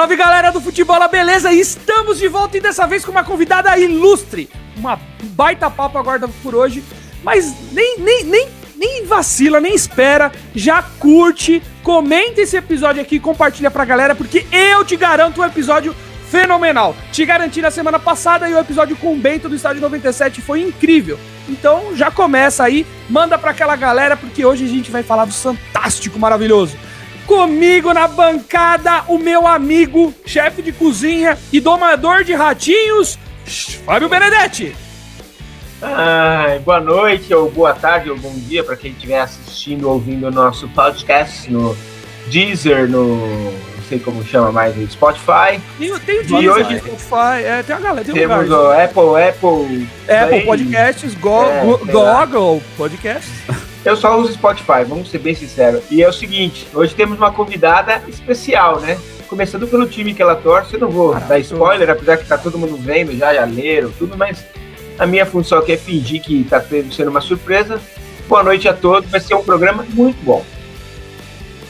Salve galera do Futebol, beleza? Estamos de volta e dessa vez com uma convidada ilustre. Uma baita papo aguarda por hoje, mas nem, nem, nem, nem vacila, nem espera. Já curte, comenta esse episódio aqui compartilha pra galera, porque eu te garanto um episódio fenomenal. Te garanti na semana passada e o episódio com o Bento do Estádio 97 foi incrível. Então já começa aí, manda pra aquela galera, porque hoje a gente vai falar do fantástico maravilhoso. Comigo na bancada, o meu amigo, chefe de cozinha e domador de ratinhos, Fábio Benedetti. Ai, boa noite, ou boa tarde, ou bom dia para quem estiver assistindo ou ouvindo o nosso podcast no Deezer, no não sei como chama mais, no Spotify. Tem, tem o Deezer, hoje, Spotify, é, tem a galera, tem Temos lugar, o Apple, Apple... Apple Podcasts, Go, é, Go, Google Podcasts. Eu só uso Spotify, vamos ser bem sinceros. E é o seguinte, hoje temos uma convidada especial, né? Começando pelo time que ela torce, eu não vou Caraca. dar spoiler, apesar que tá todo mundo vendo, já, já leram, tudo, mas a minha função aqui é fingir que tá sendo uma surpresa. Boa noite a todos, vai ser um programa muito bom.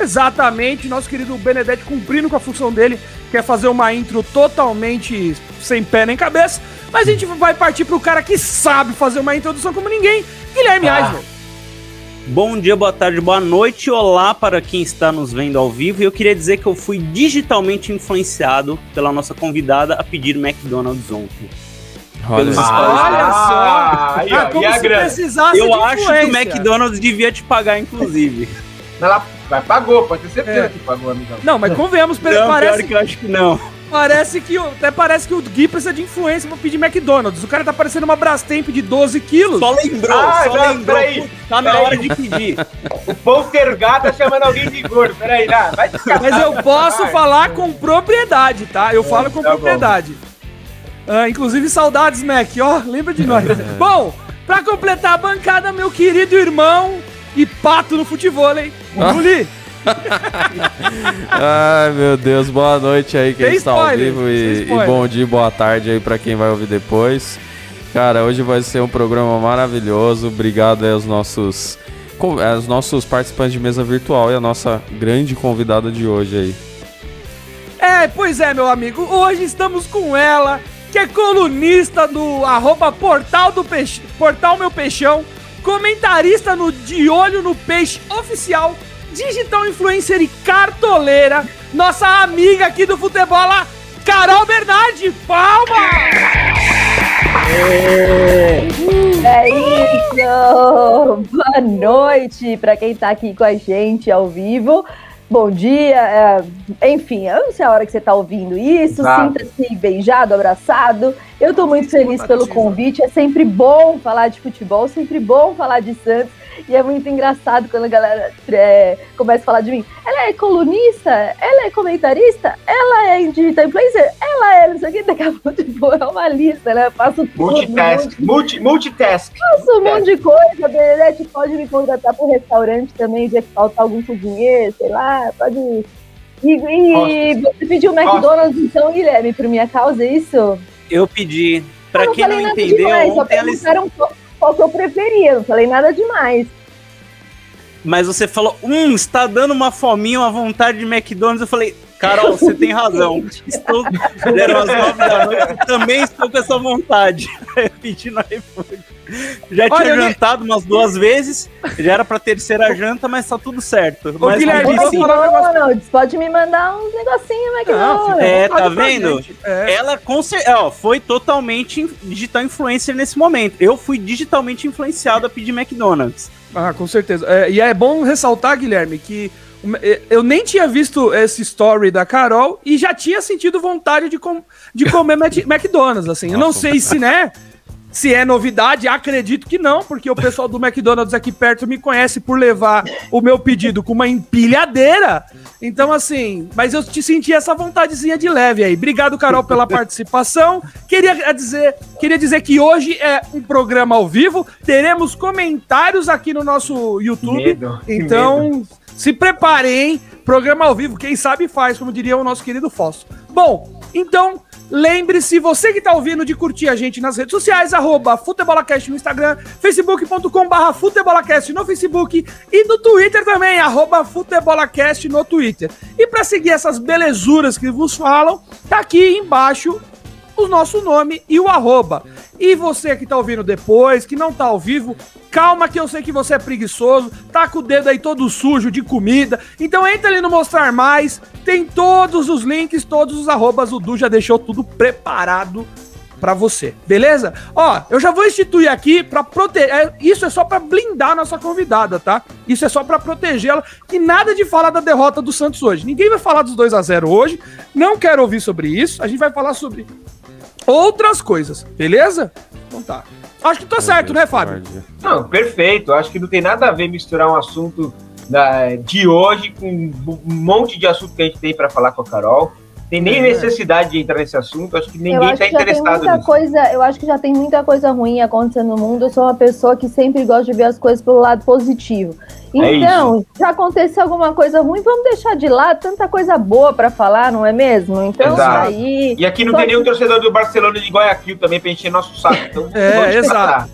Exatamente, nosso querido Benedetti cumprindo com a função dele, que é fazer uma intro totalmente sem pé nem cabeça, mas a gente vai partir pro cara que sabe fazer uma introdução como ninguém, Guilherme ah. Eisner. Bom dia, boa tarde, boa noite, olá para quem está nos vendo ao vivo. E eu queria dizer que eu fui digitalmente influenciado pela nossa convidada a pedir McDonald's ontem. Olha, olha só! Aí, ó, ah, como se precisasse Eu acho que o McDonald's devia te pagar, inclusive. Ela pagou, pode ter certeza é. que pagou, amigão. Não, mas convenhamos, não, parece... que eu acho que não. Parece que, até parece que o Gui precisa de influência pra pedir McDonald's. O cara tá parecendo uma Brastemp de 12 quilos. Só lembrou, ah, só não, lembrou. Peraí, tá na hora de pedir. o poltergar tá chamando alguém de gordo. Peraí, lá, vai Mas eu posso vai. falar com propriedade, tá? Eu é, falo com tá propriedade. Ah, inclusive, saudades, Mac, ó, lembra de nós. bom, pra completar a bancada, meu querido irmão e pato no futebol, hein? Ah. Ai, meu Deus, boa noite aí quem está ao vivo e, e, bom dia, boa tarde aí para quem vai ouvir depois. Cara, hoje vai ser um programa maravilhoso. Obrigado aí aos nossos aos nossos participantes de mesa virtual e a nossa grande convidada de hoje aí. É, pois é, meu amigo. Hoje estamos com ela, que é colunista do arroba Portal do Peixe, Portal Meu Peixão, comentarista no De Olho no Peixe oficial digital influencer e cartoleira, nossa amiga aqui do futebol, Carol Bernardi. Palma! É isso! Boa noite para quem está aqui com a gente ao vivo. Bom dia, é, enfim, eu não sei a hora que você está ouvindo isso, sinta-se beijado, abraçado. Eu estou muito feliz pelo convite, é sempre bom falar de futebol, sempre bom falar de Santos. E é muito engraçado quando a galera é, começa a falar de mim. Ela é colunista? Ela é comentarista? Ela é digital influencer? Ela é não sei o que. Daqui a pouco, tipo, é uma lista, né? Eu faço tudo. Multitask. Multi, multitask. Faço um monte de coisa. A Benedete pode me contratar para o restaurante também, dia que faltar algum cozinheiro, sei lá. Pode... E, e você pediu McDonald's, então, Guilherme, por minha causa, é isso? Eu pedi. Pra quem não entendeu, demais, ontem só perguntaram eles... qual que eu preferia, não falei nada demais. Mas você falou, hum, está dando uma fominha, uma vontade de McDonald's. Eu falei, Carol, você tem razão. Estou, deram as nove da noite, também estou com essa vontade. Pedindo iFood. Já Olha, tinha jantado umas duas vezes, já era pra terceira janta, mas tá tudo certo. Ô, mas Guilherme, disse... McDonald's, pode me mandar uns negocinhos McDonald's. É, tá vendo? É. Ela com ó, foi totalmente digital influencer nesse momento. Eu fui digitalmente influenciado a pedir McDonald's. Ah, com certeza. É, e é bom ressaltar, Guilherme, que eu nem tinha visto esse story da Carol e já tinha sentido vontade de, com, de comer McDonald's, assim. Nossa. Eu não sei se, né, se é novidade, acredito que não, porque o pessoal do McDonald's aqui perto me conhece por levar o meu pedido com uma empilhadeira. Então, assim, mas eu te senti essa vontadezinha de leve aí. Obrigado, Carol, pela participação. Queria dizer, queria dizer que hoje é um programa ao vivo. Teremos comentários aqui no nosso YouTube. Medo, então, se preparem, hein? Programa ao vivo, quem sabe faz, como diria o nosso querido Fausto. Bom, então Lembre-se, você que tá ouvindo, de curtir a gente nas redes sociais, arroba Futebolacast no Instagram, facebook.com barra Futebolacast no Facebook e no Twitter também, arroba Futebolacast no Twitter. E para seguir essas belezuras que vos falam, tá aqui embaixo o nosso nome e o arroba. E você que tá ouvindo depois, que não tá ao vivo, calma que eu sei que você é preguiçoso, tá com o dedo aí todo sujo de comida. Então entra ali no Mostrar Mais, tem todos os links, todos os arrobas, o Du já deixou tudo preparado para você, beleza? Ó, eu já vou instituir aqui para proteger. É, isso é só para blindar a nossa convidada, tá? Isso é só para protegê-la e nada de falar da derrota do Santos hoje. Ninguém vai falar dos 2 a 0 hoje. Não quero ouvir sobre isso. A gente vai falar sobre outras coisas, beleza? Então tá. Acho que tô certo, né, Fábio? Não, perfeito. Acho que não tem nada a ver misturar um assunto da, de hoje com um monte de assunto que a gente tem para falar com a Carol tem nem é. necessidade de entrar nesse assunto, acho que ninguém está interessado nisso. Coisa, eu acho que já tem muita coisa ruim acontecendo no mundo. Eu sou uma pessoa que sempre gosta de ver as coisas pelo lado positivo. É então, é já aconteceu alguma coisa ruim, vamos deixar de lado tanta coisa boa para falar, não é mesmo? Então, exato. aí. E aqui não tem nenhum torcedor do Barcelona de Guayaquil também para encher nosso saco. Então, é, exato.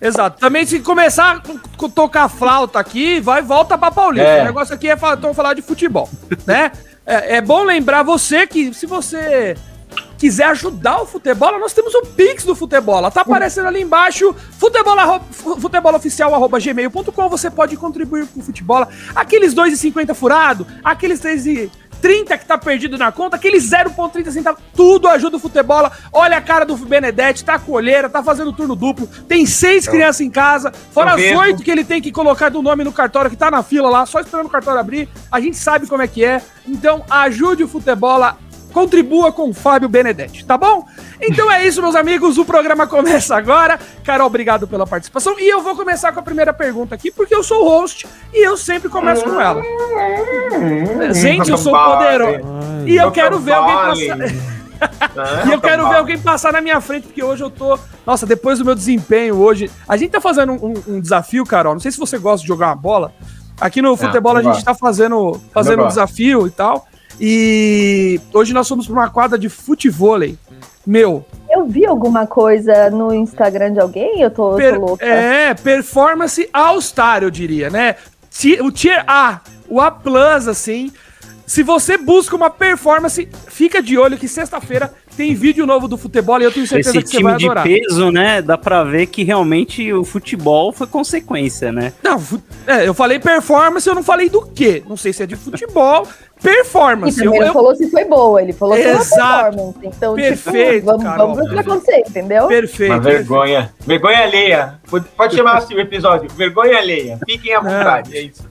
Exato. Também se começar a tocar flauta aqui, vai volta para Paulista. É. O negócio aqui é falar de futebol, né? É, é bom lembrar você que se você quiser ajudar o futebol, nós temos o Pix do futebol. Tá aparecendo ali embaixo, futebol, futeboloficial.gmail.com. Você pode contribuir com o futebol. Aqueles 2,50 furado, aqueles 3,30 que tá perdido na conta, aqueles 0,30 centavos, tudo ajuda o futebol. Olha a cara do Benedetti, tá com olheira, tá fazendo turno duplo, tem seis crianças em casa, fora as oito que ele tem que colocar do nome no cartório, que tá na fila lá, só esperando o cartório abrir. A gente sabe como é que é. Então, ajude o futebol contribua com o Fábio Benedetti, tá bom? Então é isso, meus amigos. O programa começa agora. Carol, obrigado pela participação. E eu vou começar com a primeira pergunta aqui, porque eu sou o host e eu sempre começo com ela. Gente, eu sou poderoso. E eu quero ver alguém passar. e eu quero ver alguém passar na minha frente, porque hoje eu tô. Nossa, depois do meu desempenho hoje. A gente tá fazendo um, um desafio, Carol. Não sei se você gosta de jogar uma bola. Aqui no futebol a gente tá fazendo, fazendo um desafio e tal. E hoje nós fomos para uma quadra de futevôlei. Meu. Eu vi alguma coisa no Instagram de alguém? Eu tô, per, tô louca. É, performance all-star, eu diria, né? O tier A, o A, assim. Se você busca uma performance, fica de olho que sexta-feira tem vídeo novo do futebol e eu tenho certeza Esse que você vai adorar. Esse time de peso, né? Dá pra ver que realmente o futebol foi consequência, né? Não, é, eu falei performance, eu não falei do quê. Não sei se é de futebol, performance. E também eu, ele falou se foi boa, ele falou Exato. que foi uma performance. Então, tipo, Perfeito, tipo, vamos, vamos ver o que vai acontecer, entendeu? Perfeito. Uma vergonha. Vergonha alheia. Pode, pode chamar assim o episódio. Vergonha alheia. Fiquem à vontade, é, é isso.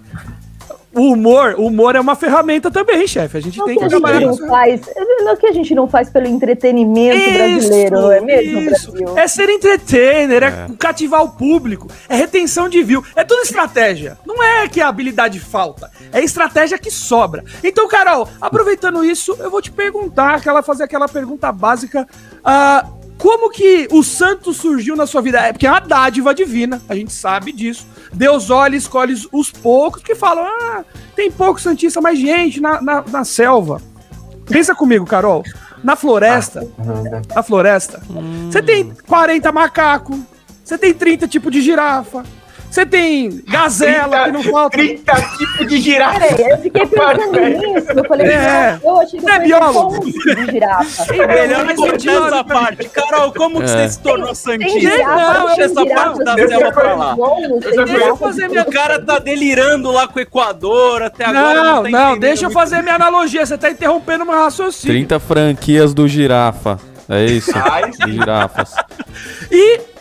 O humor, o humor é uma ferramenta também, chefe. A gente tem que, que trabalhar não faz, Não que a gente não faz pelo entretenimento isso, brasileiro, não é mesmo, Brasil? É ser entertainer, é. é cativar o público, é retenção de view, é tudo estratégia. Não é que a habilidade falta, é estratégia que sobra. Então, Carol, aproveitando isso, eu vou te perguntar, aquela fazer aquela pergunta básica. Uh, como que o santo surgiu na sua vida? É porque é uma dádiva divina, a gente sabe disso. Deus olha e escolhe os poucos que falam: ah, tem pouco santista, mais gente na, na, na selva. Pensa comigo, Carol. Na floresta, ah, na floresta, você tem 40 macacos, você tem 30 tipos de girafa, você tem gazela 30, que não falta. 30 tipos de girafa. Peraí, eu fiquei pensando nisso. Eu falei, é. eu achei que é biólogo. de girafa. É melhor cortar essa parte. Carol, como que você é. se tornou santista? Não, deixa essa parte da selva pra lá. Deixa eu fazer minha... O cara tá delirando lá com o Equador até agora. Não, não, tá não deixa eu fazer minha analogia. Você tá interrompendo meu raciocínio. 30 franquias do girafa. É isso. Ai, girafas. E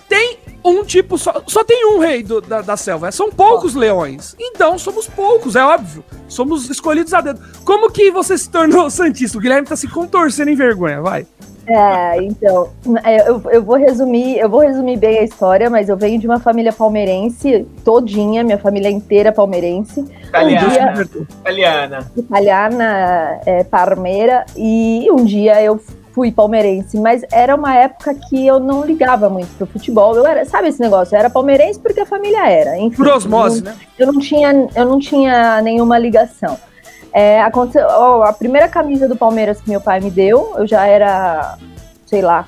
um tipo só. Só tem um rei do, da, da, selva. São poucos leões. Então somos poucos, é óbvio. Somos escolhidos a dedo. Como que você se tornou Santista? O Guilherme tá se contorcendo em vergonha, vai. É, então, é, eu, eu vou resumir, eu vou resumir bem a história, mas eu venho de uma família palmeirense, todinha, minha família inteira palmeirense. Italiana. Um dia, italiana. Italiana, é, parmeira, e um dia eu fui palmeirense, mas era uma época que eu não ligava muito pro futebol. Eu era, sabe esse negócio? Eu era palmeirense porque a família era. Enfim, Por osmose, eu né? Eu não tinha, eu não tinha nenhuma ligação. É, aconteceu, ó, a primeira camisa do Palmeiras que meu pai me deu, eu já era sei lá,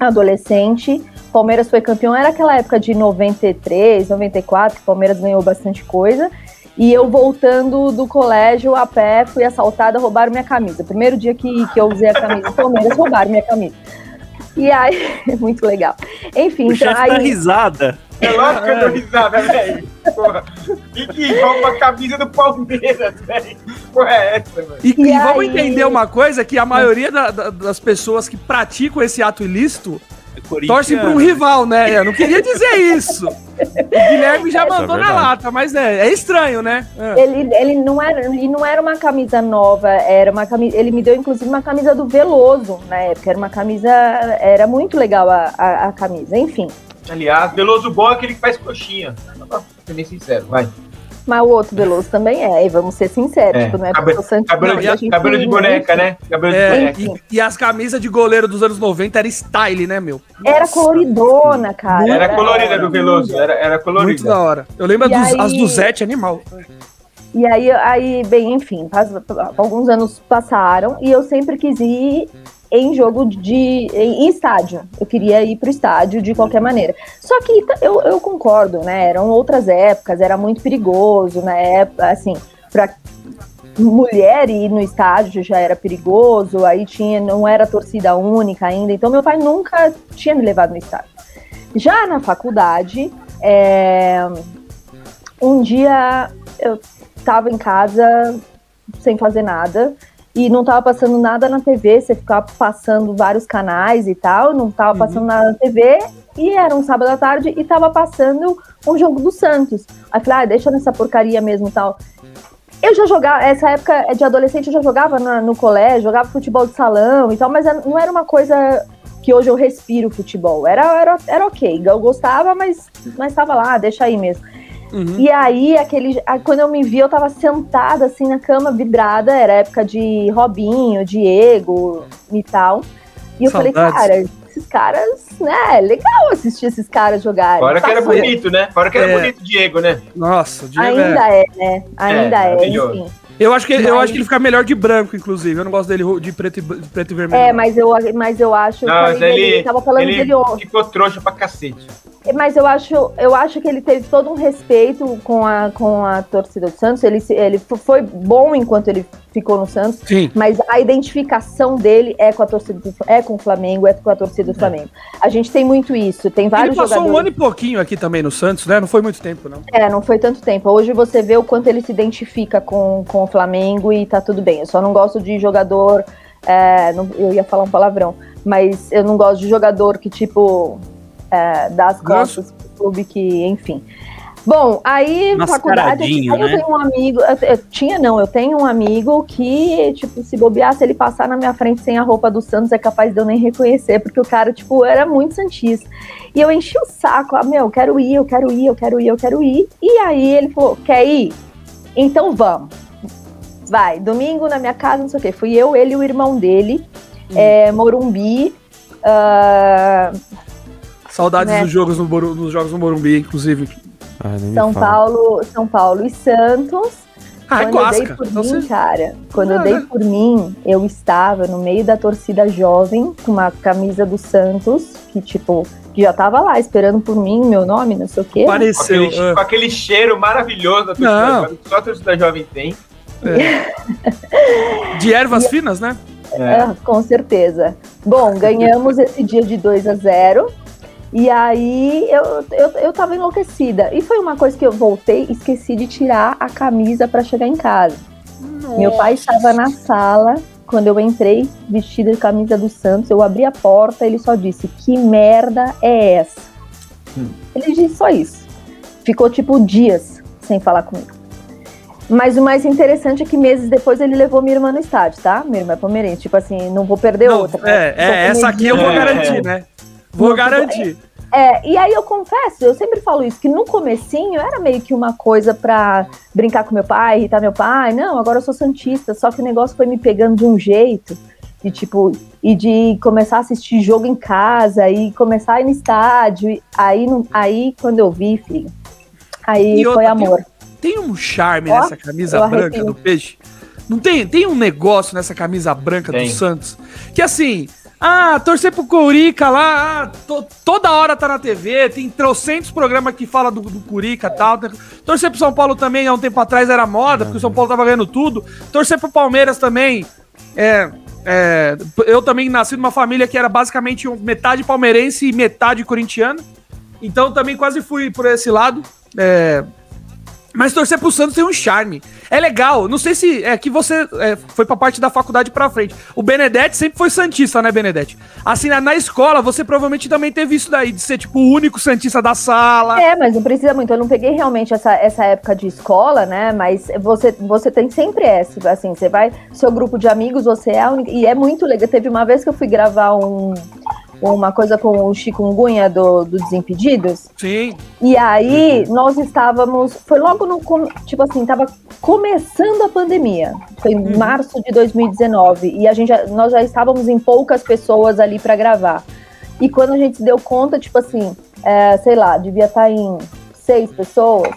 adolescente. Palmeiras foi campeão, era aquela época de 93, 94, que o Palmeiras ganhou bastante coisa. E eu voltando do colégio a pé, fui assaltada, roubaram minha camisa. Primeiro dia que, que eu usei a camisa do Palmeiras, roubaram minha camisa. E aí, muito legal. Enfim, o então aí. risada. É lógico que eu dou risada, velho. Porra. E que rouba a camisa do Palmeiras, velho. Porra, é essa, velho. E, e, e vamos entender uma coisa: que a maioria da, da, das pessoas que praticam esse ato ilícito torce para um rival, né? Eu não queria dizer isso. O Guilherme já é mandou é na lata, mas é, é estranho, né? É. Ele, ele, não era, ele não era uma camisa nova, era uma camisa. Ele me deu, inclusive, uma camisa do Veloso na época. Era uma camisa. Era muito legal a, a, a camisa, enfim. Aliás, Veloso bom é aquele que faz coxinha. Pra ser bem sincero, vai. Mas o outro Veloso também é, e vamos ser sinceros, é. tipo, não é cabelo, porque cabelo, não, de, cabelo de boneca, né? Cabelo é, de boneca. E, e, as camisas de goleiro dos anos 90 era style, né, meu? Nossa. Era coloridona, cara. Era, era colorida do Veloso, era, era colorida. Muito da hora. Eu lembro dos, aí... as do Zete animal. E aí, aí, bem, enfim, alguns anos passaram e eu sempre quis ir em jogo de. em estádio. Eu queria ir pro estádio de qualquer maneira. Só que eu, eu concordo, né? Eram outras épocas, era muito perigoso, na né? época, assim, pra mulher ir no estádio já era perigoso, aí tinha, não era torcida única ainda, então meu pai nunca tinha me levado no estádio. Já na faculdade, é, um dia eu estava em casa sem fazer nada, e não tava passando nada na TV, você ficava passando vários canais e tal, não tava uhum. passando nada na TV, e era um sábado à tarde e tava passando um jogo do Santos. Aí falei, ah, deixa nessa porcaria mesmo e tal. Eu já jogava, essa época de adolescente eu já jogava no, no colégio, jogava futebol de salão e tal, mas não era uma coisa que hoje eu respiro futebol. Era, era, era ok, eu gostava, mas, mas tava lá, deixa aí mesmo. Uhum. E aí, aquele, quando eu me vi, eu tava sentada assim na cama, vibrada, era época de Robinho, Diego e tal. E eu Saudades. falei, cara, esses caras, né? É legal assistir esses caras jogarem. Fora que era bonito, né? Fora que era é. bonito Diego, né? Nossa, Diego Ainda é, é né? Ainda é, é enfim. Eu acho, que, mas... eu acho que ele fica melhor de branco, inclusive. Eu não gosto dele de preto e, de preto e vermelho. É, mas eu, mas eu acho não, que ele, ele tava falando ele dele ontem. ficou trouxa pra cacete. Mas eu acho, eu acho que ele teve todo um respeito com a, com a torcida do Santos. Ele, ele foi bom enquanto ele ficou no Santos. Sim. Mas a identificação dele é com a torcida do, é com o Flamengo, é com a torcida do é. Flamengo. A gente tem muito isso. Tem vários ele passou jogadores... um ano e pouquinho aqui também no Santos, né? Não foi muito tempo, não. É, não foi tanto tempo. Hoje você vê o quanto ele se identifica com, com o Flamengo e tá tudo bem. Eu só não gosto de jogador. É, não, eu ia falar um palavrão, mas eu não gosto de jogador que, tipo, é, das costas pro clube que, enfim. Bom, aí faculdade, eu né? tenho um amigo, eu, eu, tinha não, eu tenho um amigo que, tipo, se bobear, se ele passar na minha frente sem a roupa do Santos, é capaz de eu nem reconhecer, porque o cara, tipo, era muito santista. E eu enchi o saco, ah, meu, eu quero ir, eu quero ir, eu quero ir, eu quero ir. E aí ele falou, quer ir? Então vamos. Vai, domingo na minha casa, não sei o quê. Fui eu, ele e o irmão dele, hum. é, Morumbi, uh, Saudades né? dos, jogos no, dos jogos no Morumbi, inclusive. Ah, São Paulo, São Paulo e Santos. Ah, é quando é eu dei por então mim, você... cara, quando ah, eu dei por mim, eu estava no meio da torcida jovem, com uma camisa do Santos, que tipo, que já tava lá esperando por mim, meu nome, não sei o quê. Pareceu. Com aquele, uh... com aquele cheiro maravilhoso da torcida não. jovem, que só a torcida jovem tem. É. De ervas finas, né? É. é. com certeza. Bom, ganhamos esse dia de 2 a 0 e aí eu, eu, eu tava enlouquecida. E foi uma coisa que eu voltei, esqueci de tirar a camisa para chegar em casa. Nossa. Meu pai estava na sala. Quando eu entrei vestida de camisa do Santos, eu abri a porta, ele só disse: "Que merda é essa?". Hum. Ele disse só isso. Ficou tipo dias sem falar comigo. Mas o mais interessante é que meses depois ele levou minha irmã no estádio, tá? Minha irmã é palmeirense. Tipo assim, não vou perder não, outra. É, é essa aqui eu vou garantir, né? Vou garantir. É, e aí eu confesso, eu sempre falo isso, que no comecinho era meio que uma coisa pra brincar com meu pai, irritar meu pai. Não, agora eu sou santista, só que o negócio foi me pegando de um jeito, de tipo, e de começar a assistir jogo em casa, e começar a ir no estádio. E aí, aí quando eu vi, filho, aí e foi outra, amor. Tem, tem, um charme Ó, nessa camisa branca do peixe. Não tem, tem um negócio nessa camisa branca tem. do Santos que assim Ah, torcer pro Curica lá, ah, to, toda hora tá na TV, tem trocentos programas que fala do, do Curica e tal. Torcer pro São Paulo também, há um tempo atrás era moda, porque o São Paulo tava ganhando tudo. Torcer pro Palmeiras também, é, é, eu também nasci numa família que era basicamente metade palmeirense e metade corintiana. Então também quase fui por esse lado. É, mas torcer pro Santos tem um charme. É legal. Não sei se é que você é, foi pra parte da faculdade pra frente. O Benedetti sempre foi Santista, né, Benedetti? Assim, na, na, escola, você provavelmente também teve isso daí, de ser, tipo, o único Santista da sala. É, mas não precisa muito. Eu não peguei realmente essa, essa época de escola, né? Mas você, você tem sempre essa. Assim, você vai. Seu grupo de amigos, você é a única. E é muito legal. Teve uma vez que eu fui gravar um uma coisa com o chikungunya do, do Desimpedidos. Sim. E aí nós estávamos, foi logo no, tipo assim, tava começando a pandemia. Foi em uhum. março de 2019 e a gente, nós já estávamos em poucas pessoas ali para gravar. E quando a gente se deu conta, tipo assim, é, sei lá, devia estar tá em seis pessoas,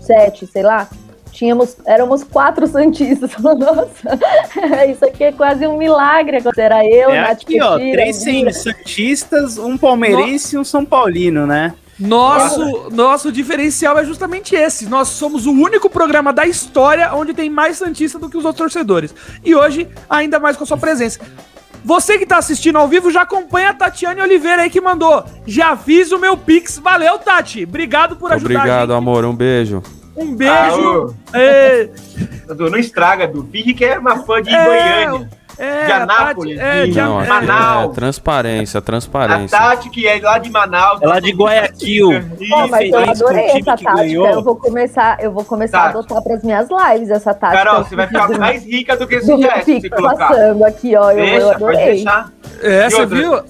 sete, sei lá tínhamos, éramos quatro santistas. Nossa, isso aqui é quase um milagre. Era eu, é Nath aqui, ó, três santistas, um palmeirense no... e um São Paulino, né? Nosso, nosso diferencial é justamente esse. Nós somos o único programa da história onde tem mais Santista do que os outros torcedores. E hoje, ainda mais com a sua presença. Você que tá assistindo ao vivo, já acompanha a Tatiane Oliveira aí que mandou. Já fiz o meu Pix. Valeu, Tati. Obrigado por ajudar Obrigado, amor. Um beijo. Um beijo. Ah, não estraga, do Finge que é uma fã de é, Goiânia. É, de Anápolis, é, de, não, Manaus. É, transparência, transparência. A Tati, que é lá de Manaus. É lá de Guayaquil. Oh, mas eu adorei essa tática. Eu vou começar, eu vou começar a adotar para as minhas lives essa tática. Carol, você vai ficar do, mais rica do que esse gesto. Se passando aqui, ó. Deixa, eu, eu adorei. Pode deixar. É, você viu?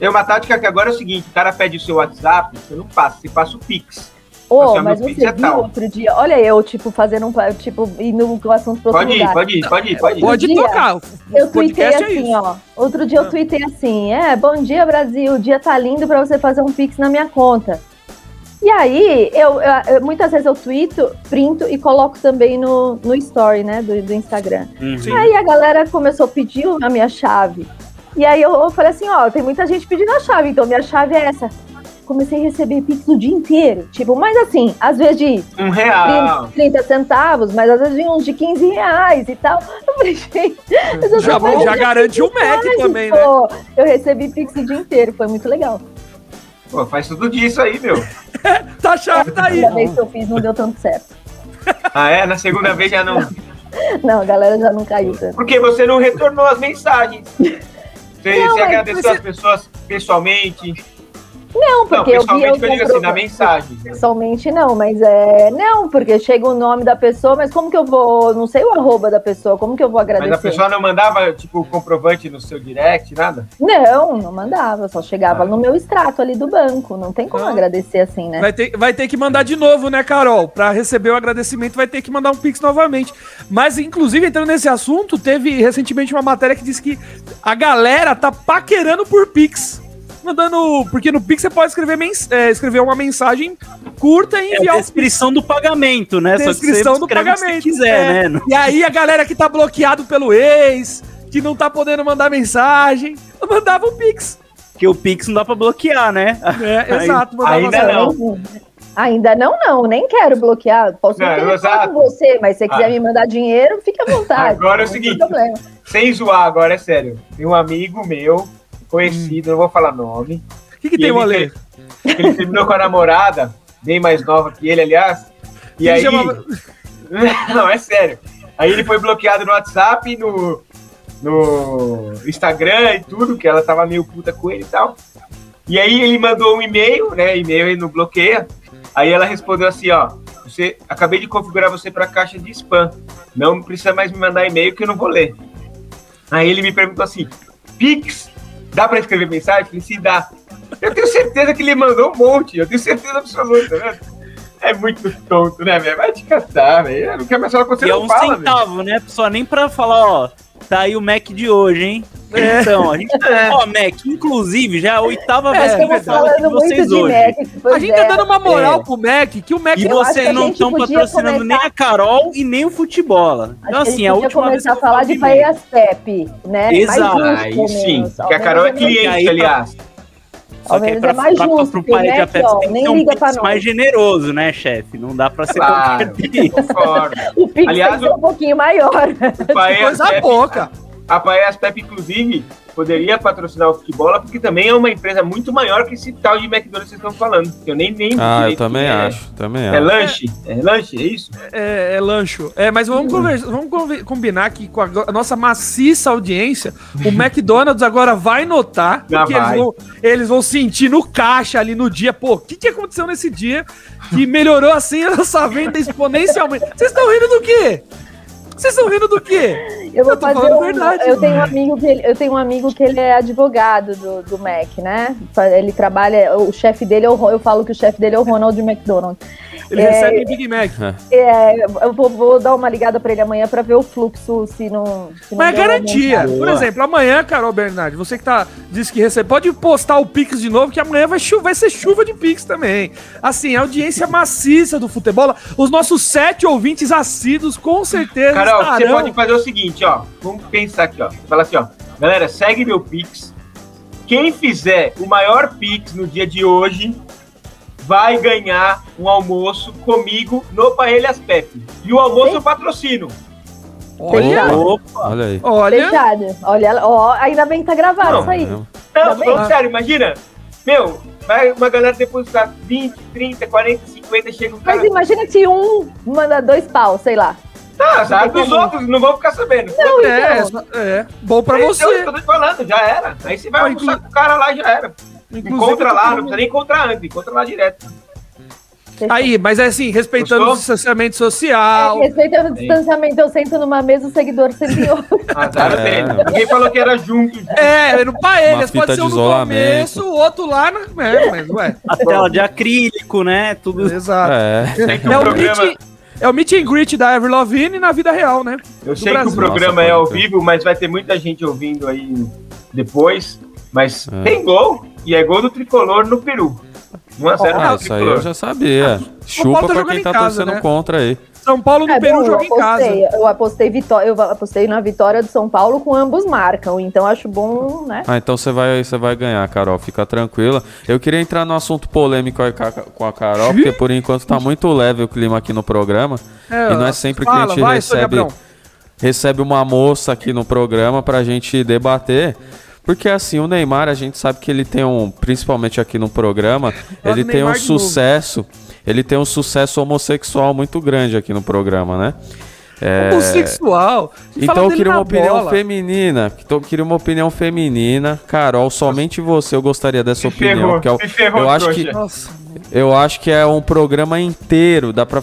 É uma tática que agora é o seguinte: o cara pede o seu WhatsApp, você não passa, você passa o Pix. Ô, oh, mas você viu tal. outro dia? Olha eu, tipo, fazendo um. Tipo, indo com o assunto pro pode ir, Pode ir, pode ir, pode ir. Pode dia, tocar. Eu tuitei é assim, é ó. Outro dia eu ah. tuitei assim: é, bom dia, Brasil. O dia tá lindo pra você fazer um pix na minha conta. E aí, eu, eu, muitas vezes eu tweeto, printo e coloco também no, no story, né, do, do Instagram. Uhum. Aí a galera começou a pedir a minha chave. E aí eu, eu falei assim, ó, tem muita gente pedindo a chave, então minha chave é essa comecei a receber Pix o dia inteiro. Tipo, mas assim, às vezes de um real. 30, 30 centavos, mas às vezes de uns de 15 reais e tal. Eu falei, gente, eu já, bom, já garante o Mac também, né? pô. né? Eu recebi Pix o dia inteiro, foi muito legal. Pô, faz tudo disso aí, meu. tá chave, tá aí. A vez que eu fiz não deu tanto certo. Ah, é? Na segunda vez já não. Não, a galera já não caiu tanto. Porque você não retornou as mensagens. Você, não, você agradeceu você... as pessoas pessoalmente. Não, porque não, eu vi. Eu digo assim, na mensagem. Pessoalmente não, mas é. Não, porque chega o nome da pessoa, mas como que eu vou. Não sei o arroba da pessoa, como que eu vou agradecer? Mas a pessoa não mandava, tipo, comprovante no seu direct, nada? Não, não mandava, só chegava ah. no meu extrato ali do banco. Não tem como ah. agradecer assim, né? Vai ter, vai ter que mandar de novo, né, Carol? Pra receber o agradecimento, vai ter que mandar um Pix novamente. Mas, inclusive, entrando nesse assunto, teve recentemente uma matéria que disse que a galera tá paquerando por Pix mandando. Porque no Pix você pode escrever, mens, é, escrever uma mensagem curta e enviar. É a descrição do pagamento, né? Descrição do pagamento. Se quiser, é. né? E aí a galera que tá bloqueado pelo ex, que não tá podendo mandar mensagem, mandava um Pix. Que o Pix não dá pra bloquear, né? É, aí, exato. Ainda não. Ainda não, não, nem quero bloquear. Posso não, com você, mas se você quiser ah. me mandar dinheiro, fica à vontade. Agora é o seguinte, sem zoar, agora é sério. Tem um amigo meu conhecido, hum. não vou falar nome. O que, que tem o Ale? Ele terminou com a namorada, bem mais nova que ele, aliás. E aí. Chama... não, é sério. Aí ele foi bloqueado no WhatsApp, no, no Instagram e tudo, que ela tava meio puta com ele e tal. E aí ele mandou um e-mail, né? E-mail ele não bloqueia. Aí ela respondeu assim, ó. Você, acabei de configurar você para caixa de spam. Não precisa mais me mandar e-mail que eu não vou ler. Aí ele me perguntou assim: Pix Dá pra escrever mensagem? Falei, sim, dá. Eu tenho certeza que ele mandou um monte, eu tenho certeza absoluta, né? É muito tonto, né, velho? Vai te catar, velho. Não quer mais falar com você, e é não é um fala, centavo, véio. né? Só nem pra falar, ó, Tá aí o Mac de hoje, hein? É. Então, a gente. É. Ó, Mac, inclusive, já é a oitava é, vez que eu vocês hoje. Mac, a gente tá dando uma moral é. pro Mac, que o Mac. E vocês não estão patrocinando começar... nem a Carol e nem o futebol. Então, assim, a última começar vez. a falar de Paeiras Pepe, né? Exato. Aí sim, que a Carol é cliente, aliás. Só que aí pra, é mais pra, justo, pra, pro pai de afeto ó, tem que um Pix mais generoso, né, chefe? Não dá pra ser claro, o Pix Aliás, tem que ser um pouquinho maior. O pai é coisa pouca. A Paes Pep, inclusive, poderia patrocinar o futebol, porque também é uma empresa muito maior que esse tal de McDonald's que vocês estão falando. Eu nem nem Ah, eu também é. acho, também é. É lanche? É lanche, é isso? É, é lancho. É, mas vamos, conversa, vamos combinar que com a, nossa maciça audiência, o McDonald's agora vai notar, porque vai. Eles, vão, eles vão sentir no caixa ali no dia, pô, o que, que aconteceu nesse dia que melhorou assim a nossa venda exponencialmente? Vocês estão rindo do quê? Vocês estão rindo do quê? Eu vou eu fazer um, verdade. Eu tenho um amigo que ele, eu tenho um amigo que ele é advogado do, do Mac, né? Ele trabalha, o chefe dele é o, eu falo que o chefe dele é o Ronald McDonald. Ele é, recebe Big Mac. É, eu vou, vou, dar uma ligada para ele amanhã para ver o fluxo, se não. Se não Mas é garantia. Por exemplo, amanhã, Carol Bernardi, você que tá, disse que recebe, pode postar o Pix de novo, que amanhã vai, vai ser chuva de Pix também. Assim, a audiência maciça do futebol, os nossos sete ouvintes assíduos, com certeza. Carol, estarão... você pode fazer o seguinte, ó. Vamos pensar aqui, ó. Fala assim, ó. Galera, segue meu Pix. Quem fizer o maior Pix no dia de hoje vai ganhar um almoço comigo no Paelhas Pepe. E o almoço eu patrocino. Olha, Opa. olha aí. Olha. Fechado. Olha, ó, ainda bem que tá gravado não, isso aí. Não, não sério, imagina. Meu, vai uma galera depositar 20, 30, 40, 50, chega um cara... Mas imagina se um manda dois pau, sei lá. Tá, sabe dos outros, não vão ficar sabendo. Não, é, então. é, bom pra você. Eu tô te falando, já era. Aí você vai almoçar com o cara lá, já era. Inclusive, encontra lá, não precisa nem encontrar antes, encontra lá direto. Aí, mas é assim, respeitando Gostou? o distanciamento social. É, respeitando o distanciamento, eu sento numa mesa, o seguidor senta em outra. Azar ah, é. Ninguém falou que era junto. É, no paelhas, pode ser um no começo, o outro lá, no... é, mas, ué. A tela de acrílico, né? Tudo. Exato. É, é, o, programa... meet, é o meet and greet da Avril Lavigne na vida real, né? Eu sei Brasil. que o programa Nossa, é ao vivo, mas vai ter muita gente ouvindo aí depois. Mas é. tem gol, e é gol do tricolor no Peru. 1x0 ah, Isso aí eu já sabia. Chupa tá pra quem tá casa, torcendo né? contra aí. São Paulo no é, Peru joga em casa. Eu apostei, vitória, eu apostei na vitória do São Paulo com ambos marcam, então acho bom, né? Ah, então você vai, você vai ganhar, Carol, fica tranquila. Eu queria entrar no assunto polêmico com a Carol, porque por enquanto tá muito leve o clima aqui no programa. É, e não é sempre fala, que a gente vai, recebe, recebe uma moça aqui no programa pra gente debater. Porque assim, o Neymar, a gente sabe que ele tem um, principalmente aqui no programa, ele tem um sucesso, ele tem um sucesso homossexual muito grande aqui no programa, né? É... Homossexual. Então eu queria uma opinião bola. feminina. Então eu queria uma opinião feminina. Carol, somente você eu gostaria dessa me opinião. Ferrou, que é, ferrou, eu acho que Nossa. eu acho que é um programa inteiro. Dá pra,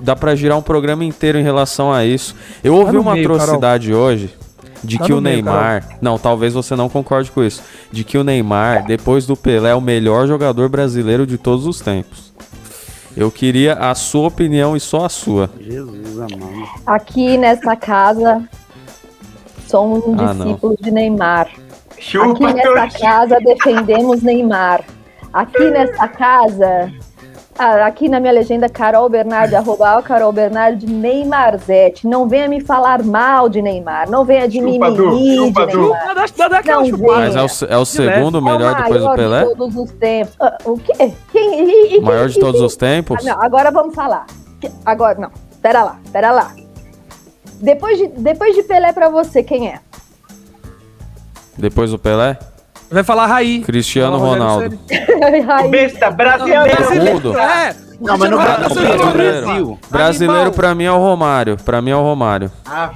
dá pra girar um programa inteiro em relação a isso. Eu ouvi tá uma meio, atrocidade Carol. hoje de tá que o Neymar. Meio, não, talvez você não concorde com isso. De que o Neymar, depois do Pelé, é o melhor jogador brasileiro de todos os tempos. Eu queria a sua opinião e só a sua. Jesus amado. Aqui nessa casa somos um ah, discípulo de Neymar. Chupa, Aqui nessa casa defendemos Neymar. Aqui nessa casa ah, aqui na minha legenda, Carol Bernardi, arroba Carol Bernardi, Neymarzete. Não venha me falar mal de Neymar. Não venha de mimimi de Neymar. Não Mas é o, é o segundo melhor depois do Pelé? de todos os tempos. Uh, o quê? Quem, e, e, maior de todos os tempos? Ah, não, agora vamos falar. Agora, não. Pera lá, pera lá. Depois de, depois de Pelé pra você, quem é? Depois do Pelé? Vai falar Raí. Cristiano Ronaldo. Besta, brasileiro. É. Não, mas no Brasil. Brasileiro, brasileiro pra mim é o Romário. Pra mim é o Romário. Ah,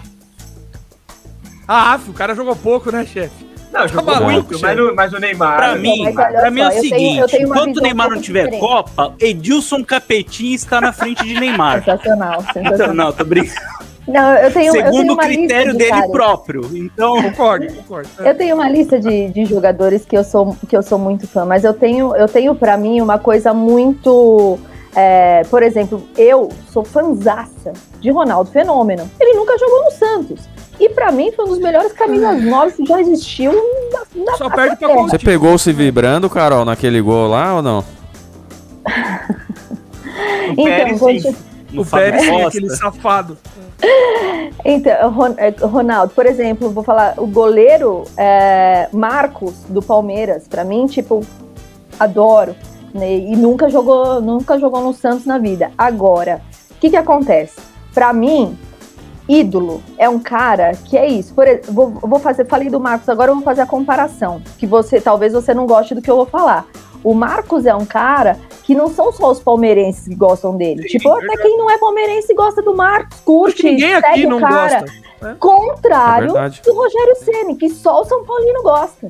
ah o cara jogou pouco, né, chefe? Não, jogou tá muito, mas, no, mas o Neymar. Pra mim, pra mim é o seguinte: enquanto o Neymar não tiver diferente. Copa, Edilson Capetinho está na frente de Neymar. Sensacional, sensacional. Não, tô brincando. Não, eu tenho, Segundo o critério de dele cara. próprio. Então, concordo, concordo. Eu tenho uma lista de, de jogadores que eu sou que eu sou muito fã, mas eu tenho eu tenho para mim uma coisa muito é, por exemplo, eu sou fanzaça de Ronaldo Fenômeno. Ele nunca jogou no Santos. E para mim foi um dos melhores camisas novas que já existiu na, na Só perde pra Você pegou se vibrando, Carol, naquele gol lá ou não? então, Pérez, quando... O Pérez, sim, aquele safado. Então, é, Ronaldo, por exemplo, vou falar, o goleiro é, Marcos do Palmeiras, para mim, tipo, adoro. Né? E nunca jogou, nunca jogou no Santos na vida. Agora, o que que acontece? Para mim, ídolo é um cara que é isso. Por vou, vou fazer, falei do Marcos, agora eu vou fazer a comparação, que você talvez você não goste do que eu vou falar. O Marcos é um cara que não são só os palmeirenses que gostam dele. Sim, tipo, até quem não é palmeirense gosta do Marcos, curte, ninguém aqui não cara. Gosta. Né? Contrário é do Rogério Ceni, que só o São Paulino gosta.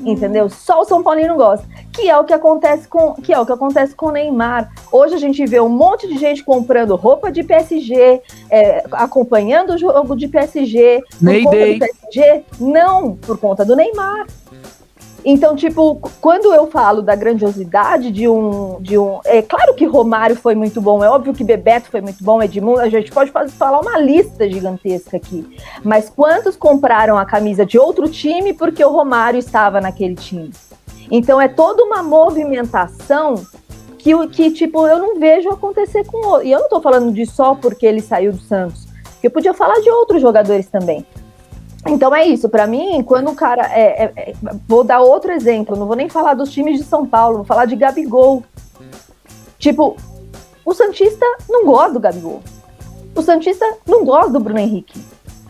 Entendeu? Só o São Paulino gosta. Que é o que acontece com, que é o que acontece com o Neymar. Hoje a gente vê um monte de gente comprando roupa de PSG, é, acompanhando o jogo de PSG, por do PSG, não por conta do Neymar. Então, tipo, quando eu falo da grandiosidade de um, de um. É claro que Romário foi muito bom, é óbvio que Bebeto foi muito bom, Edmundo, a gente pode fazer, falar uma lista gigantesca aqui. Mas quantos compraram a camisa de outro time porque o Romário estava naquele time? Então é toda uma movimentação que, que tipo, eu não vejo acontecer com outro. E eu não tô falando de só porque ele saiu do Santos. Eu podia falar de outros jogadores também. Então é isso, para mim, quando o cara. É, é, é, vou dar outro exemplo, não vou nem falar dos times de São Paulo, vou falar de Gabigol. Tipo, o Santista não gosta do Gabigol. O Santista não gosta do Bruno Henrique.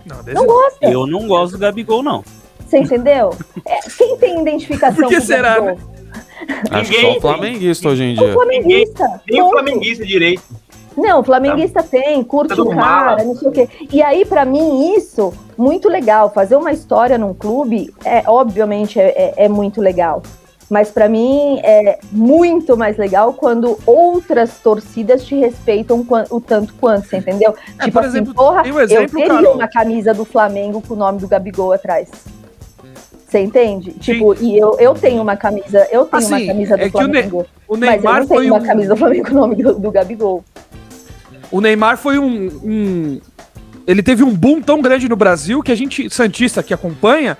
Não, não gosta. Eu não gosto do Gabigol, não. Você entendeu? É, quem tem identificação Por que será, Gabigol? né? Acho que só o flamenguista hoje em dia. O flamenguista. Nem o flamenguista direito. Não, flamenguista tá. tem, curte o cara, não sei o quê. E aí, para mim, isso, muito legal. Fazer uma história num clube, é obviamente, é, é, é muito legal. Mas para mim é muito mais legal quando outras torcidas te respeitam o tanto quanto, você entendeu? É, tipo assim, exemplo, porra, um exemplo, eu teria Carol. uma camisa do Flamengo com o nome do Gabigol atrás. Você entende? Sim. Tipo, e eu, eu tenho uma camisa, eu tenho assim, uma camisa do é Flamengo. O, ne o Neymar mas eu não tenho uma um... camisa do Flamengo com o nome do, do Gabigol. O Neymar foi um, um, Ele teve um boom tão grande no Brasil que a gente, Santista que acompanha,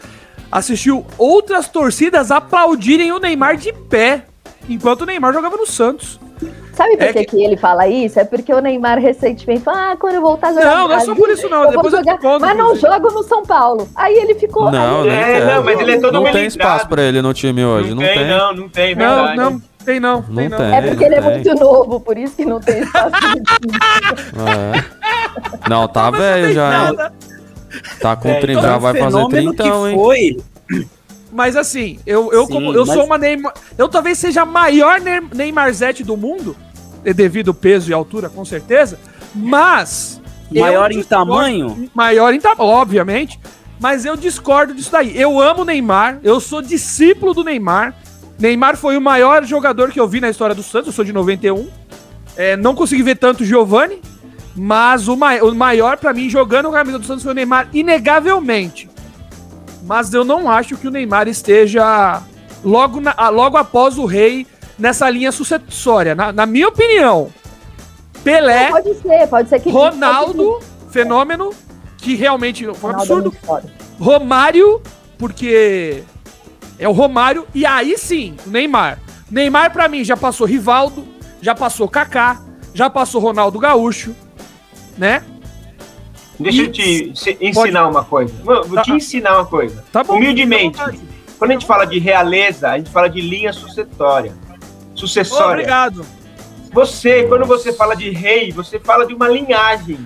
assistiu outras torcidas aplaudirem o Neymar de pé, enquanto o Neymar jogava no Santos. Sabe por é que... que ele fala isso? É porque o Neymar recentemente falou: ah, quando eu voltar a jogar. Não, não é só por isso, não. Depois jogar, eu conto, mas não jogo no São Paulo. Aí ele ficou. Não, aí, é, não, mas ele é todo Não tem espaço pra ele no time hoje. Não, não tem, tem, não, não tem, verdade. Não, não tem não. Não tem, não. Tem, é porque ele é muito novo, por isso que não tem espaço. é. Não, tá velho já. Nada. Tá com é, 30, então, já vai fazer 30, hein? Foi. Mas assim, eu, eu, Sim, como, eu mas... sou uma Neymar. Eu talvez seja a maior Neymarzete do mundo, devido ao peso e altura, com certeza. Mas. Maior em tamanho? Maior em tamanho, obviamente. Mas eu discordo disso daí. Eu amo o Neymar, eu sou discípulo do Neymar. Neymar foi o maior jogador que eu vi na história do Santos, eu sou de 91. É, não consegui ver tanto Giovani, mas o, o maior para mim jogando a camisa do Santos foi o Neymar, inegavelmente. Mas eu não acho que o Neymar esteja logo, na, logo após o rei nessa linha sucessória. Na, na minha opinião, Pelé, pode ser, pode ser que Ronaldo, fenômeno, que realmente foi um é absurdo. Romário, porque é o Romário e aí sim, o Neymar. Neymar para mim já passou Rivaldo, já passou Kaká, já passou Ronaldo Gaúcho, né? Deixa e... eu te ensinar Pode... uma coisa. Vou tá. te ensinar uma coisa. Tá bom, Humildemente. Quando a gente fala de realeza, a gente fala de linha sucessória. Sucessória. Obrigado. Você, quando você fala de rei, você fala de uma linhagem.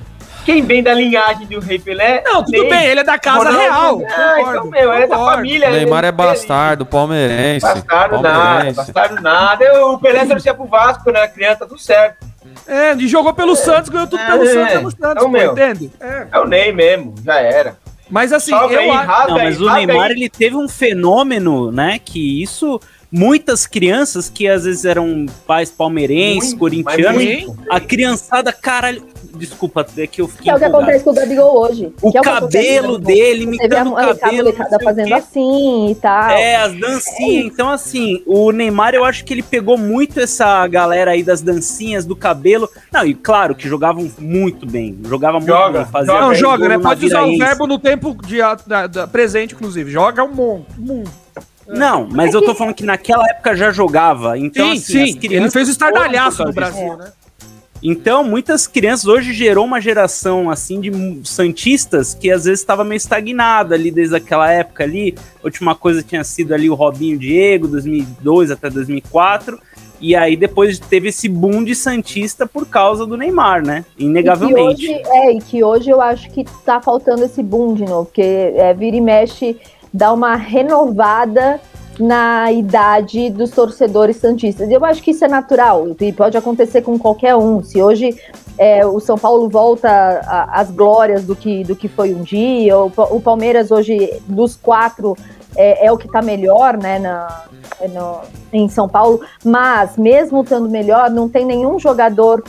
Quem vem da linhagem do Rei Pelé? Não, tudo bem, ele é da casa Ronaldo, real. Ah, então, meu, é da família. Neymar é bastardo, palmeirense. Bastardo palmeirense. nada, bastardo nada. o Pelé torcia pro Vasco quando era criança, tá tudo certo. É, e jogou pelo é. Santos, ganhou tudo é, pelo Santos, é no Santos, é meu, entende? É. é o Ney mesmo, já era. Mas assim, eu acho... Não, mas o Neymar, ele teve um fenômeno, né, que isso muitas crianças que às vezes eram pais palmeirenses, corintianos, a criançada, caralho, desculpa, é que eu fiquei. Que é o que acontece com o Gabigol hoje. O é cabelo dele, me Você o cabelo. A fazendo assim e tal. É, as dancinhas. É então, assim, o Neymar, eu acho que ele pegou muito essa galera aí das dancinhas, do cabelo. Não, e claro que jogavam muito bem. Jogava muito joga, bem. Fazia não, joga, né? Pode usar o verbo no tempo de, da, da, presente, inclusive. Joga um monte. Um não, mas eu tô falando que naquela época já jogava. Então, sim, assim, sim. Ele fez o estardalhaço no Brasil, né? Então, muitas crianças hoje gerou uma geração assim de santistas que às vezes estava meio estagnada ali desde aquela época ali. A última coisa tinha sido ali o Robinho Diego, 2002 até 2004. E aí depois teve esse boom de santista por causa do Neymar, né? Inegavelmente. E hoje, é, e que hoje eu acho que tá faltando esse boom de novo, porque é, vira e mexe dá uma renovada na idade dos torcedores santistas. Eu acho que isso é natural e pode acontecer com qualquer um. Se hoje é, o São Paulo volta às glórias do que, do que foi um dia, o, o Palmeiras hoje, dos quatro, é, é o que está melhor né, na, no, em São Paulo, mas mesmo estando melhor, não tem nenhum jogador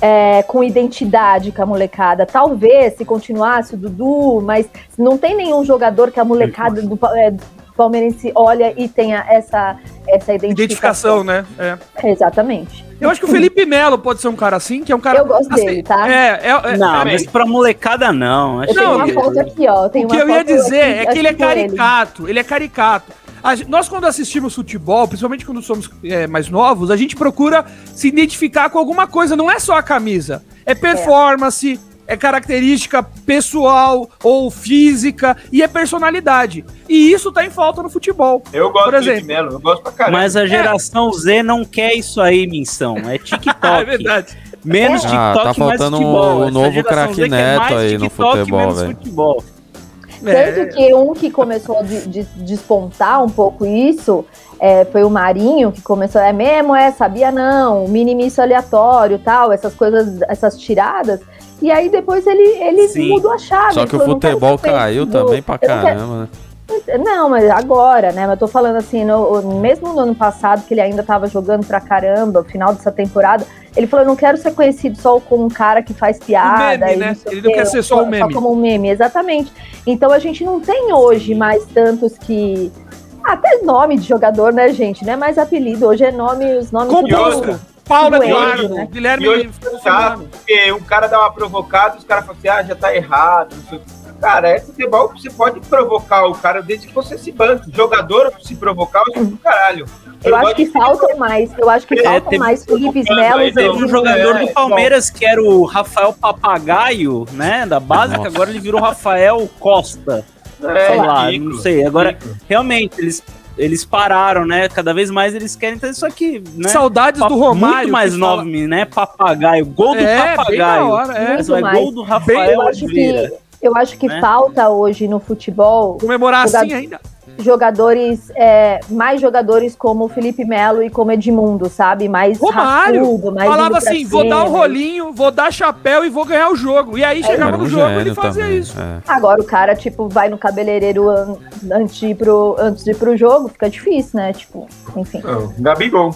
é, com identidade com a molecada. Talvez se continuasse o Dudu, mas não tem nenhum jogador que a molecada do, é, palmeirense olha e tenha essa, essa identificação. Identificação, né? É. Exatamente. Eu acho que o Felipe Melo pode ser um cara assim, que é um cara. Eu gosto assim, dele, tá? É, é, é não, mas pra molecada não. Acho eu tenho uma foto aqui, ó. o que eu ia dizer aqui, é que ele é caricato. Ele. ele é caricato. A, nós, quando assistimos futebol, principalmente quando somos é, mais novos, a gente procura se identificar com alguma coisa, não é só a camisa. É performance, é característica pessoal ou física e é personalidade. E isso tá em falta no futebol. Eu gosto por exemplo. Melo, eu gosto pra caramba. Mas a geração é. Z não quer isso aí, Minção. É TikTok. é verdade. Menos é. TikTok, ah, tá faltando o um novo craque neto aí no futebol, velho. Tanto é. que um que começou a de, de, despontar um pouco isso é, foi o Marinho, que começou, é mesmo, é, sabia não, minimício aleatório tal, essas coisas, essas tiradas. E aí depois ele, ele mudou a chave. Só que o futebol caiu também pra caramba, né? Não, mas agora, né? Mas eu tô falando assim, no, mesmo no ano passado, que ele ainda tava jogando pra caramba, final dessa temporada, ele falou: não quero ser conhecido só como um cara que faz piada. Meme, né? Ele não quer ser só um meme. Só como um meme, exatamente. Então a gente não tem hoje mais tantos que. Até nome de jogador, né, gente? Não é mais apelido, hoje é nome, os nomes. Composto. Paulo Eduardo, né? Guilherme. E hoje, sabe, porque um cara dá uma provocada, os caras falam assim: ah, já tá errado, não sei o que Cara, é futebol você pode provocar o cara desde que você se banque. Jogador se provocar, eu do caralho. Eu, eu acho que faltam mais. Eu acho que é, faltam mais Felipe Melo. Teve um jogador é, do Palmeiras que era o Rafael Papagaio, né? Da base, que agora ele virou Rafael Costa. É, sei lá, rico, não sei. Agora, rico. realmente, eles eles pararam, né? Cada vez mais eles querem ter isso aqui, né? Saudades do Romário. Muito mais nome, fala... né? Papagaio. Gol do é, papagaio. Hora, é. Mas, é gol do Rafael Oliveira. Eu acho que né? falta hoje no futebol. Comemorar assim ainda. Jogadores, é, mais jogadores como Felipe Melo e como Edmundo, sabe? Mais Romário. Mais falava assim: cima. vou dar o um rolinho, vou dar chapéu e vou ganhar o jogo. E aí é, chegava no jogo e ele fazia também, isso. É. Agora o cara, tipo, vai no cabeleireiro an antes, de ir pro, antes de ir pro jogo, fica difícil, né? Tipo, enfim. Oh, Gabigol.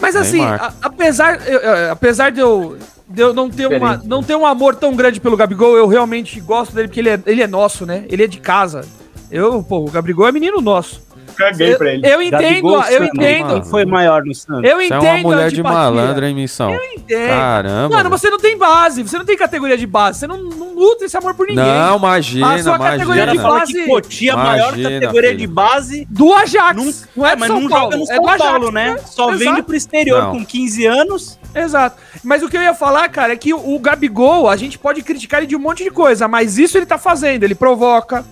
Mas assim, a, apesar, eu, apesar de eu eu não ter, uma, não ter um amor tão grande pelo Gabigol, eu realmente gosto dele porque ele é, ele é nosso, né? Ele é de casa. Eu, pô, o Gabigol é menino nosso. Caguei pra ele. Eu entendo, Gabigol, eu entendo. Quem foi maior no Santos? Eu entendo. Você é uma mulher de malandra, hein, missão? Eu entendo. Caramba. Mano, você não tem base, você não tem categoria de base, você não, não luta esse amor por ninguém. Não, imagina, a sua imagina. categoria de base. Que Cotia, a maior categoria filho. de base do Ajax. Não, não é, mas São não Paulo. joga no São é Paulo, né? Só Exato. vende pro exterior não. com 15 anos. Exato. Mas o que eu ia falar, cara, é que o Gabigol, a gente pode criticar ele de um monte de coisa, mas isso ele tá fazendo. Ele provoca,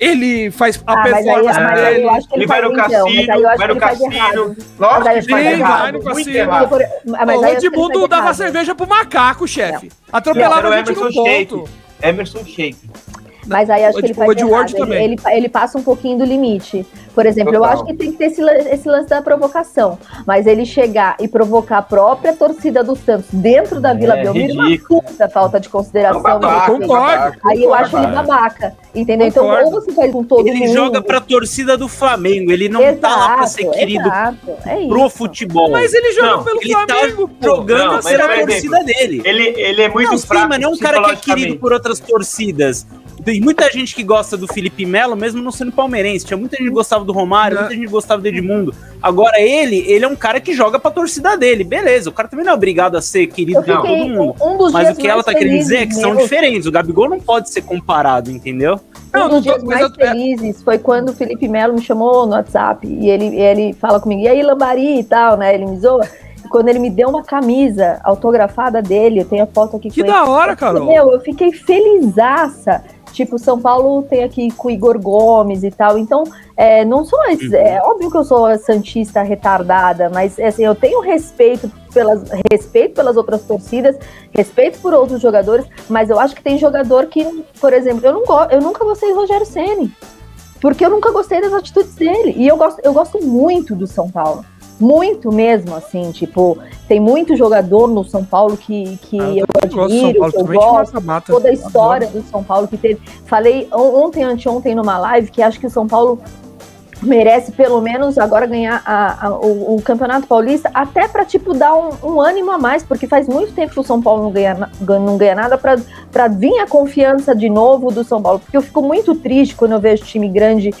ele faz a ah, performance mas aí, que ele, ele vai no cassino, vai no cassino. Lógico que sim, vai no cassino. O Edmundo dava cerveja pro macaco, chefe. Atropelava a gente no ponto. Emerson Shake. Mas aí acho que ele faz errado. Ele, ele, ele, passa um pouquinho do limite. Por exemplo, Total. eu acho que tem que ter esse, esse lance da provocação. Mas ele chegar e provocar a própria torcida do Santos dentro da é, Vila Belmiro, uma puta falta de consideração. Não, babaca, concordo. Aí eu acho ele babaca. Entendeu? Concordo. Então, ou você faz com todo ele mundo. Ele joga pra torcida do Flamengo. Ele não exato, tá lá pra ser querido é pro futebol. Mas ele joga não, pelo ele tá Flamengo. Tá jogando não, ser a torcida dele. Ele, ele é muito não, fraco. Sim, mas não é um cara que é querido por outras torcidas. Tem muita gente que gosta do Felipe Melo, mesmo não sendo palmeirense. Tinha muita gente que gostava do Romário, muita gente gostava do Edmundo. Agora, ele, ele é um cara que joga pra torcida dele. Beleza, o cara também não é obrigado a ser querido por todo mundo. Um Mas o que ela tá querendo dizer é que são diferentes. O Gabigol não pode ser comparado, entendeu? Um não, dos dias mais eu... felizes foi quando o Felipe Melo me chamou no WhatsApp e ele, ele fala comigo, e aí, Lambari e tal, né? Ele me zoa quando ele me deu uma camisa autografada dele, eu tenho a foto aqui que com da ele. hora, Carol! Meu, eu fiquei felizaça. Tipo, São Paulo tem aqui com o Igor Gomes e tal. Então, é, não sou. Uhum. É óbvio que eu sou santista retardada, mas assim, eu tenho respeito pelas, respeito pelas outras torcidas, respeito por outros jogadores, mas eu acho que tem jogador que, por exemplo, eu, não go eu nunca gostei do Rogério Ceni porque eu nunca gostei das atitudes dele. E eu gosto, eu gosto muito do São Paulo. Muito mesmo, assim, tipo, tem muito jogador no São Paulo que, que ah, eu, eu admiro, Paulo, que eu gosto, mata, toda a história adoro. do São Paulo que teve. Falei ontem, anteontem, numa live, que acho que o São Paulo merece pelo menos agora ganhar a, a, o, o, Campeonato Paulista, até para tipo dar um, um, ânimo a mais, porque faz muito tempo que o São Paulo não ganha, não ganha nada para vir a confiança de novo do São Paulo, porque eu fico muito triste quando eu vejo time grande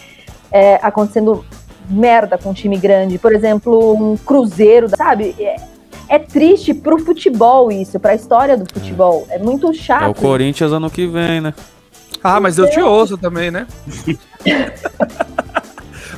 é, acontecendo merda com um time grande, por exemplo, um Cruzeiro, sabe? É, é triste pro futebol isso, pra história do futebol. É, é muito chato. É o Corinthians ano que vem, né? Ah, mas eu te ouço também, né?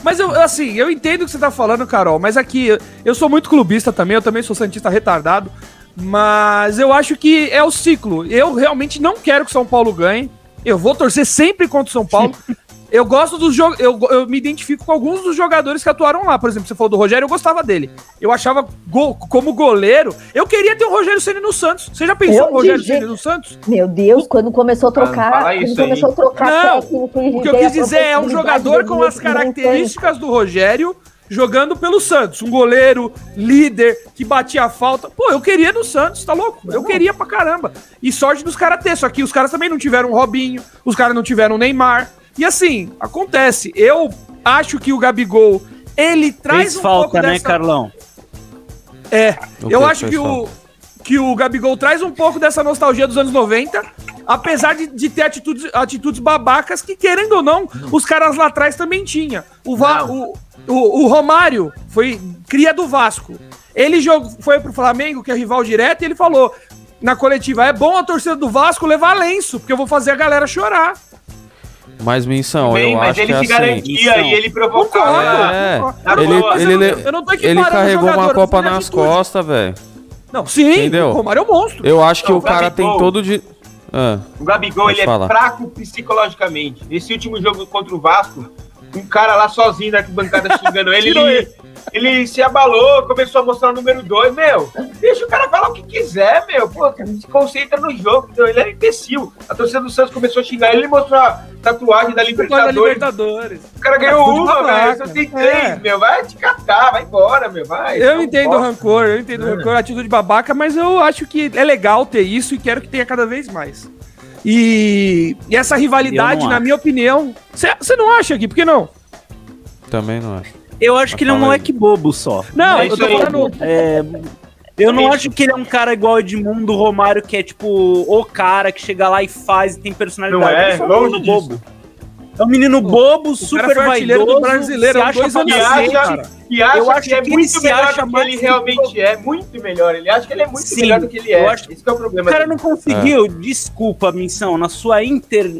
Mas eu, assim, eu entendo o que você tá falando, Carol, mas aqui, eu sou muito clubista também, eu também sou santista retardado, mas eu acho que é o ciclo. Eu realmente não quero que o São Paulo ganhe. Eu vou torcer sempre contra o São Paulo. Eu gosto dos jogos. Eu, eu me identifico com alguns dos jogadores que atuaram lá. Por exemplo, você falou do Rogério, eu gostava dele. Eu achava go como goleiro. Eu queria ter o Rogério Ceni no Santos. Você já pensou no Rogério Ceni no Santos? Meu Deus, quando começou a trocar. Ah, quando começou a trocar Não, o que eu quis dizer é um jogador com as características do Rogério jogando pelo Santos. Um goleiro, líder, que batia a falta. Pô, eu queria no Santos, tá louco? Eu queria pra caramba. E sorte dos caras ter. Só que os caras também não tiveram o Robinho, os caras não tiveram o Neymar. E assim, acontece. Eu acho que o Gabigol, ele traz Fez um falta, pouco né, dessa... Carlão? É, o eu acho que o, que o Gabigol traz um pouco dessa nostalgia dos anos 90, apesar de, de ter atitudes, atitudes babacas que, querendo ou não, os caras lá atrás também tinham. O, Va, o, o, o, Romário foi cria do Vasco. Ele jogou, foi pro Flamengo, que é rival direto, e ele falou na coletiva: é bom a torcida do Vasco levar lenço, porque eu vou fazer a galera chorar. Mas menção, Bem, eu mas acho ele que se assim, garantia e ele provocou. É, ele, ele, ele, ele carregou uma Copa nas costas, velho. Não, sim, Entendeu? o Romário é um monstro. Eu acho que não, o, o cara tem todo de... Ah, o Gabigol, ele é falar. é fraco psicologicamente. Nesse último jogo contra o Vasco, um cara lá sozinho na arquibancada xingando ele, ele, ele se abalou, começou a mostrar o número 2, meu. Deixa o cara falar o que quiser, meu. Pô, se concentra no jogo. Então, ele era imbecil. A torcida do Santos começou a xingar ele, ele mostrou a tatuagem da Libertadores. Da Libertadores. O cara ganhou é uma, velho. Só tem três, é. meu. Vai te catar, vai embora, meu. Vai. Eu entendo o rancor, eu entendo o é. rancor, a atitude babaca, mas eu acho que é legal ter isso e quero que tenha cada vez mais. E, e essa rivalidade, na acho. minha opinião. Você não acha aqui? Por que não? Também não acho. Eu acho que ele é um moleque bobo só. Não, é eu tô falando. É, eu não acho que ele é um cara igual Edmundo Romário, que é tipo o cara que chega lá e faz e tem personalidade. Não é, é longe um bobo. É um menino bobo, o super vaidoso, do brasileiro, se acha dois anos que acha, eu acho que, é que muito melhor do que ele realmente é, muito melhor. Ele acha que ele é muito Sim, melhor do que ele é. Acho Esse é o problema. O cara dele. não conseguiu, é. desculpa, missão, na sua inter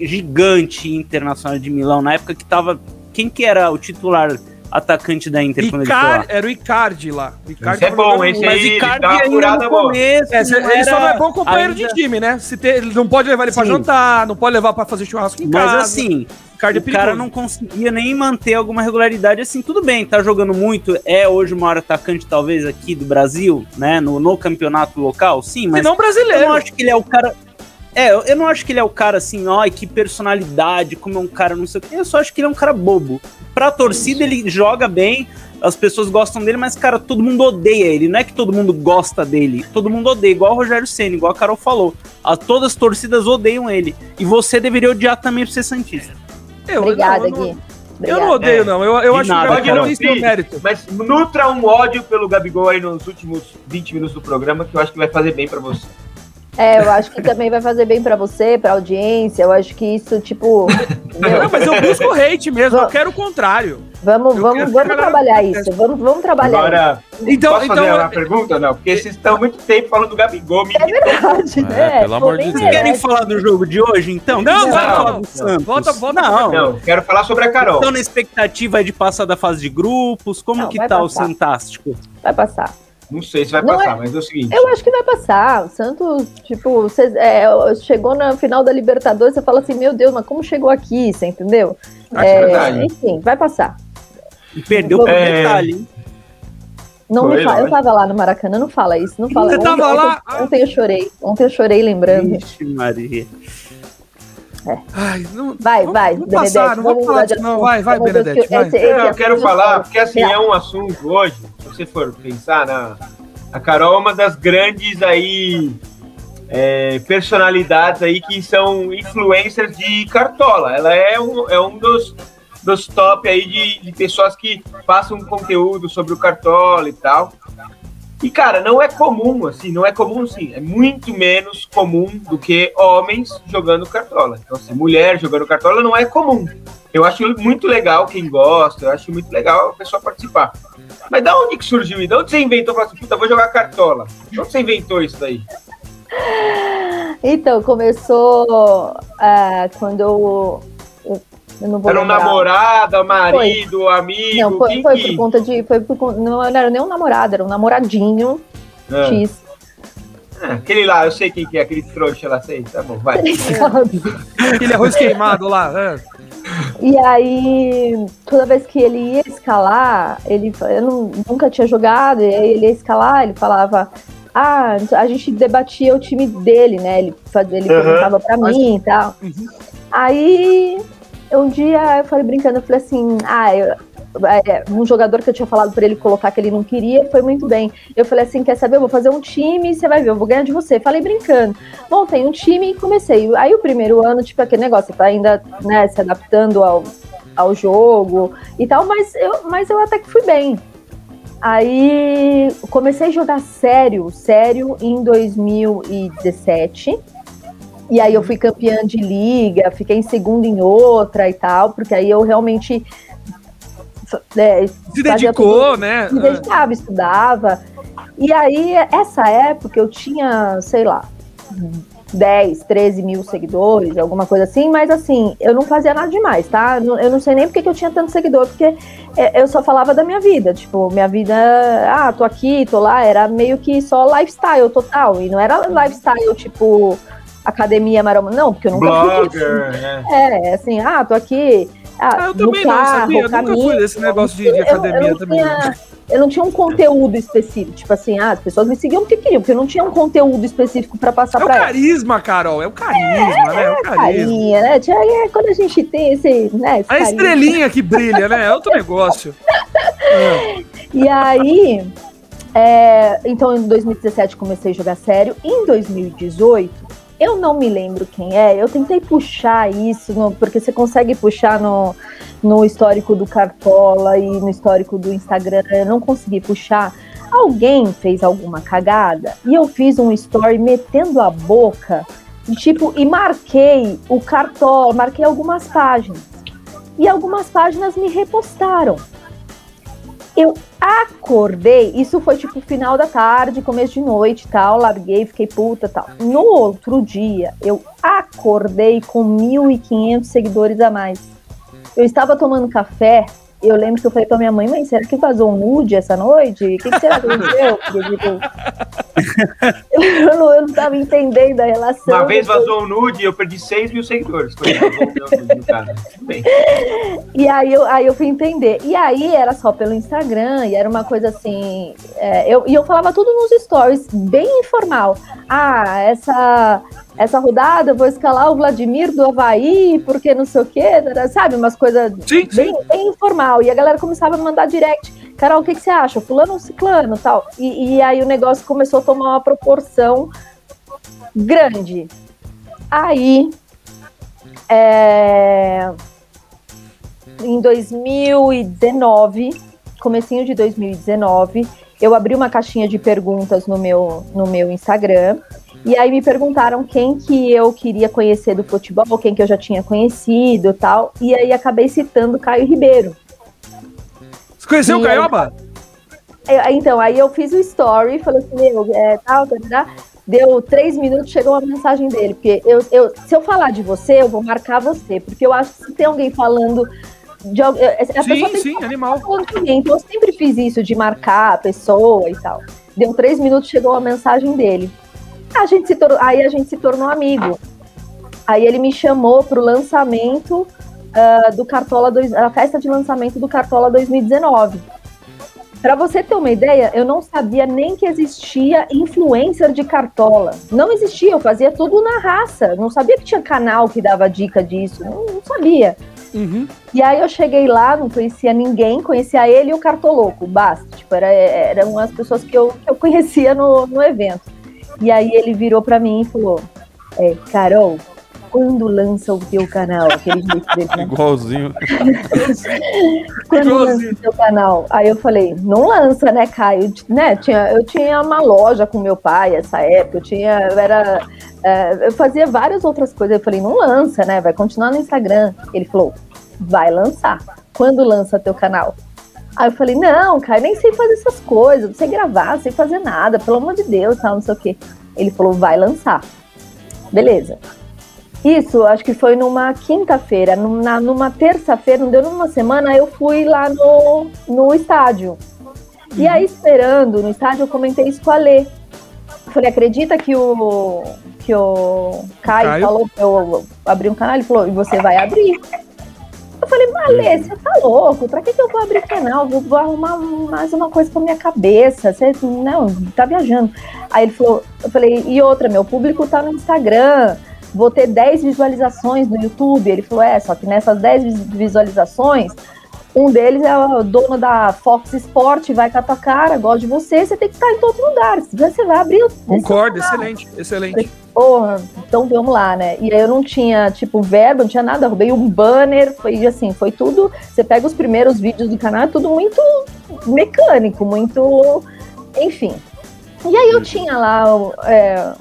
gigante internacional de Milão, na época que tava quem que era o titular atacante da Inter quando ele foi lá? Era o Icardi lá. O Icardi esse é bom, esse Mas aí, Icardi ainda no começo, é, ele só não é bom companheiro ainda... de time, né? Se ter, ele não pode levar ele Sim. pra jantar, não pode levar pra fazer churrasco em Mas casa. Mas assim, Icardi é o cara não conseguia nem manter alguma regularidade assim. Tudo bem, tá jogando muito, é hoje o maior atacante talvez aqui do Brasil, né? No, no campeonato local, sim, mas... E não brasileiro. Eu não acho que ele é o cara... É, eu não acho que ele é o cara assim, ai, que personalidade, como é um cara não sei o quê. Eu só acho que ele é um cara bobo. Pra torcida, ele joga bem, as pessoas gostam dele, mas, cara, todo mundo odeia ele. Não é que todo mundo gosta dele, todo mundo odeia, igual o Rogério Senna, igual a Carol falou. A, todas as torcidas odeiam ele. E você deveria odiar também por ser Santista. Eu, Obrigada, não, eu Gui. Eu não odeio, é. não. Eu, eu acho nada, que não tem seu mérito. Mas nutra um ódio pelo Gabigol aí nos últimos 20 minutos do programa, que eu acho que vai fazer bem para você. É, eu acho que também vai fazer bem para você, pra audiência. Eu acho que isso, tipo. não, mas eu busco hate mesmo, eu quero o contrário. Vamos, vamos, vamos trabalhar isso. Vamos, vamos trabalhar Agora, isso. Então, posso então, fazer uma pergunta? Não, porque vocês estão muito tempo falando do Gabigol. É verdade, né? É, pelo amor de Deus. Vocês querem falar do jogo de hoje, então? Não, não, não, do Santos. Volta, volta. Não, não, quero falar sobre a Carol. Estão na expectativa de passar da fase de grupos? Como não, que tá passar. o Santástico? Vai passar. Não sei se vai não passar, é... mas é o seguinte. Eu acho que vai passar. O Santos, tipo, você, é, chegou na final da Libertadores, você fala assim, meu Deus, mas como chegou aqui? Você entendeu? Acho é, verdade. Enfim, vai passar. E perdeu por é... detalhe, Não Foi, me fala, eu tava lá no Maracanã, não fala isso, não fala. Você ontem, tava lá? Ontem, ontem, eu chorei, ontem eu chorei lembrando. Ixi, Maria. É. Ai, não, vai, vai, vamos passar, não vamos falar disso, não. Vai, vai, Benedete, vai. Esse, esse eu quero falar, porque assim, é um assunto hoje, se você for pensar na... A Carol é uma das grandes aí é, personalidades aí que são influencers de cartola. Ela é um, é um dos, dos top aí de, de pessoas que passam conteúdo sobre o cartola e tal. E, cara, não é comum, assim, não é comum, sim. É muito menos comum do que homens jogando cartola. Então, assim, mulher jogando cartola não é comum. Eu acho muito legal quem gosta, eu acho muito legal a pessoa participar. Mas da onde que surgiu isso? Da onde você inventou? Assim, puta, vou jogar cartola. Da onde você inventou isso daí? Então, começou uh, quando eu eu era um namorado, marido, foi. amigo? Não, foi, foi por conta de. Foi por, não era nem um namorado, era um namoradinho ah. X. Ah, aquele lá, eu sei quem que é, aquele trouxa lá, sei, tá bom, vai. aquele arroz queimado lá. É. E aí, toda vez que ele ia escalar, ele, eu não, nunca tinha jogado, e aí ele ia escalar, ele falava, ah, a gente debatia o time dele, né? Ele, ele uhum. perguntava pra mim e tal. Uhum. Aí um dia eu falei brincando, eu falei assim, ah, eu, é, um jogador que eu tinha falado para ele colocar que ele não queria, foi muito bem. Eu falei assim, quer saber, eu vou fazer um time você vai ver, eu vou ganhar de você. Falei brincando. Montei um time e comecei. Aí o primeiro ano, tipo, aquele negócio, você tá ainda, né, se adaptando ao, ao jogo e tal, mas eu, mas eu até que fui bem. Aí comecei a jogar sério, sério em 2017 e aí eu fui campeã de liga, fiquei em segundo em outra e tal, porque aí eu realmente é, se dedicou, tudo, né? Me dedicava, estudava. E aí, essa época, eu tinha, sei lá, 10, 13 mil seguidores, alguma coisa assim, mas assim, eu não fazia nada demais, tá? Eu não sei nem porque que eu tinha tanto seguidor, porque é, eu só falava da minha vida, tipo, minha vida, ah, tô aqui, tô lá, era meio que só lifestyle total, e não era lifestyle, tipo, academia maroma. Não, porque eu nunca Blogger, fui isso. Né? É, assim, ah, tô aqui. Ah, ah eu também carro, não, sabia? Eu nunca fui desse negócio de, de academia eu, eu também. Tinha, eu não tinha um conteúdo específico, tipo assim, ah, as pessoas me seguiam porque queriam, porque eu não tinha um conteúdo específico para passar é para elas. É o carisma, Carol, é o carisma, é, né? É o carisma. Carinha, né? É, quando a gente tem esse, né, esse A carisma. estrelinha que brilha, né? É outro negócio. é. E aí, é, então em 2017 comecei a jogar sério. Em 2018, eu não me lembro quem é. Eu tentei puxar isso, no, porque você consegue puxar no, no histórico do Cartola e no histórico do Instagram. Eu não consegui puxar. Alguém fez alguma cagada e eu fiz um story metendo a boca, tipo, e marquei o Cartola, marquei algumas páginas. E algumas páginas me repostaram. Eu acordei, isso foi tipo final da tarde, começo de noite tal, larguei, fiquei puta tal. No outro dia, eu acordei com 1.500 seguidores a mais. Eu estava tomando café, eu lembro que eu falei pra minha mãe, mãe, será que vazou um nude essa noite? O que, que será que aconteceu? eu, não, eu não tava entendendo a relação. Uma vez vazou um nude e eu perdi 6 mil seguidores. Foi. E aí eu, aí eu fui entender. E aí era só pelo Instagram, e era uma coisa assim. É, eu, e eu falava tudo nos stories, bem informal. Ah, essa essa rodada eu vou escalar o Vladimir do Havaí, porque não sei o quê, sabe? Umas coisas bem, bem, informal. E a galera começava a me mandar direct. Carol, o que, que você acha? Fulano ou ciclano tal. E, e aí o negócio começou a tomar uma proporção grande. Aí, é, em 2019, comecinho de 2019, eu abri uma caixinha de perguntas no meu, no meu Instagram e aí me perguntaram quem que eu queria conhecer do futebol, quem que eu já tinha conhecido tal. E aí acabei citando Caio Ribeiro. Você conheceu e o Caioba? Aí, então, aí eu fiz o story, falei assim, meu, é, tal, tal, tal, deu três minutos, chegou uma mensagem dele, porque eu, eu, se eu falar de você, eu vou marcar você, porque eu acho que se tem alguém falando de a sim, sim, animal. Então eu sempre fiz isso de marcar a pessoa e tal. Deu três minutos, chegou a mensagem dele. A gente se aí a gente se tornou amigo. Aí ele me chamou para o lançamento uh, do Cartola, dois, a festa de lançamento do Cartola 2019. Para você ter uma ideia, eu não sabia nem que existia influencer de cartola. Não existia, eu fazia tudo na raça. Não sabia que tinha canal que dava dica disso. Não, não sabia. Uhum. E aí eu cheguei lá, não conhecia ninguém, conhecia ele e o Cartoloco, basta. Tipo, era, eram as pessoas que eu, que eu conhecia no, no evento. E aí ele virou para mim e falou: é, Carol, quando lança o teu canal? Aquele jeito dele, né? Igualzinho. quando Igualzinho. lança o teu canal? Aí eu falei, não lança, né, Caio? Né, tinha, eu tinha uma loja com meu pai essa época, eu tinha. Eu era. É, eu fazia várias outras coisas. Eu falei, não lança, né? Vai continuar no Instagram. Ele falou, vai lançar. Quando lança teu canal? Aí eu falei, não, cara, nem sei fazer essas coisas, não sei gravar, não sei fazer nada, pelo amor de Deus, tal, não sei o quê. Ele falou, vai lançar. Beleza. Isso, acho que foi numa quinta-feira. Numa, numa terça-feira, não deu numa semana, eu fui lá no, no estádio. Uhum. E aí, esperando no estádio, eu comentei isso com a Lê. Eu falei, acredita que o, que o Caio, Caio? falou que eu abri um canal? Ele falou, e você vai abrir. Eu falei, Malê, você tá louco? Pra que, que eu vou abrir canal? Vou, vou arrumar mais uma coisa pra minha cabeça. Você não, tá viajando. Aí ele falou, eu falei, e outra, meu público tá no Instagram. Vou ter 10 visualizações no YouTube. Ele falou, é, só que nessas 10 visualizações, um deles é o dono da Fox Sport, vai com a tua cara, gosta de você, você tem que estar em todo lugar. Você vai abrir. Concordo, excelente, excelente. Porra, então vamos lá, né? E aí eu não tinha, tipo, verbo, não tinha nada, roubei um banner, foi assim, foi tudo. Você pega os primeiros vídeos do canal, é tudo muito mecânico, muito. Enfim. E aí eu tinha lá é,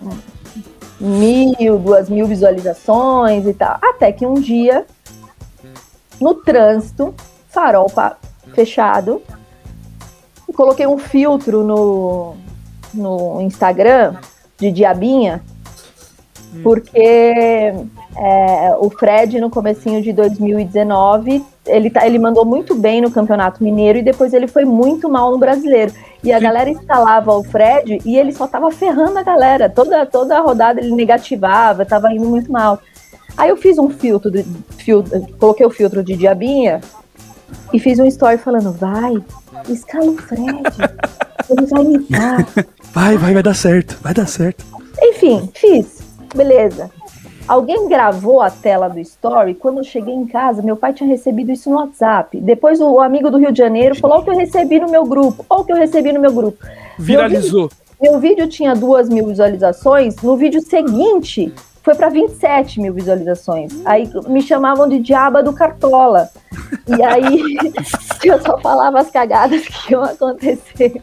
mil, duas mil visualizações e tal. Até que um dia, no trânsito, farol fechado. E coloquei um filtro no, no Instagram de diabinha, hum. porque é, o Fred, no comecinho de 2019, ele, tá, ele mandou muito bem no Campeonato Mineiro e depois ele foi muito mal no Brasileiro. E a Sim. galera instalava o Fred e ele só tava ferrando a galera. Toda, toda a rodada ele negativava, tava indo muito mal. Aí eu fiz um filtro, de, filtro coloquei o filtro de diabinha e fiz um story falando: vai, escala o Fred, ele vai imitar. Vai, vai, vai dar certo, vai dar certo. Enfim, fiz, beleza. Alguém gravou a tela do story. Quando eu cheguei em casa, meu pai tinha recebido isso no WhatsApp. Depois o amigo do Rio de Janeiro falou o que eu recebi no meu grupo. Olha o que eu recebi no meu grupo. Viralizou. Meu vídeo, meu vídeo tinha duas mil visualizações. No vídeo seguinte, foi para 27 mil visualizações. Aí me chamavam de diaba do Cartola. E aí eu só falava as cagadas que iam acontecer.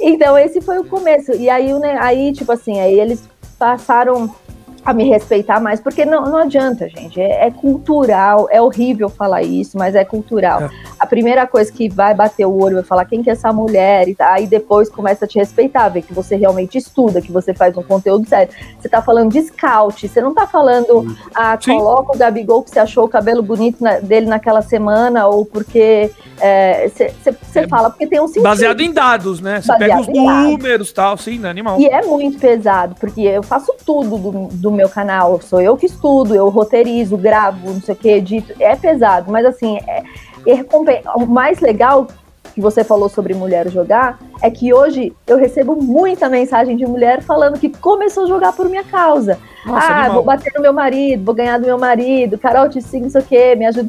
Então esse foi o começo. E aí, né, aí tipo assim, aí eles passaram a me respeitar mais, porque não, não adianta, gente. É, é, cultural, é horrível falar isso, mas é cultural. É. a primeira coisa que vai bater o olho vai falar quem que é essa mulher, e aí depois começa a te respeitar, ver que você realmente estuda, que você faz um conteúdo sério. Você tá falando de scout, você não tá falando, ah, Sim. coloca o Gabigol que você achou o cabelo bonito na, dele naquela semana, ou porque você é, é, fala, porque tem um sentido. Baseado em dados, né? Você pega os números e tal, sim, né, animal. E é muito pesado, porque eu faço tudo do, do meu canal, sou eu que estudo, eu roteirizo, gravo, não sei o que, edito, é pesado, mas assim, é, o mais legal que você falou sobre mulher jogar é que hoje eu recebo muita mensagem de mulher falando que começou a jogar por minha causa. Nossa, ah, animal. vou bater no meu marido, vou ganhar do meu marido, Carol, te sigo, não sei o quê, me ajuda.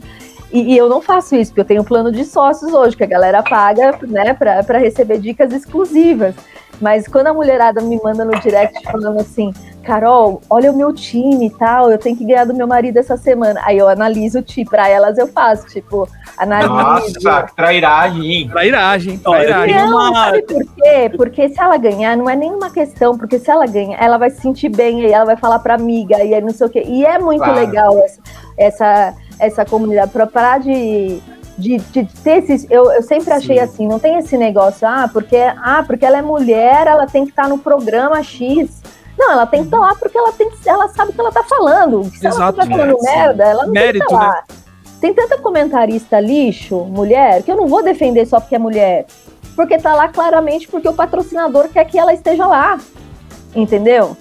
E, e, eu não faço isso, porque eu tenho plano de sócios hoje, que a galera paga né, para receber dicas exclusivas. Mas quando a mulherada me manda no direct falando assim, Carol, olha o meu time e tal, eu tenho que ganhar do meu marido essa semana. Aí eu analiso o time, pra elas eu faço, tipo, analiso. Nossa, trairagem. Trairagem, trairagem. Não, sabe por quê? Porque se ela ganhar, não é nenhuma questão, porque se ela ganhar, ela vai se sentir bem, aí ela vai falar pra amiga, e aí não sei o quê. E é muito claro. legal essa, essa, essa comunidade, pra parar de de, de ter esses. Eu, eu sempre achei Sim. assim, não tem esse negócio, ah, porque, ah, porque ela é mulher, ela tem que estar no programa X. Não, ela tem que estar lá porque ela, tem que, ela sabe o que ela está falando. Se Exato, ela estiver falando é, merda, ela não Mérito, tem que estar lá. Né? Tem tanta comentarista lixo, mulher, que eu não vou defender só porque é mulher. Porque tá lá claramente porque o patrocinador quer que ela esteja lá. Entendeu?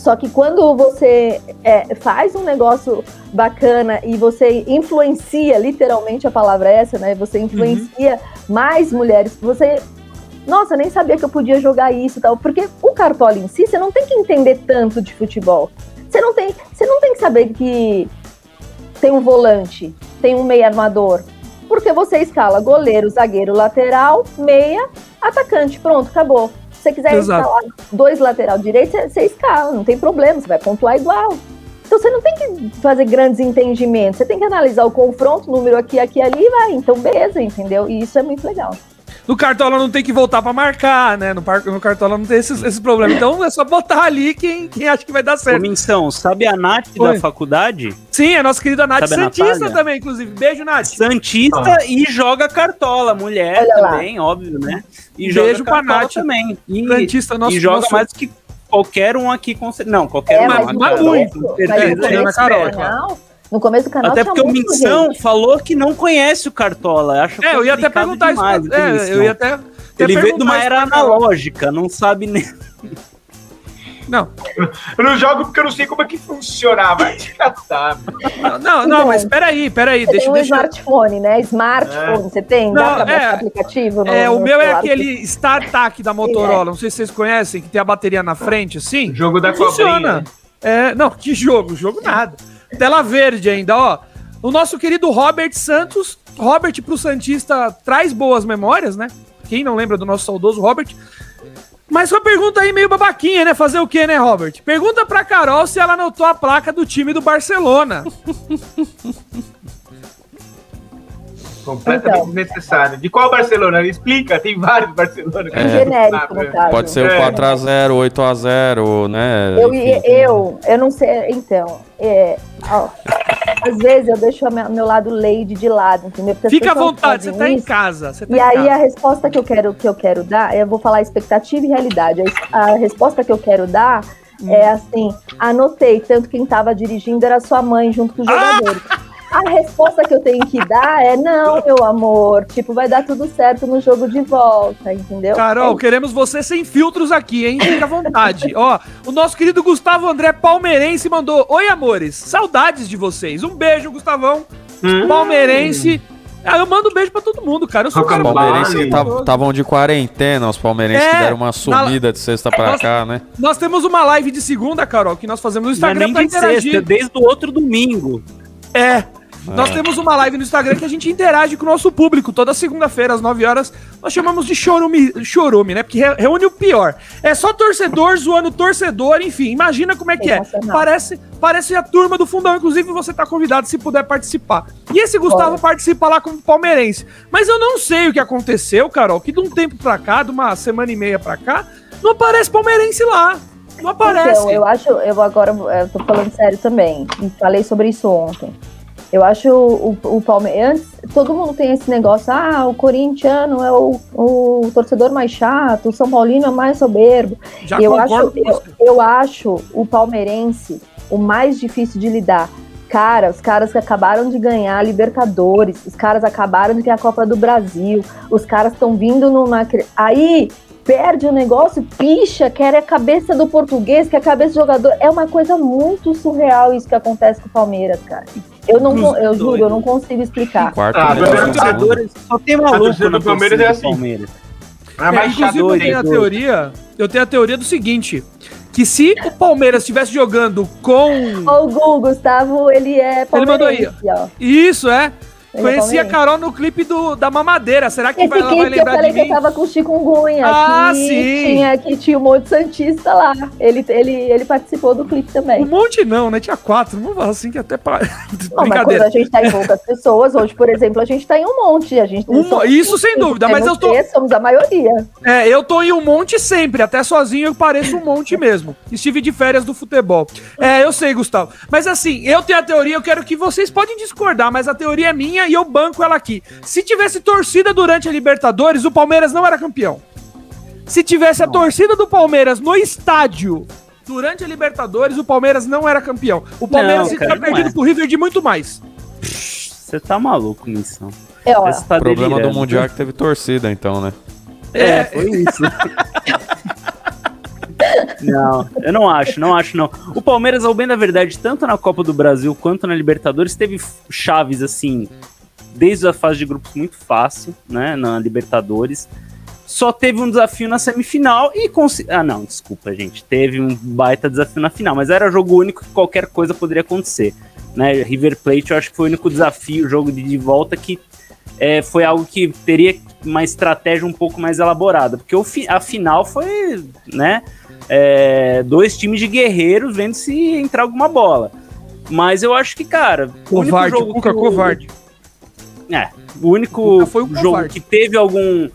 Só que quando você é, faz um negócio bacana e você influencia, literalmente a palavra é essa, né? Você influencia uhum. mais mulheres, você. Nossa, nem sabia que eu podia jogar isso e tal. Porque o cartola em si, você não tem que entender tanto de futebol. Você não tem, você não tem que saber que tem um volante, tem um meia armador. Porque você escala goleiro, zagueiro, lateral, meia, atacante. Pronto, acabou. Se você quiser Exato. escalar dois lateral direito, você, escala, não tem problema, você vai pontuar igual. Então você não tem que fazer grandes entendimentos, você tem que analisar o confronto, número aqui, aqui, ali vai. Então, beleza, entendeu? E isso é muito legal. No Cartola não tem que voltar para marcar, né? No, par... no Cartola não tem esse, esse problema. Então é só botar ali quem, quem acha que vai dar certo. Ô, sabe a Nath Oi. da faculdade? Sim, a nossa querida Nath sabe Santista também, inclusive. Beijo, Nath. Santista ah. e joga Cartola. Mulher Olha também, lá. óbvio, né? E Beijo joga pra Nath também. E, Santista, nosso, e joga nosso... mais que qualquer um aqui. Com... Não, qualquer é, um. Mas, mas muito. É, é, Carol, no começo do canal Até porque o Minção gente. falou que não conhece o Cartola. Acho é, eu ia até perguntar demais, isso. É, eu ia até ele veio de uma era analógica, não sabe nem. Não. Eu não jogo porque eu não sei como é que funciona. Catar. Não, não, não, mas peraí, peraí. Você deixa, tem um deixa... smartphone, né? Smartphone, é. você tem? Dá não, pra é, aplicativo? No, é, o meu é aquele StarTAC da Motorola. É. Não sei se vocês conhecem, que tem a bateria na frente, assim. Jogo da Funciona. É, não, que jogo? Jogo nada. Tela verde ainda, ó. O nosso querido Robert Santos. Robert pro Santista traz boas memórias, né? Quem não lembra do nosso saudoso Robert? Mas uma pergunta aí meio babaquinha, né? Fazer o quê, né, Robert? Pergunta pra Carol se ela anotou a placa do time do Barcelona. Completamente então. desnecessário. De qual Barcelona? Explica, tem vários Barcelona. É, genérico, no caso. Pode ser o 4x0, 8x0, né? Eu, eu, eu não sei, então. É, ó, às vezes eu deixo o meu lado lady de lado, entendeu? Porque Fica à vontade, você tá isso, em casa. Tá e em aí casa. a resposta que eu quero que eu quero dar, eu vou falar expectativa e realidade. A, a resposta que eu quero dar hum. é assim: anotei, tanto quem tava dirigindo era sua mãe junto com os ah! jogadores. A resposta que eu tenho que dar é não, meu amor. Tipo, vai dar tudo certo no jogo de volta, entendeu? Carol, é queremos você sem filtros aqui, hein? Fica à vontade. Ó, o nosso querido Gustavo André Palmeirense mandou: Oi, amores, saudades de vocês. Um beijo, Gustavão. Hum. Palmeirense. Ah, eu mando um beijo pra todo mundo, cara. Eu sou Os palmeirenses que estavam de quarentena, os palmeirenses é, que deram uma sumida na... de sexta pra nós, cá, né? Nós temos uma live de segunda, Carol, que nós fazemos no Instagram Não é nem de interagir. Sexta, desde o outro domingo. É, nós é. temos uma live no Instagram que a gente interage com o nosso público. Toda segunda-feira, às 9 horas, nós chamamos de chorume, chorume né? Porque reúne o pior. É só torcedor zoando torcedor, enfim. Imagina como é que é. Parece, parece a turma do fundão. Inclusive, você tá convidado se puder participar. E esse Gustavo Pode. participa lá como palmeirense. Mas eu não sei o que aconteceu, Carol, que de um tempo pra cá, de uma semana e meia pra cá, não aparece palmeirense lá. Não aparece. Então, eu acho, eu agora eu tô falando sério também. E falei sobre isso ontem Eu acho o, o Palmeiras. Todo mundo tem esse negócio, ah, o corintiano é o, o torcedor mais chato, o São Paulino é mais soberbo. Já eu acho, eu, eu acho o palmeirense o mais difícil de lidar. Cara, os caras que acabaram de ganhar a Libertadores, os caras acabaram de ter a Copa do Brasil, os caras estão vindo numa. Aí perde o negócio, picha, quer a cabeça do português, quer a cabeça do jogador. É uma coisa muito surreal isso que acontece com o Palmeiras, cara. Eu não, eu juro, eu não consigo explicar. Quarto ah, jogadores só tem maluco no Palmeiras é assim. Palmeiras. Ah, é, inclusive, eu tenho a teoria, eu tenho a teoria do seguinte, que se o Palmeiras estivesse jogando com... O Gu, Gustavo, ele é Ele mandou aí. Ó. Isso, é. Conheci a Carol no clipe do, da mamadeira. Será que Esse vai, ela vai lembrar eu falei que eu tava com chikungunya. Ah, que sim. Tinha, que tinha um monte de Santista lá. Ele, ele, ele participou do clipe também. Um monte não, né? Tinha quatro. Não vou assim que até para. Não, mas quando a gente tá em poucas pessoas, hoje, por exemplo, a gente tá em um monte. A gente um, isso sem dúvida, mas eu tô. Somos a maioria. É, eu tô em um monte sempre. Até sozinho eu pareço um monte mesmo. Estive de férias do futebol. É, eu sei, Gustavo. Mas assim, eu tenho a teoria, eu quero que vocês podem discordar, mas a teoria é minha e eu banco ela aqui. Se tivesse torcida durante a Libertadores, o Palmeiras não era campeão. Se tivesse a torcida do Palmeiras no estádio durante a Libertadores, o Palmeiras não era campeão. O Palmeiras tinha perdido é. pro River de muito mais. Você tá maluco nisso. É, ó. Tá o problema do Mundial é que teve torcida, então, né? É, é foi isso. Não, eu não acho, não acho não. O Palmeiras, ao bem da verdade, tanto na Copa do Brasil quanto na Libertadores, teve chaves assim desde a fase de grupos muito fácil, né, na Libertadores. Só teve um desafio na semifinal e consegui... Ah, não, desculpa, gente. Teve um baita desafio na final, mas era jogo único que qualquer coisa poderia acontecer. Né? River Plate, eu acho que foi o único desafio, jogo de, volta que é, foi algo que teria uma estratégia um pouco mais elaborada, porque a final foi, né, é, dois times de guerreiros vendo se entrar alguma bola. Mas eu acho que, cara, o covarde, único jogo que... covarde. É, o único foi um jogo que teve algum,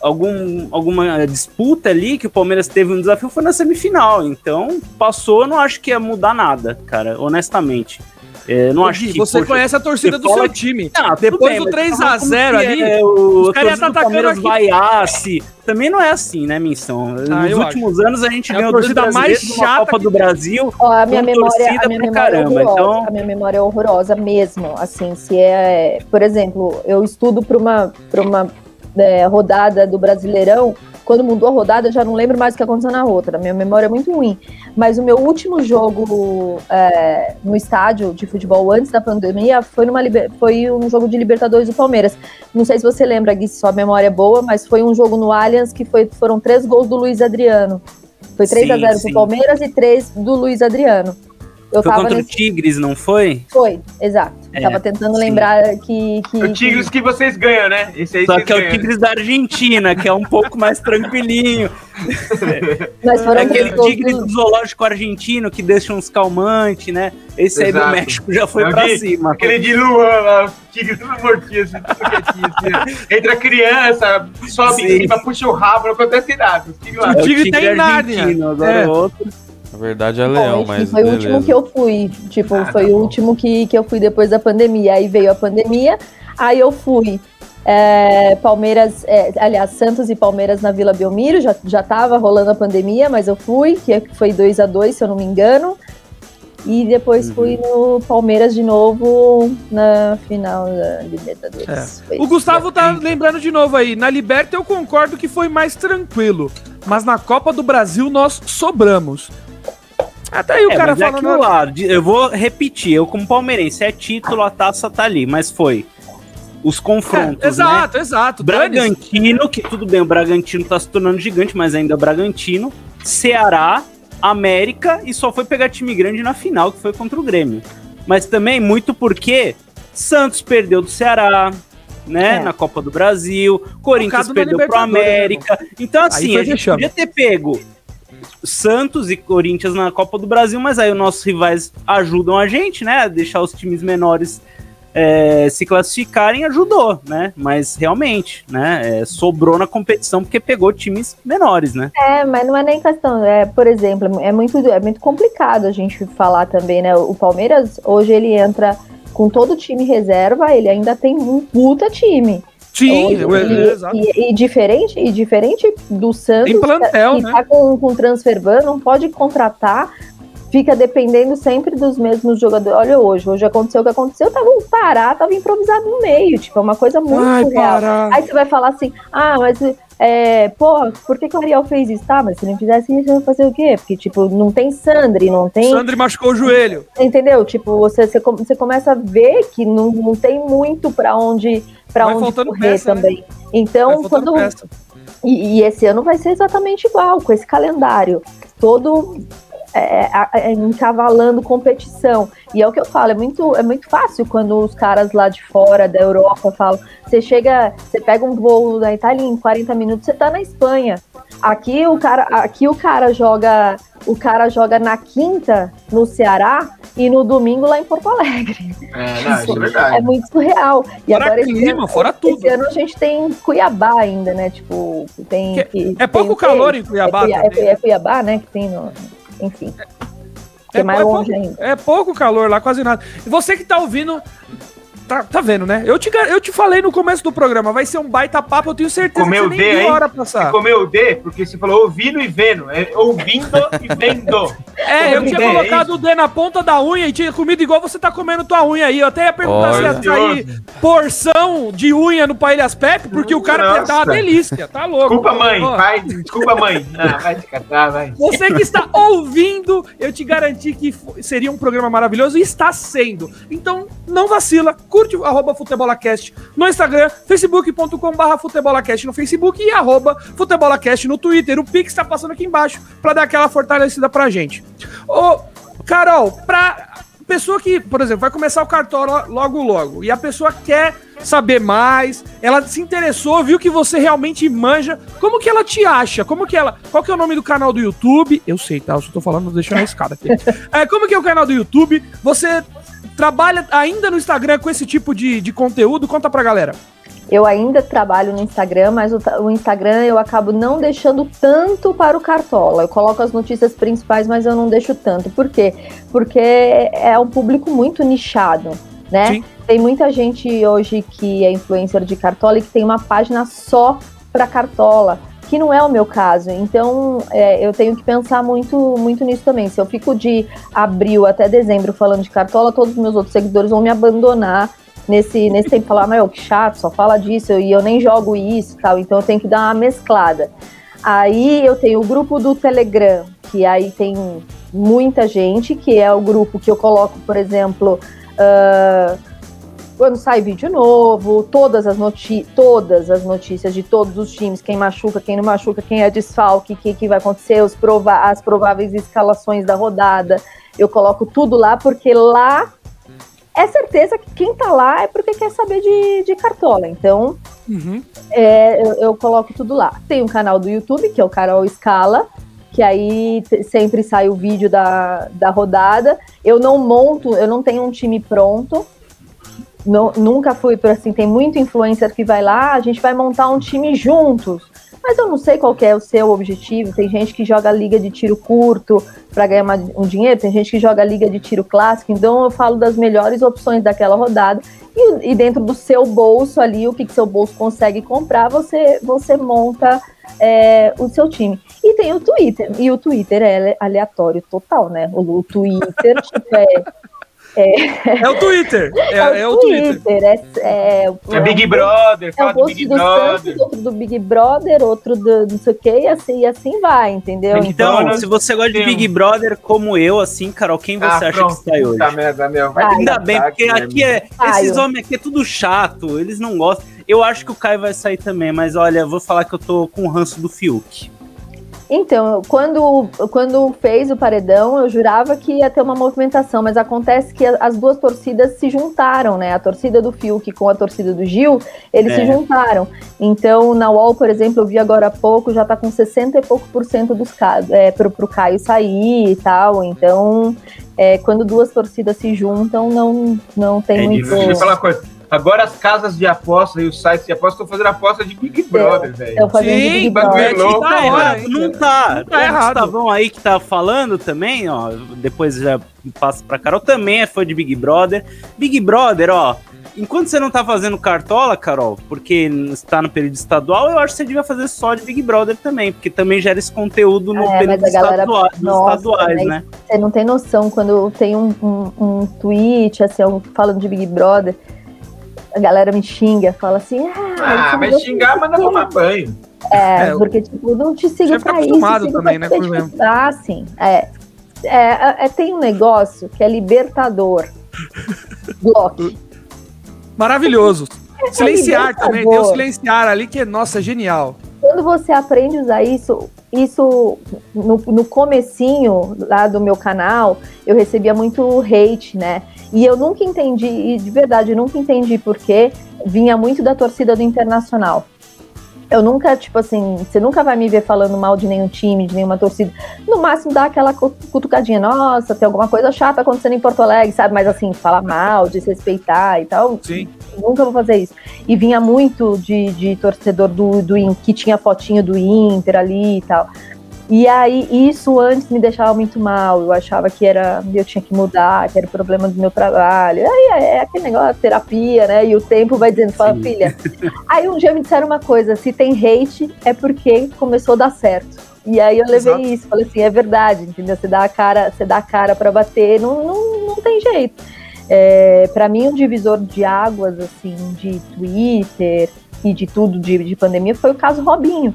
algum alguma disputa ali, que o Palmeiras teve um desafio, foi na semifinal. Então, passou, não acho que ia mudar nada, cara, honestamente. É, não acho que, você poxa, conhece a torcida do seu time. Ah, Depois bem, do 3x0 ali, é, o, os caras estão atacando aqui. Vaiasse. Também não é assim, né, Missão? Ah, Nos últimos acho. anos a gente é ganhou a torcida mais chata Copa do Brasil. Ó, a minha memória, a minha memória é caramba, é horrorosa, então... A minha memória é horrorosa mesmo. Assim, se é... Por exemplo, eu estudo para uma, pra uma é, rodada do Brasileirão quando mudou a rodada, eu já não lembro mais o que aconteceu na outra. Minha memória é muito ruim. Mas o meu último jogo é, no estádio de futebol antes da pandemia foi, numa, foi um jogo de Libertadores do Palmeiras. Não sei se você lembra, Gui, se sua memória é boa, mas foi um jogo no Allianz que foi, foram três gols do Luiz Adriano. Foi 3 sim, a 0 pro Palmeiras e 3 do Luiz Adriano. Eu foi contra nesse... o Tigres, não foi? Foi, exato. É, tava tentando sim. lembrar que, que. O Tigres que... que vocês ganham, né? Esse aí Só que é o Tigres da Argentina, que é um pouco mais tranquilinho. Mas foram é aquele Tigres do zoológico argentino que deixa uns calmantes, né? Esse Exato. aí do México já foi é pra cima. Aquele de Luan lá, o Tigre tudo mortinho, assim, tudo quietinho, assim. Entra criança, sobe em cima, puxa o rabo, não acontece nada. O Tigre, o tigre, tem nada. Agora é. outro. Na verdade é leão, Bom, mas. Foi beleza. o último que eu fui. Tipo, ah, foi tá o último que, que eu fui depois da pandemia. Aí veio a pandemia, aí eu fui. É, Palmeiras, é, aliás, Santos e Palmeiras na Vila Belmiro, já, já tava rolando a pandemia, mas eu fui, que foi 2 a 2 se eu não me engano. E depois uhum. fui no Palmeiras de novo na final da Libertadores. É. O Gustavo tá lembrando de novo aí. Na Liberta eu concordo que foi mais tranquilo. Mas na Copa do Brasil nós sobramos. Até aí o é, cara mas falando... É lá, eu vou repetir, eu como palmeirense, é título, a taça tá ali, mas foi os confrontos, é, Exato, né? exato. Bragantino, que tudo bem, o Bragantino tá se tornando gigante, mas ainda é o Bragantino. Ceará, América e só foi pegar time grande na final, que foi contra o Grêmio. Mas também muito porque Santos perdeu do Ceará, né, é. na Copa do Brasil, Corinthians perdeu pro América. Né, então assim, a gente podia ter pego Santos e Corinthians na Copa do Brasil, mas aí os nossos rivais ajudam a gente, né? A deixar os times menores é, se classificarem ajudou, né? Mas realmente, né? É, sobrou na competição porque pegou times menores, né? É, mas não é nem questão. É, por exemplo, é muito, é muito complicado a gente falar também, né? O Palmeiras hoje ele entra com todo o time reserva, ele ainda tem um puta time. Sim, e, e, e, diferente, e diferente do Santos, tem plantel, que né? tá com, com transfer ban, não pode contratar fica dependendo sempre dos mesmos jogadores. Olha hoje, hoje aconteceu o que aconteceu, tava um Pará, tava improvisado no meio, tipo, é uma coisa muito Ai. Pará. Aí você vai falar assim, ah, mas, é, pô, por que, que o Ariel fez isso? Tá, mas se não fizesse isso, ia fazer o quê? Porque, tipo, não tem Sandri, não tem... Sandri machucou o joelho. Entendeu? Tipo, você, você, você começa a ver que não, não tem muito pra onde, pra Vai onde correr peça, né? também. Então, Vai faltando quando... E, e esse ano vai ser exatamente igual, com esse calendário. Todo é, é, encavalando competição. E é o que eu falo, é muito, é muito fácil quando os caras lá de fora da Europa falam. Você chega, você pega um voo da Itália em 40 minutos, você tá na Espanha. Aqui o cara, aqui o cara joga, o cara joga na quinta no Ceará e no domingo lá em Porto Alegre. É, não, isso é verdade. É muito surreal. E Fora agora clima, ano, fora tudo. Esse ano a gente tem Cuiabá ainda, né? Tipo, tem. Que- que- é pouco tem calor em Cuiabá É, também. é, é Cuiabá, né? Que tem no. Enfim. Que é, mais pou- longe pouco, ainda. é pouco calor lá, quase nada. E você que tá ouvindo, tá, tá vendo, né? Eu te, eu te falei no começo do programa, vai ser um baita papo, eu tenho certeza Comeu que você nem D, a hora Você passar. comeu o D, porque você falou ouvindo e vendo. É ouvindo e vendo. É, eu tinha D, colocado o D na ponta da unha e tinha comido igual você tá comendo tua unha aí. Eu até ia perguntar se ia Olha. sair porção de unha no Paelhas Pepe, porque o cara Nossa. tá uma delícia, tá louco. Desculpa, mãe. Ó, Vai, desculpa, mãe. Ah, vai te catar, vai. Você que está ouvindo, eu te garanti que seria um programa maravilhoso e está sendo. Então, não vacila, curte arroba futebolacast no Instagram, facebook.com barra futebolacast no Facebook e arroba futebolacast no Twitter. O Pix está passando aqui embaixo para dar aquela fortalecida pra gente. Ô, Carol, pra pessoa que, por exemplo, vai começar o cartola logo logo e a pessoa quer saber mais, ela se interessou, viu que você realmente manja, como que ela te acha? Como que ela, qual que é o nome do canal do YouTube? Eu sei, tá? Eu só tô falando, deixando a escada aqui. É, como que é o canal do YouTube? Você trabalha ainda no Instagram com esse tipo de, de conteúdo? Conta pra galera. Eu ainda trabalho no Instagram, mas o, o Instagram eu acabo não deixando tanto para o Cartola. Eu coloco as notícias principais, mas eu não deixo tanto. Por quê? Porque é um público muito nichado, né? Sim. Tem muita gente hoje que é influencer de Cartola e que tem uma página só para Cartola, que não é o meu caso. Então, é, eu tenho que pensar muito, muito nisso também. Se eu fico de abril até dezembro falando de Cartola, todos os meus outros seguidores vão me abandonar nesse, nesse tempo falar, meu, que chato, só fala disso, e eu nem jogo isso tal, então eu tenho que dar uma mesclada. Aí eu tenho o grupo do Telegram, que aí tem muita gente, que é o grupo que eu coloco, por exemplo, uh, quando sai vídeo novo, todas as, todas as notícias de todos os times, quem machuca, quem não machuca, quem é desfalque, o que, que vai acontecer, os prova as prováveis escalações da rodada. Eu coloco tudo lá, porque lá é certeza que quem tá lá é porque quer saber de, de cartola. Então, Uhum. é, eu, eu coloco tudo lá. Tem um canal do YouTube, que é o Carol Escala, que aí sempre sai o vídeo da, da rodada. Eu não monto, eu não tenho um time pronto. Não, nunca fui por assim, tem muito influencer que vai lá, a gente vai montar um time juntos. Mas eu não sei qual é o seu objetivo. Tem gente que joga liga de tiro curto para ganhar um dinheiro, tem gente que joga liga de tiro clássico. Então eu falo das melhores opções daquela rodada. E, e dentro do seu bolso ali, o que, que seu bolso consegue comprar, você, você monta é, o seu time. E tem o Twitter. E o Twitter é aleatório total, né? O, o Twitter, tipo, é. É, é o Twitter. É, é o Twitter. É, é, é Big Brother, é fala o do post Big do Brother. Santos, outro do Big Brother, outro do não sei o que, e assim, e assim vai, entendeu? Então, Então, se você gosta de Big Brother como eu, assim, Carol, quem você Ah, acha pronto, que sai hoje? Puta merda, meu. Vai Ainda bem, porque ataque, aqui é. Caio. Esses homens aqui é tudo chato, eles não gostam. Eu acho que o Caio vai sair também, mas olha, eu vou falar que eu tô com o ranço do Fiuk. Então, quando, quando fez o paredão, eu jurava que ia ter uma movimentação, mas acontece que as duas torcidas se juntaram, né? A torcida do Fiuk com a torcida do Gil, eles É. se juntaram. Então, na UOL, por exemplo, eu vi agora há pouco, já tá com 60 e pouco por cento dos casos, é, pro, pro Caio sair e tal. Então, é, quando duas torcidas se juntam, não, não tem É muito. Deixa eu falar uma coisa. Agora as casas de aposta e os sites de aposta estão fazendo aposta de Big Brother, velho. Sim, Big Brother. Louco, tá errado. Não tá. Não tá errado. O Gustavão aí que tá falando também, ó, depois já passa pra Carol, também é fã de Big Brother. Big Brother, ó, enquanto você não tá fazendo cartola, Carol, porque está no período estadual, eu acho que você devia fazer só de Big Brother também, porque também gera esse conteúdo no é, período galera, estadual, nossa, estaduais, né? Você não tem noção quando tem um, um, um tweet, assim, falando de Big Brother, a galera me xinga, fala assim, ah, ah vai xingar, manda tomar banho. É, é, porque, tipo, não te sigo pra isso, sigo também, pra né, te tipo, Ah, sim, é. É, é, é, tem um negócio que é libertador. Block. Maravilhoso. É silenciar também, tem o silenciar ali que, nossa, é genial. Quando você aprende a usar isso, isso no, no comecinho lá do meu canal, eu recebia muito hate, né? E eu nunca entendi, e de verdade, eu nunca entendi porque vinha muito da torcida do Internacional. Eu nunca, tipo assim, você nunca vai me ver falando mal de nenhum time, de nenhuma torcida. No máximo dá aquela cutucadinha, nossa, tem alguma coisa chata acontecendo em Porto Alegre, sabe? Mas assim, falar mal, desrespeitar e tal. Sim. Nunca vou fazer isso. E vinha muito de, de torcedor do, do que tinha fotinho do Inter ali e tal. E aí, isso antes me deixava muito mal. Eu achava que era eu tinha que mudar, que era o problema do meu trabalho. Aí é, é aquele negócio, terapia, né? E o tempo vai dizendo, fala, filha. Aí um dia me disseram uma coisa: se tem hate, é porque começou a dar certo. E aí eu levei Exato. isso, falei assim, é verdade, entendeu? Você dá a cara, você dá a cara para bater, não, não, não tem jeito. É, para mim, um divisor de águas, assim, de Twitter e de tudo de, de pandemia foi o caso Robinho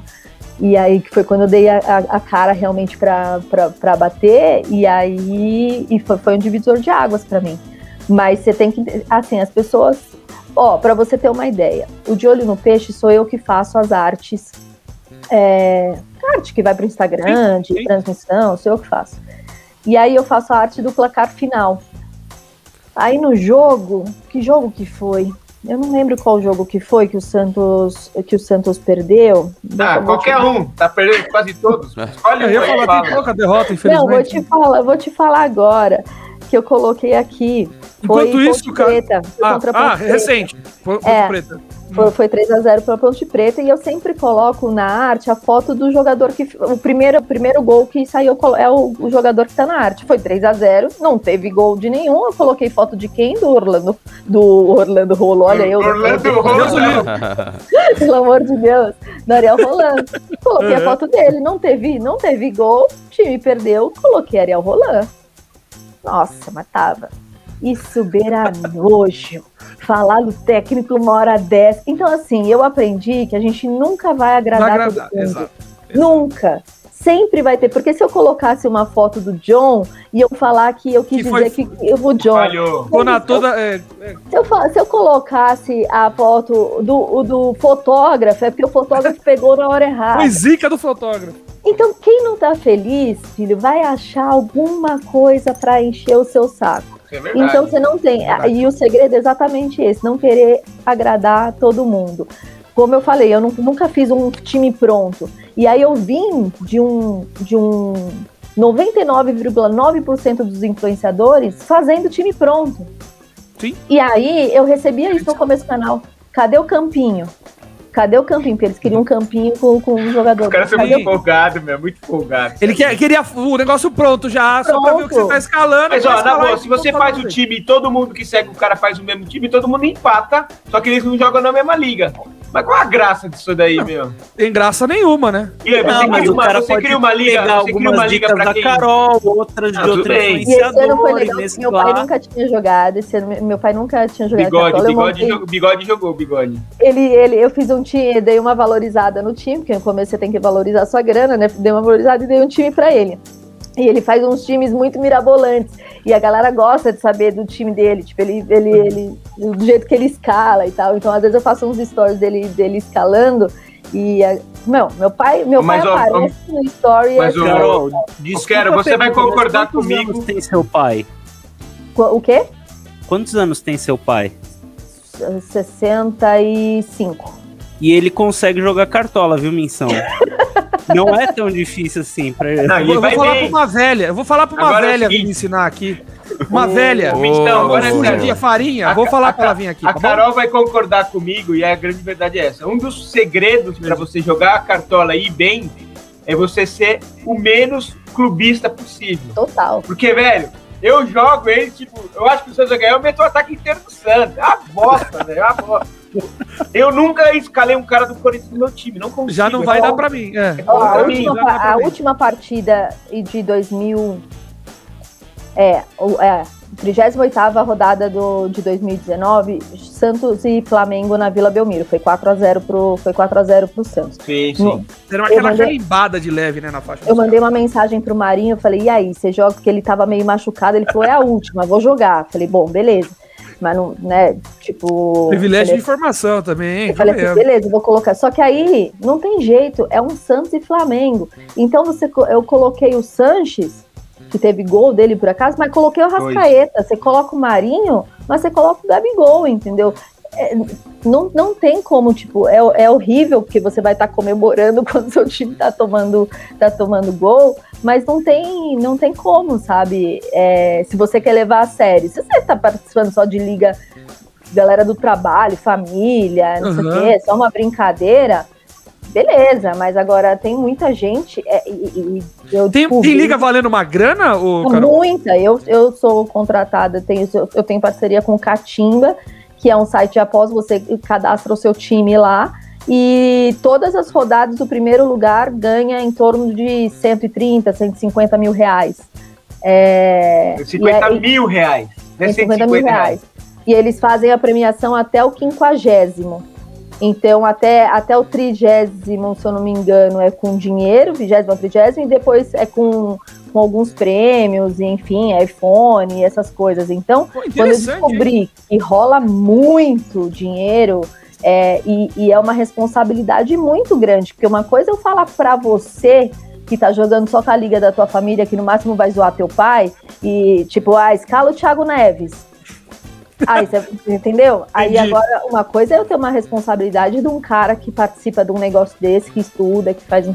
e aí que foi quando eu dei a, a, a cara realmente para bater, e aí e foi, foi um divisor de águas para mim. Mas você tem que. Assim, as pessoas. Ó, para você ter uma ideia, o De Olho no Peixe sou eu que faço as artes. É, arte que vai para o Instagram, de transmissão, sou eu que faço. E aí eu faço a arte do placar final. Aí no jogo, que jogo que foi? Eu não lembro qual jogo que foi que o Santos que o Santos perdeu. Ah, qualquer um, tá perdendo quase todos. Olha, eu ia falar tem pouca derrota, infelizmente. Não, vou te falar, vou te falar agora que eu coloquei aqui. Enquanto isso, cara. Preta, ah, ah recente. Ponte é. Preta. Foi, foi 3x0 para Ponte Preta e eu sempre coloco na arte a foto do jogador que. O primeiro, o primeiro gol que saiu é o, o jogador que está na arte. Foi 3 a 0 não teve gol de nenhum. Eu coloquei foto de quem? Do Orlando. Do Orlando Rolo. Olha eu. Orlando Rolo. Pelo amor de Deus. Do Ariel Rolando. Coloquei a foto dele. Não teve, não teve gol. O time perdeu. Coloquei Ariel Rolando. Nossa, matava. Isso beira nojo. Falar do técnico uma hora dessa. Então, assim, eu aprendi que a gente nunca vai agradar, vai agradar todo mundo. Exato, exato. Nunca. Sempre vai ter. Porque se eu colocasse uma foto do John e eu falar que eu quis que dizer foi... que eu vou John. Falhou. toda, é, é... Se, eu, se eu colocasse a foto do, do fotógrafo, é porque o fotógrafo pegou na hora errada. Foi zica do fotógrafo. Então, quem não tá feliz, filho, vai achar alguma coisa para encher o seu saco. É então você não tem. É e o segredo é exatamente esse: não querer agradar todo mundo. Como eu falei, eu nunca fiz um time pronto. E aí eu vim de um, de um 99,9% dos influenciadores fazendo time pronto. Sim. E aí eu recebia isso no começo do canal. Cadê o campinho? Cadê o campinho? Porque eles queriam um campinho com, com um jogador. O cara é muito folgado, meu, muito folgado. Ele quer, queria o negócio pronto já, pronto. só pra ver o que você tá escalando. Mas ó, na boa, se você faz o time e todo mundo que segue o cara faz o mesmo time, todo mundo empata, só que eles não jogam na mesma liga. Mas qual a graça disso daí, não, meu? Tem graça nenhuma, né? E aí, você, não, cria, uma, você cria uma liga, você cria uma liga pra da quem? Carol, outras de outros influenciadores. Esse ano foi legal, meu pai nunca tinha jogado, esse ano, meu pai nunca tinha jogado. Bigode, bigode, jogou, bigode jogou, bigode. Ele, ele, eu fiz um time, dei uma valorizada no time, porque no começo você tem que valorizar a sua grana, né? Dei uma valorizada e dei um time pra ele. E ele faz uns times muito mirabolantes. E a galera gosta de saber do time dele, tipo, ele, ele, ele, do jeito que ele escala e tal. Então, às vezes eu faço uns stories dele, dele escalando. E, meu, meu pai, meu mas, pai ó, aparece ó, no story. Mas, assim, Carol, quero, você vai concordar quantos comigo. Quantos tem seu pai? O quê? Quantos anos tem seu pai? 65. E ele consegue jogar cartola, viu, Minção? Não é tão difícil assim pra ele. Não, eu vou falar bem. pra uma velha. Eu vou falar pra uma Agora velha é me ensinar aqui. Uma velha. Oh, então, agora é farinha. A, Vou falar pra ela vir aqui. A tá Carol vai concordar comigo e a grande verdade é essa. Um dos segredos para você jogar a cartola e ir bem é você ser o menos clubista possível. Total. Porque, velho, eu jogo ele, tipo, eu acho que o Santos vai ganhar, eu meto o ataque inteiro do Santos. É uma bosta, velho, é uma bosta. Eu nunca escalei um cara do Corinthians no meu time, não consigo. Já não vai dar pra mim. É. é a, última, a última partida de 2000... É, é, 38ª rodada do, de 2019, Santos e Flamengo na Vila Belmiro. Foi 4x0 pro, foi 4 a 0 pro Santos. Sim, sim. No, Era aquela mandei, carimbada de leve, né, na faixa. Eu mandei uma mensagem pro Marinho, eu falei, e aí, você joga? Porque ele tava meio machucado, ele falou, é a última, vou jogar. Falei, bom, beleza. Mas não, né, tipo... Privilégio falei, de informação também, hein? Eu falei assim, beleza, vou colocar. Só que aí, não tem jeito, é um Santos e Flamengo. Então você, eu coloquei o Sanches que teve gol dele por acaso, mas coloquei o Rascaeta. Você coloca o Marinho, mas você coloca o Gabigol, entendeu? É, não, não tem como, tipo, é, é horrível porque você vai estar tá comemorando quando seu time tá tomando, tá tomando gol, mas não tem, não tem como, sabe? É, se você quer levar a sério, se você tá participando só de liga, galera do trabalho, família, não uhum. sei o quê, só uma brincadeira, beleza, mas agora tem muita gente. É, e, e eu tem, tem, liga valendo uma grana? Ou, muita. Eu, eu sou contratada, tenho, eu tenho parceria com o Catimba, que é um site de aposta, você cadastra o seu time lá. E todas as rodadas, o primeiro lugar ganha em torno de 130, 150 mil reais. É, 50 é, mil reais. 150 mil reais. reais. E eles fazem a premiação até o quinquagésimo. Então, até, até o trigésimo, se eu não me engano, é com dinheiro, vigésimo, trigésimo, e depois é com, com alguns prêmios, enfim, iPhone, essas coisas. Então, Pô, quando eu descobri hein? que rola muito dinheiro, é, e, e, é uma responsabilidade muito grande, porque uma coisa é eu falar para você que tá jogando só com a liga da tua família, que no máximo vai zoar teu pai, e tipo, ah, escala o Thiago Neves. Aí você entendeu? Aí agora, uma coisa é eu ter uma responsabilidade de um cara que participa de um negócio desse, que estuda, que faz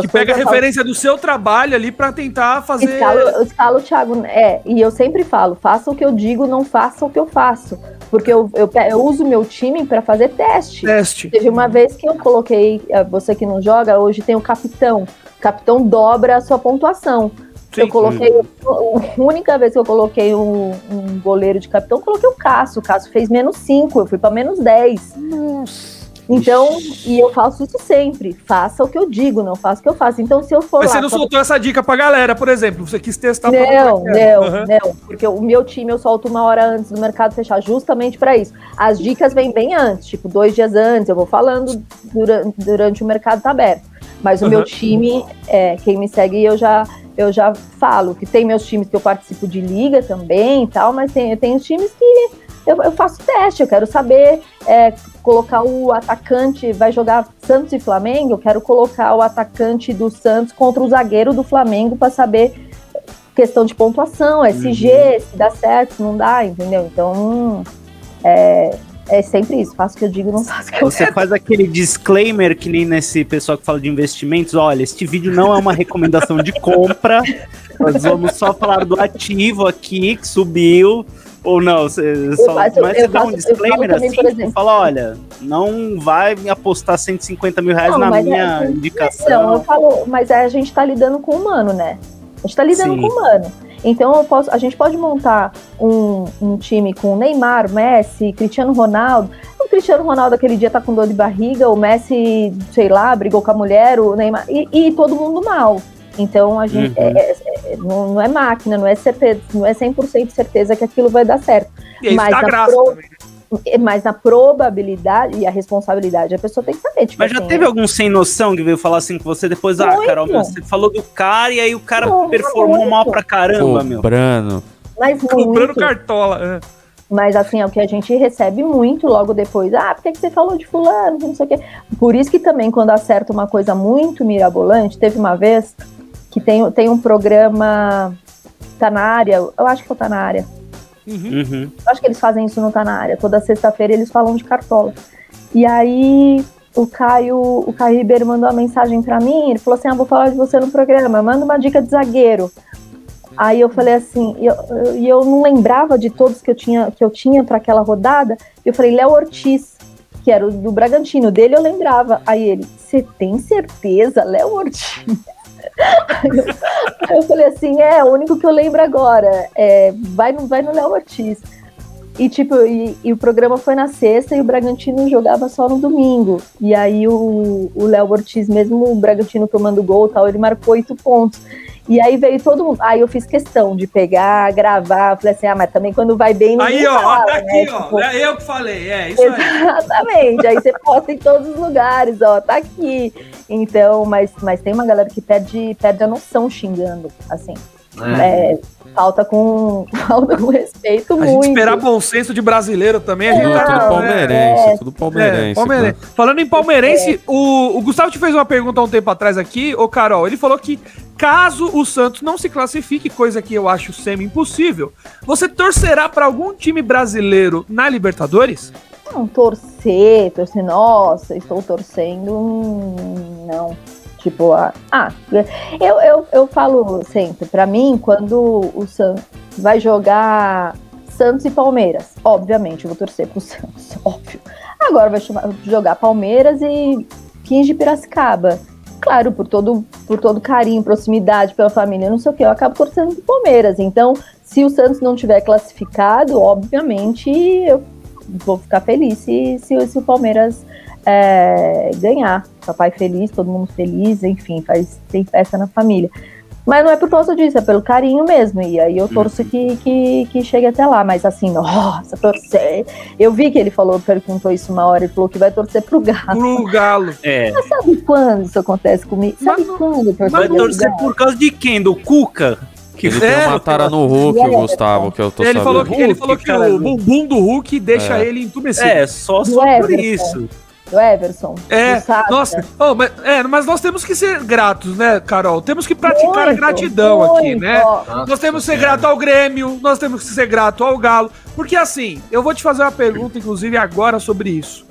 que pega a referência falo, do seu trabalho ali para tentar fazer. Escalo, escalo o Thiago. É, e eu sempre falo: faça o que eu digo, não faça o que eu faço. Porque eu, eu, eu uso meu time para fazer teste. Teste. Teve uma vez que eu coloquei, é, você que não joga, hoje tem o capitão. O capitão dobra a sua pontuação. Sim, eu coloquei, a única vez que eu coloquei um, um, goleiro de capitão, eu coloquei o Cássio. O Cássio fez menos 5, eu fui para menos 10. Nossa. Então, e eu faço isso sempre. Faça o que eu digo, não faça o que eu faço. Então, se eu for. Mas lá, você não soltou essa dica pra galera, por exemplo? Você quis testar Não, não, uhum. não. Porque o meu time eu solto uma hora antes do mercado fechar, justamente para isso. As dicas vêm bem antes, tipo, dois dias antes. Eu vou falando durante, durante o mercado tá aberto. Mas o uhum. meu time, é, quem me segue, eu já eu já falo que tem meus times que eu participo de liga também e tal, mas tem, eu tenho times que eu, eu faço teste, eu quero saber é, colocar o atacante, vai jogar Santos e Flamengo, eu quero colocar o atacante do Santos contra o zagueiro do Flamengo para saber questão de pontuação, SG, uhum. se dá certo, se não dá, entendeu? Então, é, é sempre isso, faço o que eu digo, não faço o que eu Você faz aquele disclaimer que nem nesse pessoal que fala de investimentos, olha, este vídeo não é uma recomendação de compra, nós vamos só falar do ativo aqui que subiu, ou não, você só faço, mas você dá um disclaimer também, assim, tipo, fala, olha, não vai apostar 150 mil reais não, na minha é, indicação. Não, eu falo, mas a gente tá lidando com o humano, né? A gente tá lidando Sim. com o humano. Então posso, a gente pode montar um, um time com Neymar, Messi, Cristiano Ronaldo. O Cristiano Ronaldo aquele dia tá com dor de barriga, o Messi, sei lá, brigou com a mulher, o Neymar, e, e todo mundo mal. Então a gente uhum. é, é, é não, não, é máquina, não é certeza, não é 100% certeza que aquilo vai dar certo. E mas a graça pro... também. Né? Mas na probabilidade e a responsabilidade, a pessoa tem que saber. Tipo Mas já assim, teve algum sem noção que veio falar assim com você depois? Ah, muito. Ah, Carol, você falou do cara e aí o cara muito, performou muito. mal pra caramba, meu. Brano. Mas Comprando cartola. É. Mas assim, é o que a gente recebe muito logo depois. Ah, por que, que você falou de fulano? Não sei o quê. Por isso que também, quando acerta uma coisa muito mirabolante, teve uma vez que tem, tem um programa. Tá na área, eu acho que eu tá na área Uhum. uhum. Acho que eles fazem isso no Tá na área. Toda sexta-feira eles falam de cartola. E aí o Caio, o Caio Ribeiro mandou uma mensagem para mim, ele falou assim: "Ah, vou falar de você no programa, manda uma dica de zagueiro". Aí eu falei assim, e eu, eu, eu, não lembrava de todos que eu tinha que eu tinha para aquela rodada. Eu falei, Léo Ortiz, que era o do Bragantino, dele eu lembrava. Aí ele, você tem certeza, Léo Ortiz? Eu, eu, falei assim, é, o único que eu lembro agora, é, vai no, vai no Léo Ortiz. E tipo, e, e, o programa foi na sexta e o Bragantino jogava só no domingo. E aí o Léo Ortiz, mesmo o Bragantino tomando gol tal, ele marcou oito pontos. E aí veio todo mundo. Aí eu fiz questão de pegar, gravar. Falei assim, ah, mas também quando vai bem. Aí, ó, fala, tá aqui, né? ó. Tipo, é eu que falei, é isso exatamente. aí. Exatamente. aí você posta em todos os lugares, ó, tá aqui. Então, mas, mas tem uma galera que perde, perde a noção xingando, assim. É. É, falta com, falta com respeito a muito. A gente esperar bom senso de brasileiro também, a gente é, tá, tudo palmeirense, é, tudo palmeirense. É, palmeirense. Falando em palmeirense, é. o, o Gustavo te fez uma pergunta há um tempo atrás aqui, ô Carol, ele falou que caso o Santos não se classifique, coisa que eu acho semi-impossível, você torcerá para algum time brasileiro na Libertadores? Não, torcer, torcer, nossa, estou torcendo, não. Tipo, ah, ah eu, eu, eu falo sempre, para mim, quando o Santos vai jogar Santos e Palmeiras, obviamente eu vou torcer pro Santos, óbvio. Agora vai jogar Palmeiras e 15 de Piracicaba. Claro, por todo, por todo carinho, proximidade pela família, não sei o que, eu acabo torcendo pro Palmeiras. Então, se o Santos não tiver classificado, obviamente eu vou ficar feliz se, se, se o Palmeiras é, ganhar. Papai feliz, todo mundo feliz, enfim, faz, tem festa na família. Mas não é por causa disso, é pelo carinho mesmo. E aí eu torço uhum. que, que, que chegue até lá. Mas assim, nossa, torcer. Eu vi que ele falou, perguntou isso uma hora, ele falou que vai torcer pro Galo. Pro Galo. É. Mas sabe quando isso acontece comigo? Sabe mas, quando? Vai torcer por causa de quem? Do Cuca? Que ele é, tem uma tara no Hulk, o Gustavo, que eu tô ele sabendo. Falou que, ele falou que o bumbum do Hulk deixa é. ele entumecido. É, só, só por isso do Everson. É, nossa, oh, mas, é, mas nós temos que ser gratos, né, Carol? Temos que praticar muito, a gratidão muito. aqui, né? Nossa, nós temos que ser grato ao Grêmio, nós temos que ser grato ao Galo. Porque assim, eu vou te fazer uma pergunta, inclusive, agora sobre isso.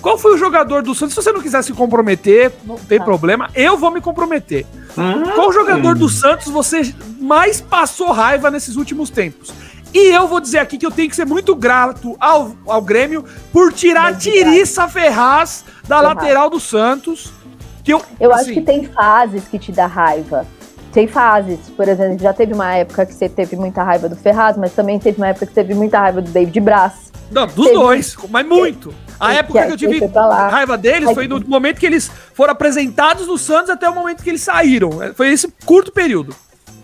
Qual foi o jogador do Santos? Se você não quiser se comprometer, não tem ah. problema, eu vou me comprometer. Hum. Qual jogador do Santos você mais passou raiva nesses últimos tempos? E eu vou dizer aqui que eu tenho que ser muito grato ao, ao Grêmio por tirar a Tiriça Ferraz da Ferraz. lateral do Santos. Que eu, eu assim, acho que tem fases que te dá raiva. Tem fases, por exemplo, já teve uma época que você teve muita raiva do Ferraz, mas também teve uma época que você teve muita raiva do David Braz. Não, dos teve... dois, mas muito. A época que, eu tive raiva deles foi no momento que eles foram apresentados no Santos até o momento que eles saíram. Foi esse curto período.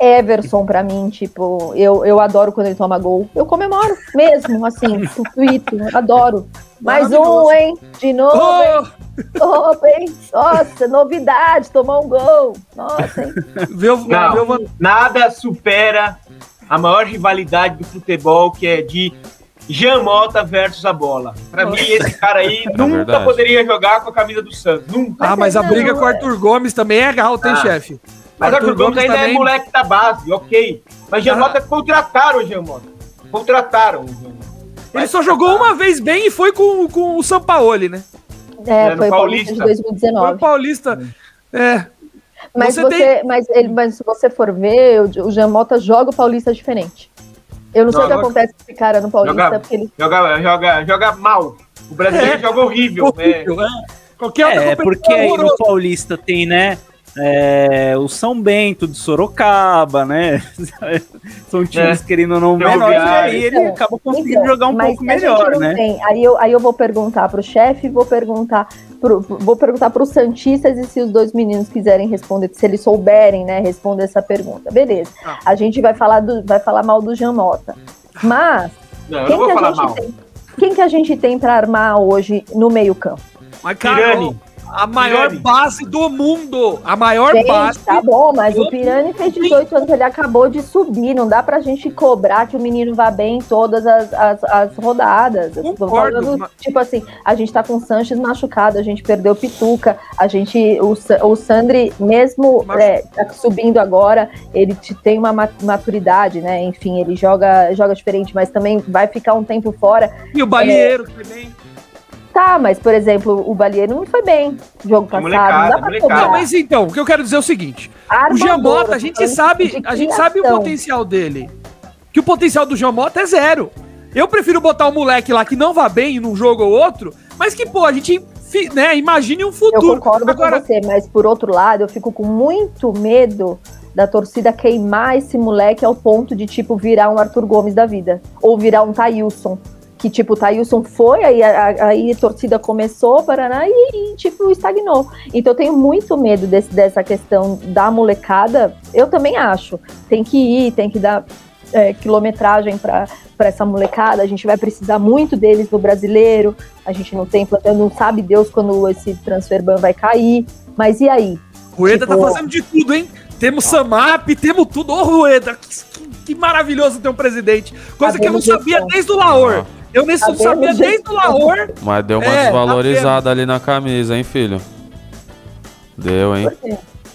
Everson, pra mim, tipo, eu, eu adoro quando ele toma gol. Eu comemoro mesmo, assim, tuito, adoro. Mais um, hein? De novo, oh! hein? Oh, hein? Nossa, novidade, tomar um gol. Nossa, hein? Viu, Não, nada supera a maior rivalidade do futebol, que é de Jamota versus a bola. Pra mim, esse cara aí é nunca verdade. poderia jogar com a camisa do Santos. Nunca. Ah, mas a briga com o Arthur Gomes também é alta, hein, ah. chefe? Mas Arthur, Arthur Gomes, ainda é também... é moleque da base, ok. Mas ah. contrataram o Giamota. Contrataram o Giamota. Ele só jogou tá. uma vez bem e foi com, com o Sampaoli, né? É, é foi o Paulista de 2019. Foi o Paulista. É. Mas, você, você tem... mas, ele, mas se você for ver, o, o Jamota joga o Paulista diferente. Eu não sei o que acontece com esse cara no Paulista, joga, porque ele. Joga, joga, joga mal. O brasileiro é. joga horrível. horrível é. é. Qualquer é, porque aí no Paulista tem, né? É, o São Bento de Sorocaba, né? São times é. querendo ou não menores, e aí ele então, acaba conseguindo então, jogar um pouco melhor, né? Tem. Aí eu, aí eu vou perguntar pro chefe, vou perguntar pro, vou perguntar para os Santistas e se os dois meninos quiserem responder, se eles souberem, né, responder essa pergunta. Beleza. Ah. A gente vai falar, do, vai falar mal do Jean Mota. Mas não, quem, que a gente tem, quem que a gente tem para armar hoje no meio-campo? Mas, Carol, a maior Pirani. base do mundo. A maior gente, base. Tá bom, mas o Pirani fez 18 anos, ele acabou de subir. Não dá pra gente cobrar que o menino vá bem em todas as, as, as rodadas. Concordo, falando, mas... Tipo assim, a gente tá com o Sanches machucado, a gente perdeu o Pituca, a gente. O, o Sandri, mesmo mas... é, tá subindo agora, ele tem uma maturidade, né? Enfim, ele joga, joga diferente, mas também vai ficar um tempo fora. E o Balieiro é, também. Tá, mas, por exemplo, o Balieiro não foi bem no jogo passado. Molecada, não dá pra Não, mas então, o que eu quero dizer é o seguinte: o Giamota, a gente sabe, a gente sabe o potencial dele. Que o potencial do Giamota é zero. Eu prefiro botar o um moleque lá que não vá bem num jogo ou outro, mas que, pô, a gente né, imagine um futuro. Eu concordo Agora... com você, mas por outro lado, eu fico com muito medo da torcida queimar esse moleque ao ponto de, tipo, virar um Arthur Gomes da vida. Ou virar um Thailson que tipo, o Thailson foi, aí, aí a torcida começou, Paraná, e, e, tipo, estagnou. Então eu tenho muito medo desse, dessa questão da molecada. Eu também acho. Tem que ir, tem que dar é, quilometragem para essa molecada. A gente vai precisar muito deles no brasileiro. A gente não tem, não sabe Deus quando esse transfer ban vai cair. Mas e aí? Rueda tá tipo, tá fazendo de tudo, hein? Temos Samap, temos tudo. Ô, Rueda, que, que, que, maravilhoso ter um presidente. Coisa que eu não sabia desde o Laor. Eu nem tá sabia desde o Lahore. Mas deu uma é, desvalorizada tá ali na camisa, hein, filho? Deu, hein?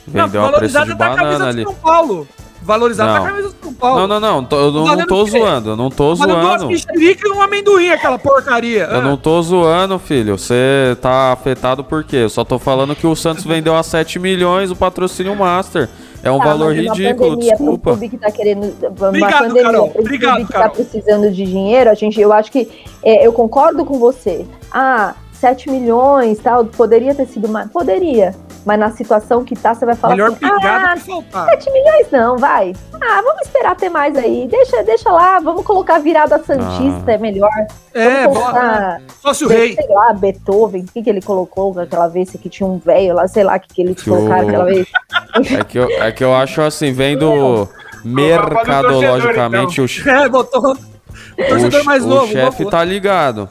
Vendeu a preço de banana ali. São Paulo. Valorizada não. na camisa do São Paulo. Não, não, não. Tô, eu não, não tô zoando. Eu não tô zoando. Duas e um amendoim, aquela porcaria. Eu ah. não tô zoando, filho. Você tá afetado por quê? Eu só tô falando que o Santos vendeu a 7 milhões o patrocínio Master. É um tá, valor ridículo, pandemia, desculpa. clube que tá querendo Obrigado, pandemia, Carol. Obrigado, clube que tá Carol. tá precisando de dinheiro, a gente, eu acho que é, eu concordo com você. Ah, 7 milhões, tal, poderia ter sido mais, poderia. Mas na situação que tá, você vai falar Melhor assim, ah, que faltar. 7 milhões não, vai. Ah, vamos esperar ter mais aí. Deixa, deixa lá, vamos colocar virada santista, ah. é melhor. É, bora. Sócio rei. Sei lá, Beethoven, o que, que ele colocou aquela vez que tinha um velho lá, sei lá o que, que eles colocaram aquela vez. É que, eu, é que eu acho assim, vendo mercadologicamente o... É, botou o torcedor mais novo. O chefe tá ligado.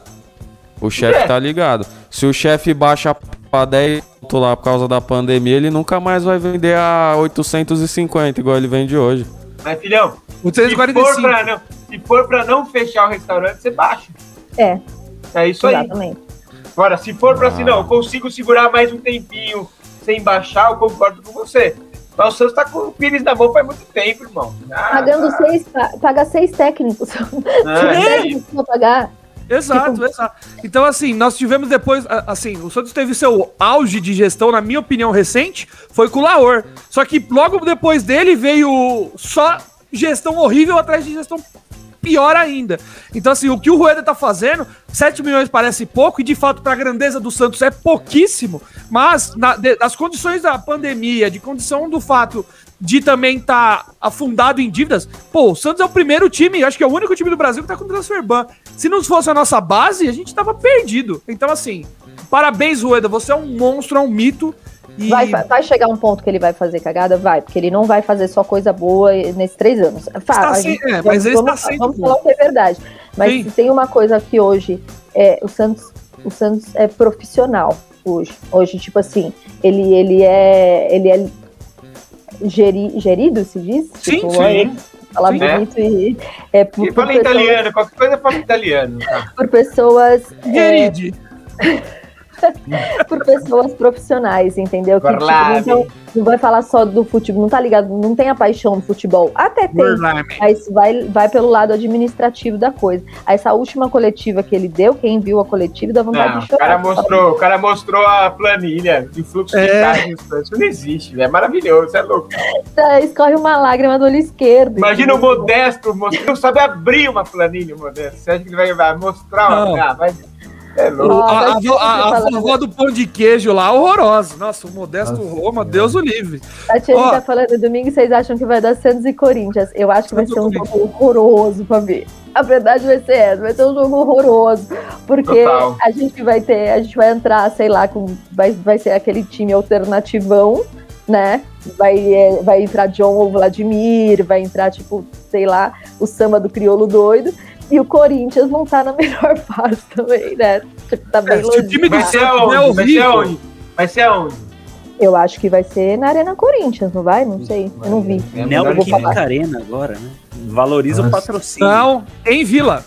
O chefe é. tá ligado. Se o chefe baixa pra 10 lá por causa da pandemia, ele nunca mais vai vender a 850 igual ele vende hoje. Mas, filhão, 845. Se, for pra não, se for pra não fechar o restaurante, você baixa. É. É isso Exatamente. aí. Agora, se for pra ah. assim, não, consigo segurar mais um tempinho sem baixar, eu concordo com você. Mas o Santos tá com o Pires na mão faz muito tempo, irmão. Ah, Pagando seis, paga seis técnicos. Ah, é. pagar. Exato, tipo... exato. Então, assim, nós tivemos depois. Assim, o Santos teve seu auge de gestão, na minha opinião, recente, foi com o Laor. Só que logo depois dele veio só gestão horrível atrás de gestão pior ainda. Então, assim, o que o Rueda tá fazendo, 7 milhões parece pouco, e de fato, para a grandeza do Santos é pouquíssimo, mas na, de, condições da pandemia, de condição do fato de também estar tá afundado em dívidas, pô, o Santos é o primeiro time, acho que é o único time do Brasil que tá com transfer ban. Se não fosse a nossa base, a gente tava perdido. Então, assim, parabéns, Rueda, você é um monstro, é um mito. E... Vai, vai chegar um ponto que ele vai fazer cagada? Vai, porque ele não vai fazer só coisa boa nesses três anos. Fala, gente, é, mas ele vamos, está sendo vamos falar o que é verdade. Mas Sim. tem uma coisa que hoje é, o Santos, o Santos é profissional hoje. Hoje, tipo assim, ele, ele é. Ele é geri, gerido, se diz? Sim, tipo, sim. Fala bonito e. É, por, e por fala pessoas, italiano, qualquer coisa fala italiano. Tá? Por pessoas. Geride. É, por pessoas profissionais, entendeu? Que, tipo, não, não, vai falar só do futebol, não tá ligado, não tem a paixão do futebol. Até tem, mas vai, vai pelo lado administrativo da coisa. Essa última coletiva que ele deu, quem viu a coletiva, dá vontade não, de chorar. O cara, mostrou, o cara mostrou a planilha de fluxo é. de caixa. Isso não existe, é maravilhoso, é louco. Tá, escorre uma lágrima do olho esquerdo. Imagina o Modesto, não sabe abrir uma planilha, o Modesto. Você acha que ele vai mostrar? Não. Ah, mas... É louco. A, a, a, vovó do pão de queijo lá, horrorosa. Nossa, o Modesto Nossa, Roma, Deus o livre. A tia tá falando domingo, vocês acham que vai dar Santos e Corinthians. Eu acho que vai ser um jogo horroroso pra ver. A verdade vai ser essa, vai ser um jogo horroroso. Porque Total. a gente vai ter, a gente vai entrar, sei lá, com, vai, vai ser aquele time alternativão, né? Vai, é, vai entrar John ou Vladimir, vai entrar, tipo, sei lá, o samba do crioulo doido. E o Corinthians não tá na melhor fase também, né? Tipo, tá bem é, longe. O time do Santos é horrível. Vai ser aonde? Eu acho que vai ser na Arena Corinthians, não vai? Não sei, eu não vi. É Neoquímica Arena agora, né? Valoriza Nossa. o patrocínio. Não, em Vila.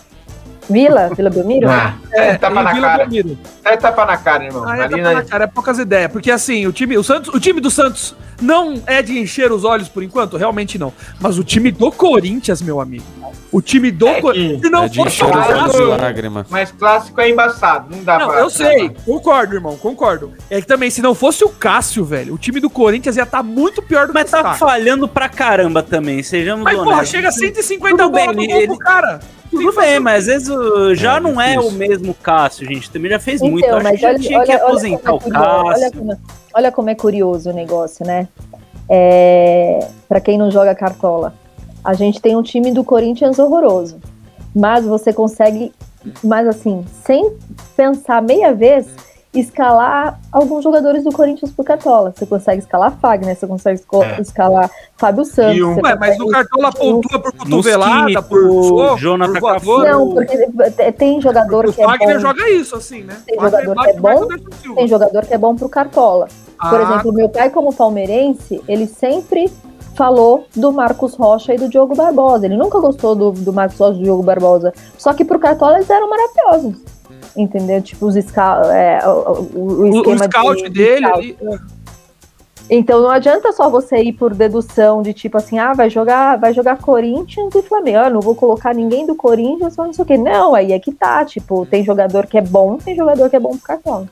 Vila? Vila Belmiro? Ah, é, é tapa na Vila cara. Belmiro. É tapa na cara, irmão. Ah, é tapa na cara, é poucas ideias. Porque assim, o time, o, Santos, o time do Santos não é de encher os olhos por enquanto? Realmente não. Mas o time do Corinthians, meu amigo. O time do é Corinthians. Se não é fosse o clássico. Mas clássico é embaçado. Não dá não, pra. Eu sei, concordo, irmão, concordo. É que também, se não fosse o Cássio, velho, o time do Corinthians ia estar tá muito pior do mas que Mas tá falhando pra caramba também, sejamos Mas, porra, chega a 150 bolas no gol cara. Tudo bem, mas às vezes já é, não é o mesmo Cássio, gente. Também já fez então, muito. Eu acho que já tinha olha, que aposentar olha o Cássio. Olha como, é curioso o negócio, né? É, para quem não joga cartola. A gente tem um time do Corinthians horroroso. Mas você consegue, mas assim, sem pensar meia vez, escalar alguns jogadores do Corinthians pro Cartola. Você consegue escalar Fagner, você consegue é. escalar Fábio Santos. Um... Ué, mas o Cartola pontua por cotovelada, por Jonathan por Não, porque tem jogador o que é bom. O Fagner joga isso, assim, né? Tem jogador que é bom, tem jogador que é bom pro Cartola. Ah. Por exemplo, meu pai como palmeirense, ele sempre falou do Marcos Rocha e do Diogo Barbosa. Ele nunca gostou do, do Marcos Rocha e do Diogo Barbosa. Só que pro Cartola eles eram maravilhosos. Entendeu? Tipo, os scout, é, o, o, esquema o scout de, dele. De scout. Então não adianta só você ir por dedução de tipo assim, ah, vai jogar, vai jogar Corinthians e Flamengo. Ah, não vou colocar ninguém do Corinthians, não sei o quê. Não, aí é que tá. Tipo, tem jogador que é bom, tem jogador que é bom pro cartão.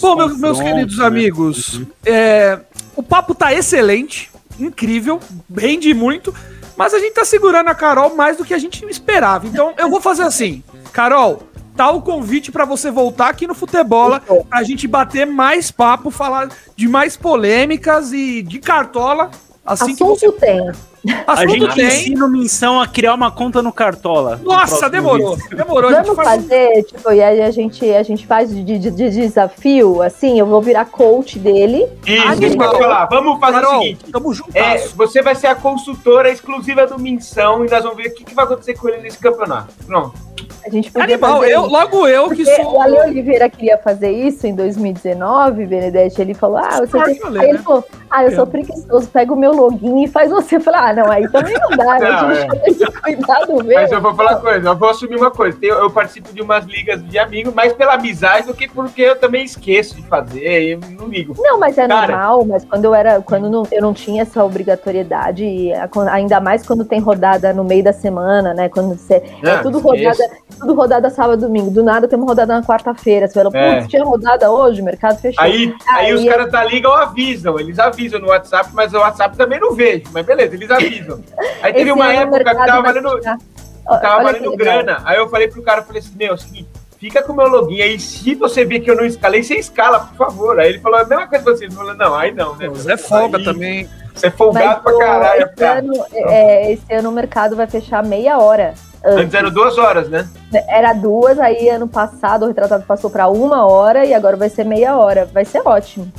Bom, meus, meus queridos né? amigos, uhum. é, o papo tá excelente incrível, rende muito, mas a gente tá segurando a Carol mais do que a gente esperava. Então eu vou fazer assim, Carol, tá o convite para você voltar aqui no Futebola, pra gente bater mais papo, falar de mais polêmicas e de cartola. Assim Assunto que você... tem. A gente tem. ensina o Missão a criar uma conta no Cartola. Nossa, demorou. Demorou. Vamos fazer, tipo, e aí a gente, a gente faz de, de, de, desafio, assim, eu vou virar coach dele. Isso, ah, eu falar. Vamos fazer Carol, o seguinte. Tamo junto. É, você vai ser a consultora exclusiva do Missão e nós vamos ver o que, que vai acontecer com ele nesse campeonato. Pronto. A gente podia Animal, eu, logo eu que sou. O Ale Oliveira queria fazer isso em 2019, Benedetti. Ele falou: Ah, você tem... aí ele falou: Ah, eu sou preguiçoso, pega o meu login e faz você. Eu falei: Ah, não, aí também não dá, né? Não, a gente é. tem que cuidar do mesmo. Mas eu vou falar uma coisa, eu vou assumir uma coisa. Eu, eu participo de umas ligas de amigos, mais pela amizade do que porque eu também esqueço de fazer e não ligo. Não, mas é Cara, normal, mas quando eu era, quando não, eu não tinha essa obrigatoriedade, ainda mais quando tem rodada no meio da semana, né? Quando você. é ah, tudo rodada, tudo rodada sábado domingo. Do nada tem uma rodada na quarta-feira. Você fala, é. putz, tinha rodada hoje, o mercado fechou. Aí, aí, aí os caras da liga avisam, eles avisam no WhatsApp, mas o WhatsApp também não vejo. Mas beleza, eles avisam. Aí teve uma época que tava valendo, tava valendo grana. Aí eu falei pro cara, falei assim, meu, é seguinte, fica com o meu login aí. Se você ver que eu não escalei, você escala, por favor. Aí ele falou a mesma coisa pra vocês. Falou, não, aí não, né? Você é folga aí, também. Você é folgado Mas, pra caralho. Esse ano, é, esse ano o mercado vai fechar meia hora. Antes. antes eram duas horas, né? Era duas, aí ano passado o retratado passou para uma hora e agora vai ser meia hora. Vai ser ótimo.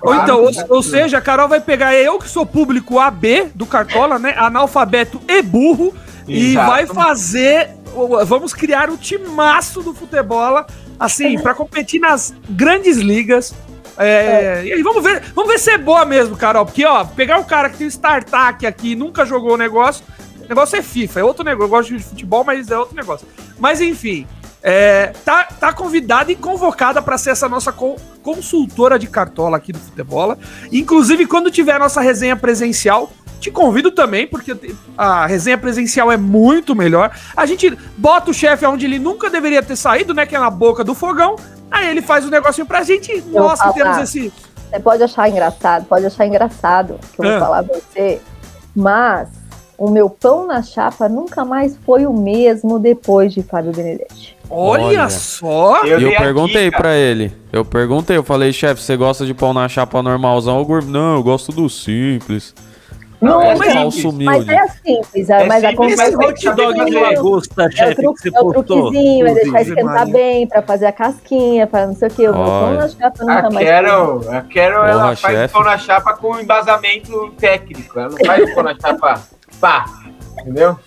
Ou então, ou, ou, seja, a Carol vai pegar eu, que sou público AB do Cartola, né? Analfabeto e burro, Exato. e vai fazer. Vamos criar o timaço do futebol, assim, para competir nas grandes ligas. É, é. E aí, vamos ver, vamos ver se é boa mesmo, Carol. Porque, ó, pegar o cara que tem um startup aqui nunca jogou o negócio. O negócio é FIFA, é outro negócio. Eu gosto de futebol, mas é outro negócio. Mas enfim, é, tá, tá convidada e convocada para ser essa nossa co consultora de cartola aqui do Futebola. Inclusive, quando tiver a nossa resenha presencial, te convido também, porque a resenha presencial é muito melhor. A gente bota o chefe onde ele nunca deveria ter saído, né? Que é na boca do fogão. Aí ele faz o um negocinho pra gente. Nossa, temos esse. Você pode achar engraçado, pode achar engraçado que eu vou é. falar pra você, mas o meu pão na chapa nunca mais foi o mesmo depois de Fábio Benedetti. Olha, Olha. só! Eu, eu perguntei para ele. Eu perguntei, eu falei, chefe, você gosta de pão na chapa normalzão ou gourmet? Não, eu gosto do simples. Não, é mas, falso mas é simples, é mas simples, acontece. Esse hot dog de lagosta, chefe, que você é o truquezinho, é deixar esquentar bem, pra fazer a casquinha, pra não sei o que. O pão na chapa nunca mais. Quero, a Quero, ela faz pão na chapa com embasamento técnico. Ela não faz pão na chapa pá, entendeu?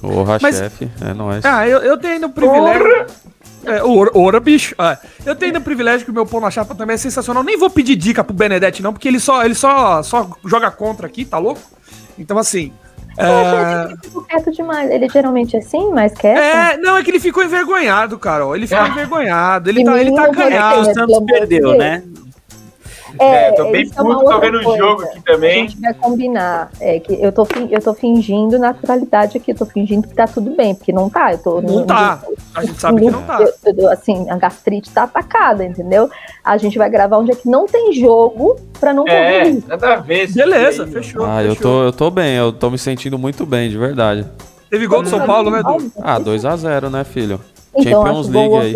Porra, Mas, chefe, é nóis. Ah, eu, eu tenho ainda o privilégio. É, ora, ora, bicho. Ah, eu tenho ainda o privilégio que o meu pão na chapa também é sensacional. Nem vou pedir dica pro Benedetti, não, porque ele só, ele só, só joga contra aqui, tá louco? Então, assim. É... Ele ficou quieto demais. Ele geralmente é assim, mais quieto? É, não, é que ele ficou envergonhado, Carol. Ele ficou ah. envergonhado. Ele tá, ele tá ganhado. O Santos perdeu, né? É, é tô bem é puto, tô vendo o jogo aqui também. A gente vai combinar. É que eu tô, eu tô fingindo naturalidade aqui, eu tô fingindo que tá tudo bem, porque não tá. Eu tô, não no, tá. No, a gente sabe no, que não tá. Eu, eu, assim, a gastrite tá atacada, entendeu? A gente vai gravar onde é que não tem jogo pra não é, correr. Nada a ver. Beleza, fechou. Ah, fechou. Eu, tô, eu tô bem, eu tô me sentindo muito bem, de verdade. Teve gol do São Paulo, né, Du? Ah, 2x0, né, filho? Então, Champions League aí.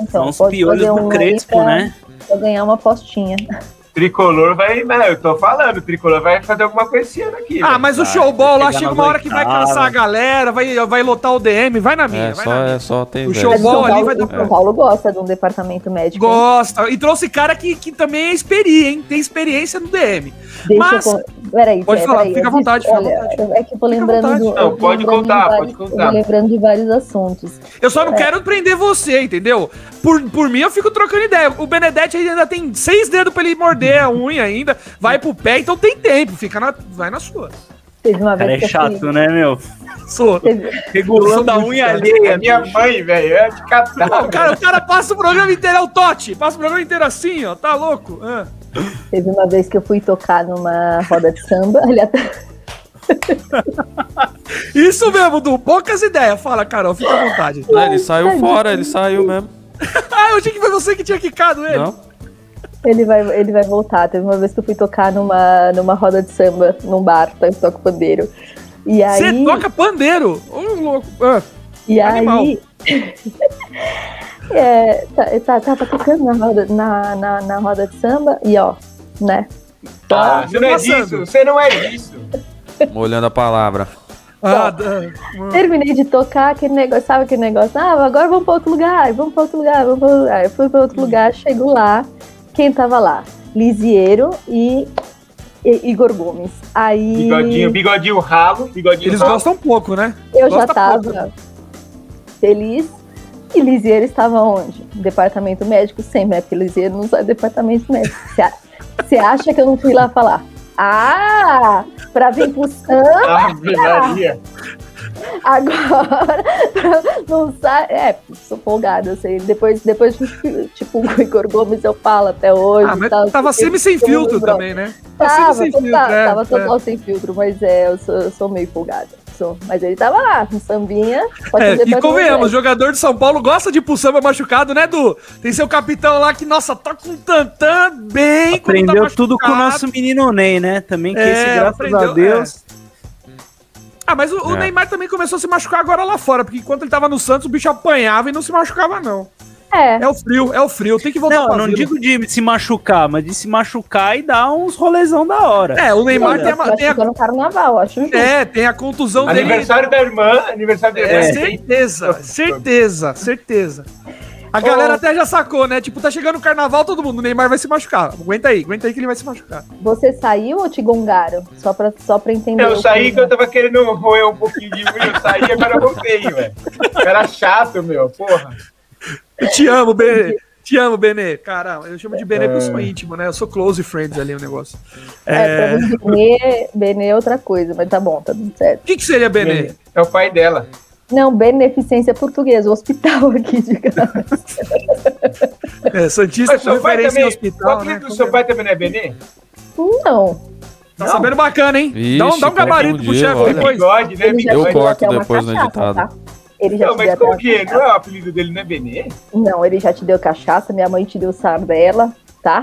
Então, São os piolhos do Crespo, pra, né? Pra ganhar uma postinha. Tricolor vai. Não, eu tô falando, Tricolor vai fazer alguma coisa esse ano aqui. Ah, mas o showball lá chega uma hora que vai cansar a galera, vai, vai lotar o DM, vai na minha. É, vai só, na minha. É, só tem o showball ali vai dar. O São Paulo gosta de um departamento médico. Gosta. E trouxe cara que, que também é experiência, hein? Tem experiência no DM. Deixa mas... eu. Peraí, pode falar, peraí, fica à vontade, fica olha, vontade. É que eu tô lembrando. Do, não, pode contar, vários, pode contar. lembrando de vários assuntos. Eu só não é. quero prender você, entendeu? Por, por mim, eu fico trocando ideia. O Benedetti ainda tem seis dedos pra ele morder a unha ainda, vai pro pé, então tem tempo, fica na, vai na sua. Teve uma vez cara, é chato, fui... né, meu? Sou. Teve... Regulando a unha alheia. É minha mãe, velho, é de catar. O cara, o cara passa o programa inteiro, é o Totti, passa o programa inteiro assim, ó, tá louco? Ah. Teve uma vez que eu fui tocar numa roda de samba, ele até... Isso mesmo, Du, poucas ideias. Fala, Carol, fica à vontade. Não, ele saiu fora, ele saiu mesmo. ah, eu achei que foi você que tinha quicado ele. Não. Ele vai, ele vai voltar. Teve uma vez que eu fui tocar numa, numa roda de samba, num bar, tá? Eu toco pandeiro. E aí... Você toca pandeiro? Ô, louco. Ah, e animal. aí... é, tá, tá, tava tocando na roda, na, na, na roda de samba e ó, né? Tá, ah, você não é disso, você não é disso. Molhando a palavra. Ah, terminei de tocar aquele negócio, sabe aquele negócio? Ah, agora vamos para outro lugar, vamos para outro lugar, vamos para outro lugar. Eu fui para outro lugar, chego lá, quem tava lá? Lisieiro e, e Igor Gomes. Aí... Bigodinho, bigodinho ralo, bigodinho Eles ralo. gostam pouco, né? Eu Gosta já tava pouco. feliz. E Lisieiro estava onde? Departamento médico sempre, né? Porque Lisieiro não sai do departamento médico. Você acha que eu não fui lá falar? Ah, para vir pro Santa. Ave Maria. Agora, não sai. É, sou folgada, assim. Depois, depois, tipo, o Igor Gomes eu falo até hoje. Ah, mas tal, tava sempre sem filtro também, né? Tava, tava sem filtro. É, tava total é. sem filtro, mas é, eu sou, eu sou meio folgada. Mas ele tava lá, no sambinha. É, e convenhamos, jogador de São Paulo gosta de ir pro samba machucado, né, Du? Tem seu capitão lá que, nossa, tá com tantã bem. Tá Aprendeu tá tudo com o nosso menino Ney, né? Também que é, esse, graças aprendeu, a Deus. É. Ah, mas o, é. o, Neymar também começou a se machucar agora lá fora, porque enquanto ele tava no Santos, o bicho apanhava e não se machucava, não. É. É o frio, é o frio, tem que voltar Não, não digo de se machucar, mas de se machucar e dar uns rolezão da hora. É, o Neymar tem a, tem a... no carnaval, acho. É, tem a contusão aniversário dele. Aniversário da irmã, aniversário da irmã. É, certeza, certeza, certeza. A galera até já sacou, né? Tipo, tá chegando o carnaval, todo mundo, o Neymar vai se machucar. Aguenta aí, aguenta aí que ele vai se machucar. Você saiu ou te gongaram? Só pra, só pra entender. Eu saí que eu tava querendo roer um pouquinho de mim, eu saí e agora eu voltei, velho. Era chato, meu, porra. Eu te amo, Benê. Te amo, Benê. Cara, eu chamo de Benê é... porque eu sou íntimo, né? Eu sou close friends ali o negócio. É, é... pra mim, Benê, Benê é outra coisa, mas tá bom, tá tudo certo. O que, que seria Benê? É o pai dela. Não, beneficência portuguesa, o hospital aqui de casa. é, Santista Mas seu pai também, hospital, o apelido né? do seu pai também não é Benê? Não. Tá não. sabendo bacana, hein? Ixi, dá, um, dá um gabarito pro chefe depois. Bigode, né? Eu corto depois no editado. Tá? Ele já não, mas como que? Não é o apelido dele, não é Benê? Não, ele já te deu cachaça, minha mãe te deu sardela, tá?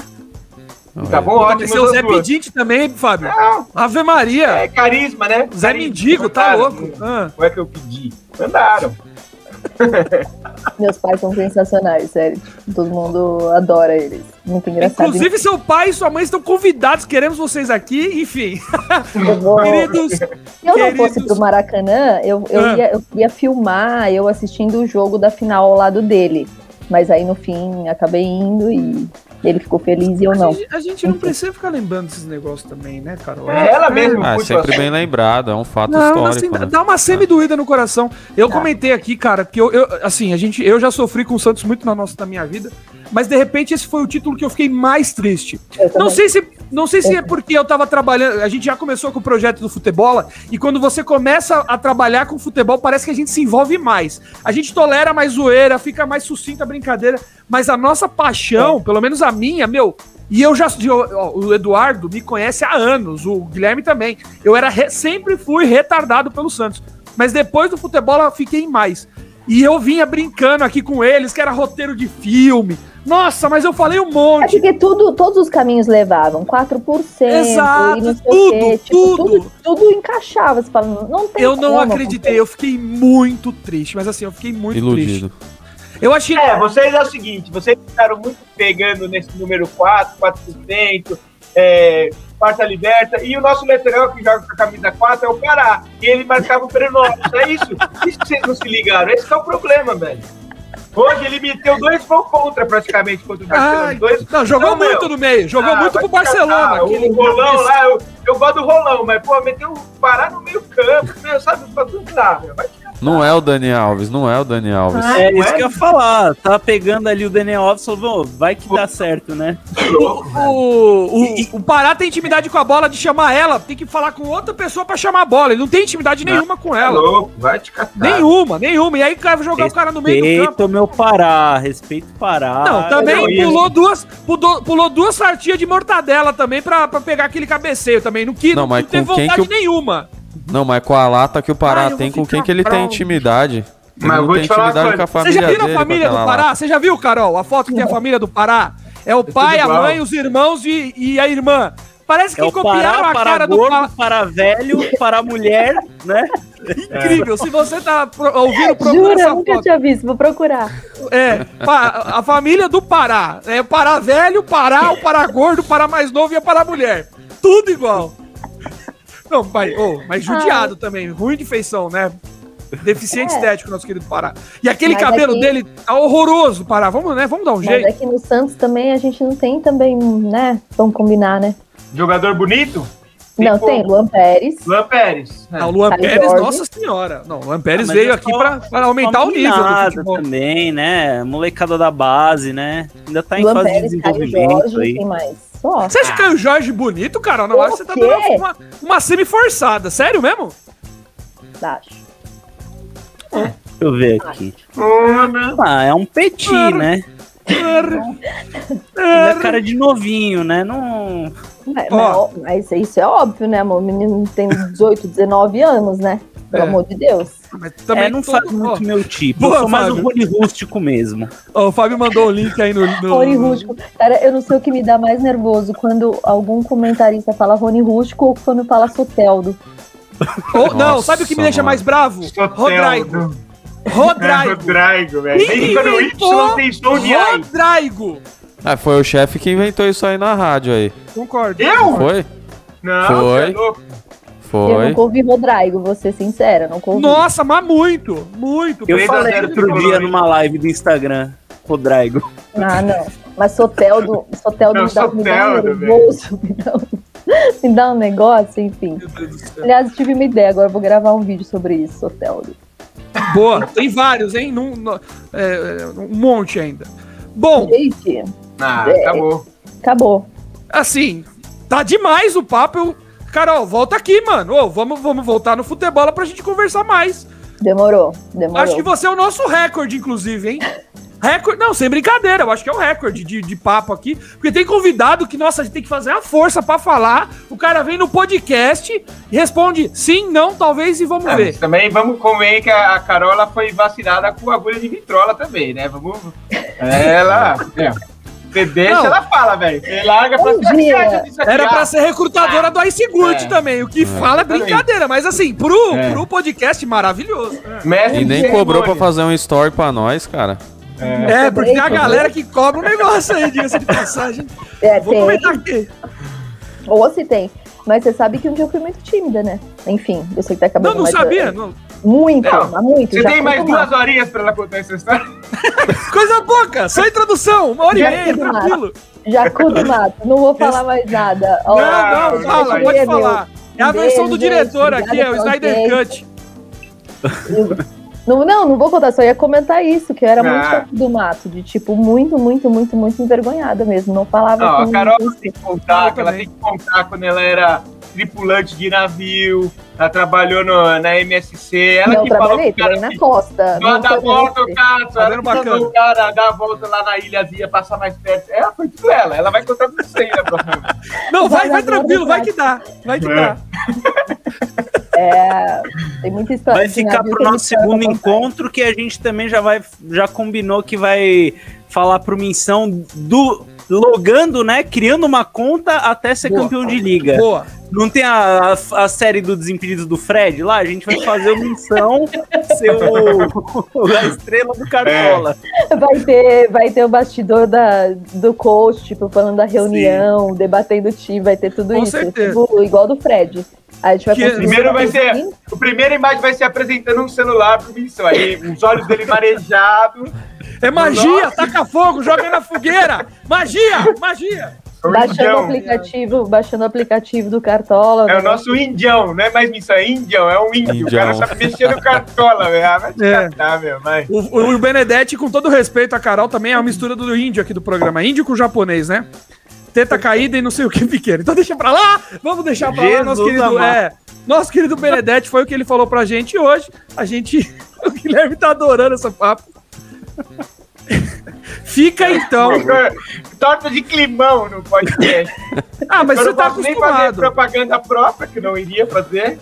Tá bom, ótimo. Seu Zé Pedinte também, Fábio. Não. Ave Maria. É carisma, né? Zé carisma. Mendigo, tá louco. Ah. Como é que eu pedi? Mandaram. Meus pais são sensacionais, sério. Todo mundo adora eles. Muito engraçado. Inclusive, seu pai e sua mãe estão convidados. Queremos vocês aqui, enfim. Eu vou... queridos, Se eu queridos... não fosse pro Maracanã, eu, eu, ah. ia, eu ia filmar eu assistindo o jogo da final ao lado dele. Mas aí no fim acabei indo e ele ficou feliz e eu a não. Gente, a gente não precisa ficar lembrando desses negócios também, né, Carol? É ela mesmo. Ah, sempre bem lembrado, é um fato não, histórico. Assim, né? Dá uma semi-doída no coração. Eu tá. comentei aqui, cara, que eu, eu, assim, a gente, eu já sofri com o Santos muito na, nossa, na minha vida, mas de repente esse foi o título que eu fiquei mais triste. Não sei se não sei se é porque eu tava trabalhando. A gente já começou com o projeto do futebol, e quando você começa a trabalhar com futebol, parece que a gente se envolve mais. A gente tolera mais zoeira, fica mais sucinta a brincadeira, mas a nossa paixão, é. pelo menos a minha, meu, E eu já. o Eduardo me conhece há anos, o Guilherme também. Eu era re, sempre fui retardado pelo Santos. Mas depois do futebol eu fiquei mais. E eu vinha brincando aqui com eles, que era roteiro de filme. Nossa, mas eu falei um monte. É porque tudo, todos os caminhos levavam 4%. Exato, tudo, quê, tipo, tudo. tudo. Tudo encaixava. Você fala, não tem Eu não acreditei, eu fiquei muito triste. Mas assim, eu fiquei muito Iludido. triste. Eu achei. É, vocês é o seguinte: vocês ficaram muito pegando nesse número 4, 4%, é, quarta liberta, e o nosso lateral que joga com a camisa 4 é o Pará, e ele marcava o Prenópolis. É isso. Isso que vocês não se ligaram. Esse é o problema, velho. Hoje ele meteu dois gols contra praticamente contra o Barcelona. dois... Não, jogou então, muito meu, no meio, jogou ah, muito pro Barcelona. o rolão lá, eu, eu gosto do rolão, mas, pô, meteu o Pará no meio campo, meu, sabe? Não dá, meu. Vai não é o Dani Alves, não é o Dani Alves. Ah, é isso que eu ia falar. Tá pegando ali o Dani Alves e falou, vai que dá certo, né? O, o, o, o, Pará tem intimidade com a bola de chamar ela, tem que falar com outra pessoa pra chamar a bola. Ele não tem intimidade nenhuma com ela. Louco, vai te catar. Nenhuma, nenhuma. E aí vai jogar respeito o cara no meio do campo. Respeito meu Pará, respeito Pará. Não, também pulou duas, pulou, pulou duas fatias de mortadela também pra, pra pegar aquele cabeceio também. Não, que, não, não teve vontade nenhuma. Não, mas com a lata que o Pará ah, tem, com quem que ele tem intimidade. Ele mas eu vou te falar com a família Você já viu a família do Pará? Lata. Você já viu, Carol, a foto que tem a família do Pará? É o é pai, a mãe, os irmãos e, e a irmã. Parece que é copiaram Pará, a cara do Pará. Para velho, para mulher, né? Incrível. Se você tá ouvindo, procura Jura, essa nunca foto. tinha visto, vou procurar. É, a família do Pará. É o Pará velho, Pará, o Pará gordo, o Pará mais novo e a Pará mulher. Tudo igual. Não, pai, oh, mas judiado Ai. também, ruim de feição, né? Deficiente é. estético, nosso querido Pará. E aquele mas cabelo aqui... dele tá horroroso, Pará. Vamos, né? Vamos dar um mas jeito. aqui no Santos também a gente não tem também, né? Vamos combinar, né? Jogador bonito? Tem não, tem Luan Pérez. Luan Pérez. É. Não, Luan Pérez, Jorge. nossa senhora. Não, Luan Pérez ah, veio aqui pra, pra aumentar o nível do futebol. também, né? Molecada da base, né? Ainda tá em Luan fase Pérez, de desenvolvimento Jorge, aí. Tem mais. Você acha que é o Jorge bonito, cara? Não acho que você tá dando uma, uma semi-forçada. Sério mesmo? Acho. Deixa eu ver aqui. Ah, é um petit, né? é cara de novinho, né? Não. Mas, mas, isso é óbvio, né, amor? O menino tem 18, 19 anos, né? Pelo é. amor de Deus. Mas também é, não faz muito meu tipo. Boa, eu sou mais Fábio. um Rony rústico mesmo. Oh, o Fábio mandou o link aí no. no... Rony rústico. Cara, eu não sei o que me dá mais nervoso quando algum comentarista fala Rony rústico ou quando fala Soteldo. Ou, não, sabe o que me deixa mais bravo? Rodrigo. Rodrigo. Rodrigo, velho. Nem quando o Y tem som de Rodrigo. Ah, foi o chefe que inventou isso aí na rádio aí. Concordo. Eu? Foi? Não, foi. É foi. Eu nunca ouvi Rodrigo, vou ser sincera, não ouvi. Nossa, mas muito, muito. Eu falei outro dia numa live do Instagram, Rodrigo. Ah, não. Mas Soteldo, Soteldo não, me, dá, me dá um nervoso, me dá um, me dá um negócio, enfim. Aliás, tive uma ideia, agora vou gravar um vídeo sobre isso, Soteldo. Boa, tem vários, hein? Num, é, um monte ainda. Bom. Gente, ah, é, acabou. Acabou. Assim, tá demais o papo. Eu... Carol, volta aqui, mano. Ô, vamos, vamos voltar no futebol pra gente conversar mais. Demorou, demorou. Acho que você é o nosso recorde, inclusive, hein? Recorde, não, sem brincadeira, eu acho que é o recorde de, de papo aqui. Porque tem convidado que, nossa, a gente tem que fazer a força para falar. O cara vem no podcast e responde sim, não, talvez e vamos é, ver. Também vamos comer que a Carola foi vacinada com agulha de vitrola também, né? Vamos. Ela. é. Você deixa, não. ela fala, velho. Você larga pra Era pra ser recrutadora ah, do Ice Good é. também. O que é. fala é brincadeira, mas assim, pro, é. pro podcast maravilhoso. É. E nem cobrou pra fazer um story pra nós, cara. É, é porque tem a galera que cobra um negócio aí, diga-se de passagem. É, Vou tem. comentar aqui. Ou se tem. Mas você sabe que um dia eu fui muito tímida, né? Enfim, eu sei que tá acabando. Não, não sabia, não. Muito, não. muito. Você tem mais duas horinhas pra ela contar essa história? Coisa pouca, só introdução, uma hora já e meia, tranquilo. Jacu do Mato, não vou falar mais nada. Não, não, não fala, pode falar. É a versão do diretor aqui, é o Snyder Cut. Não, não, não vou contar, só ia comentar isso, que eu era ah. muito chato do mato, de tipo, muito, muito, muito, muito envergonhada mesmo. Não falava. Não, a Carol tem que contar, que ela tem que contar quando ela era tripulante de navio, ela trabalhou no, na MSC, ela não, que falou cara, na costa. Não dá a volta, o Cato, ela que o cara dar a volta lá na ilhazinha, passar mais perto. Ela foi tudo ela, ela vai contar tudo isso aí na próxima Não, vai, vai, vai tranquilo, vai que dá, vai que é. dá. É, tem muita história. Vai ficar pro nosso segundo encontro que a gente também já vai já combinou que vai falar pro Missão do logando, né? Criando uma conta até ser Boa. campeão de liga. Boa. Não tem a, a, a, série do Desimpedidos do Fred lá? A gente vai fazer uma missão ser o, a estrela do Cartola. É. Vai ter, vai ter o bastidor da, do coach, tipo, falando da reunião, Sim. debatendo o time, vai ter tudo Com isso. Tipo, igual do Fred. A gente vai que, primeiro vai ser. O primeiro imagem vai ser apresentando um celular pro missão. Aí, os olhos dele marejados. É magia, Nossa. taca fogo, joga na fogueira. Magia, magia. Baixando o aplicativo, baixando o aplicativo do Cartola. É né? o nosso indião, não é mais missão, é indião, é um índio. O cara sabe mexer no Cartola, velho. Ah, vai te é. catar, meu, mas... o, o, Benedetti, com todo respeito a Carol, também é uma mistura do índio aqui do programa. Índio com japonês, né? Teta caída e não sei o que pequeno. Então deixa pra lá, vamos deixar pra Jesus lá, nosso querido. É, nosso querido Benedetti foi o que ele falou pra gente hoje. A gente. O Guilherme tá adorando essa papo. Fica então. Torta de climão no podcast. ah, mas você tá acostumado. Nem fazer propaganda própria, que não iria fazer.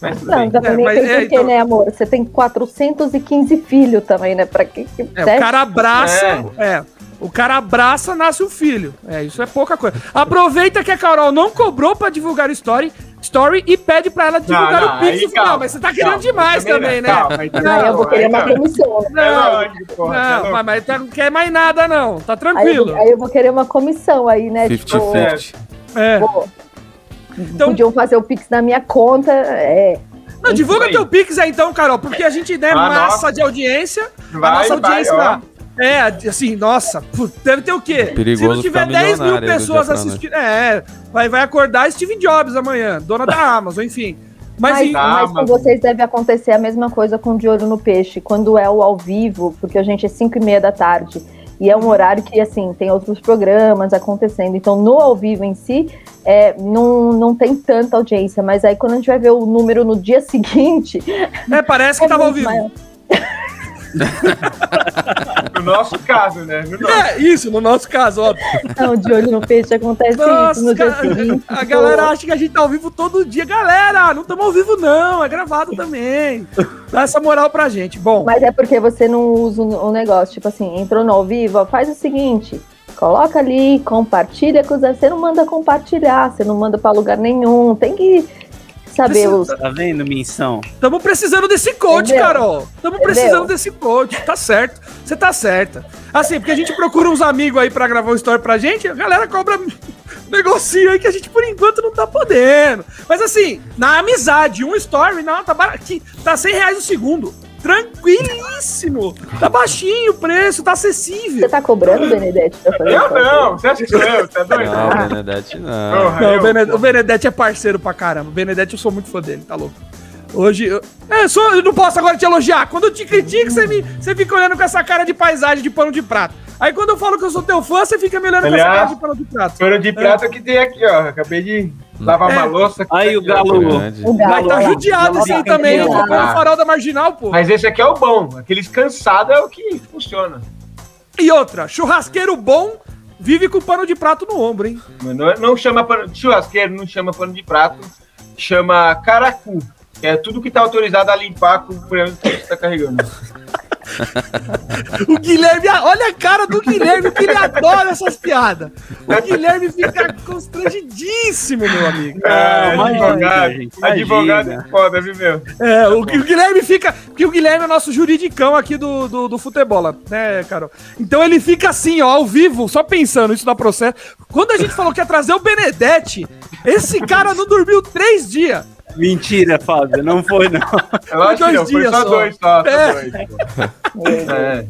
Mas não, também é, tem é, então... né, amor? Você tem 415 filhos também, né? Pra que, que é, o cara abraça. É. é. O cara abraça, nasce o um filho. É, isso é pouca coisa. Aproveita que a Carol não cobrou pra divulgar o story story e pede pra ela divulgar não, não, o Pix. Aí, calma, não, mas você tá querendo calma, demais também, né? Calma, não, eu vou querer uma comissão. Não, é não, mas, mas tá, não quer mais nada, não. Tá tranquilo. Aí eu, aí eu vou querer uma comissão aí, né? 50, tipo, 50. É. Pô, então, Podiam fazer o Pix na minha conta, é. Não, divulga teu Pix aí então, Carol, porque a gente der ah, massa nossa. de audiência, vai, a nossa audiência vai, lá. É, assim, nossa, deve ter o quê? Perigoso Se não tiver 10 mil pessoas assistindo. É, vai, vai acordar Steve Jobs amanhã, dona da Amazon, enfim. Mas, mas, mas com vocês deve acontecer a mesma coisa com De Olho no Peixe, quando é o ao vivo, porque a gente é 5 e meia da tarde. E é um horário que, assim, tem outros programas acontecendo. Então, no ao vivo em si, é, não, não tem tanta audiência. Mas aí, quando a gente vai ver o número no dia seguinte. É, parece que é tava ao vivo. No nosso caso, né? No nosso. É, isso, no nosso caso, óbvio. Não, de olho no peixe acontece Nossa, isso no dia seguinte. A galera acha que a gente tá ao vivo todo dia. Galera, não estamos ao vivo, não. É gravado também. Dá essa moral pra gente. Bom. Mas é porque você não usa o negócio. Tipo assim, entrou no ao vivo, ó, faz o seguinte. Coloca ali, compartilha com os. Você não manda compartilhar, você não manda para lugar nenhum. Tem que saber os. Tá vendo, missão? Estamos precisando desse coach, Entendeu? Carol. Estamos precisando desse coach. Tá certo. Você tá certa. Assim, porque a gente procura uns amigos aí para gravar uma história pra gente, a galera cobra negocinho aí que a gente por enquanto não tá podendo. Mas assim, na amizade, um story, não, tá barato. Tá 100 reais o segundo. Tranquilíssimo. Tá baixinho o preço, tá acessível. Você tá cobrando, Benedetti, pra fazer Eu não, você acha que eu? Você é doido? Não, o Benedetti não. não o, Benedetti, o Benedetti é parceiro pra caramba. O Benedetti eu sou muito fã dele, tá louco. Hoje. Eu, é, só, eu não posso agora te elogiar. Quando eu te critico, você, me, você fica olhando com essa cara de paisagem de pano de prato. Aí quando eu falo que eu sou teu fã, você fica me olhando Aliás, com essa cara de pano de prato. Pano de prato é. que tem aqui, ó. Acabei de lavar é. uma louça. Aí o galo. O galo Vai tá judiado esse aí também. Eu tô o farol da marginal, pô. Mas esse aqui é o bom. Aqueles cansados é o que funciona. E outra, churrasqueiro bom vive com pano de prato no ombro, hein? Não, não chama pano, churrasqueiro, não chama pano de prato, chama caracu. É tudo que tá autorizado a limpar com o problema que você tá carregando. o Guilherme, olha a cara do Guilherme, que ele adora essas piadas. O Guilherme fica constrangidíssimo, meu amigo. É, advogado, gente, advogado é foda, viu, meu? É, o, o, Guilherme fica. Porque o Guilherme é nosso juridicão aqui do, do, do futebol, né, Carol? Então ele fica assim, ó, ao vivo, só pensando, isso dá processo. Quando a gente falou que ia trazer o Benedetti, esse cara não dormiu três dias. Mentira, Fábio, não foi, não. Eu acho que não, foi só, só. dois, só, é. dois. é.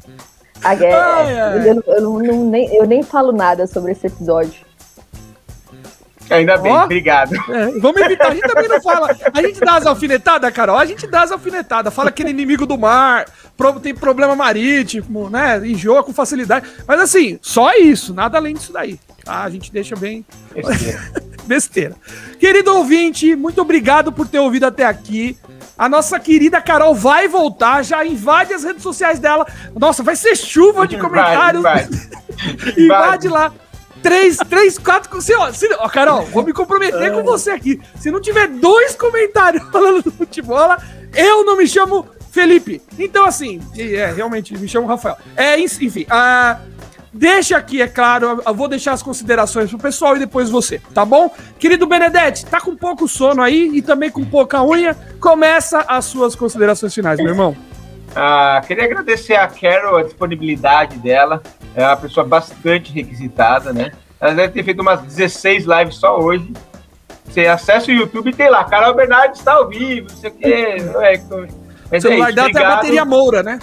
A guerra, ai, Eu, eu, não, nem, eu nem falo nada sobre esse episódio. Ainda bem, oh, obrigado. É, vamos evitar, a gente também não fala. A gente dá as alfinetadas, Carol, a gente dá as alfinetadas. Fala que ele é inimigo do mar, tem problema marítimo, né? Enjoa com facilidade. Mas assim, só isso, nada além disso daí. Tá? A gente deixa bem. Besteira. Querido ouvinte, muito obrigado por ter ouvido até aqui. A nossa querida Carol vai voltar, já invade as redes sociais dela. Nossa, vai ser chuva de comentários. Vai, vai. invade lá. Três, três, quatro. Se, ó, se, ó, Carol, vou me comprometer com você aqui. Se não tiver dois comentários falando do futebol, eu não me chamo Felipe. Então, assim, é, realmente, me chamo Rafael. É, enfim, uh, deixa aqui, é claro, eu vou deixar as considerações pro pessoal e depois você, tá bom? Querido Benedetti, tá com pouco sono aí e também com pouca unha, começa as suas considerações finais, meu irmão. Ah, queria agradecer a Carol a disponibilidade dela. É uma pessoa bastante requisitada, né? Ela deve ter feito umas 16 lives só hoje. Você acessa o YouTube e tem lá, Carol Bernardes está ao vivo, não sei o quê. É, o celular é dela tem a bateria Moura, né?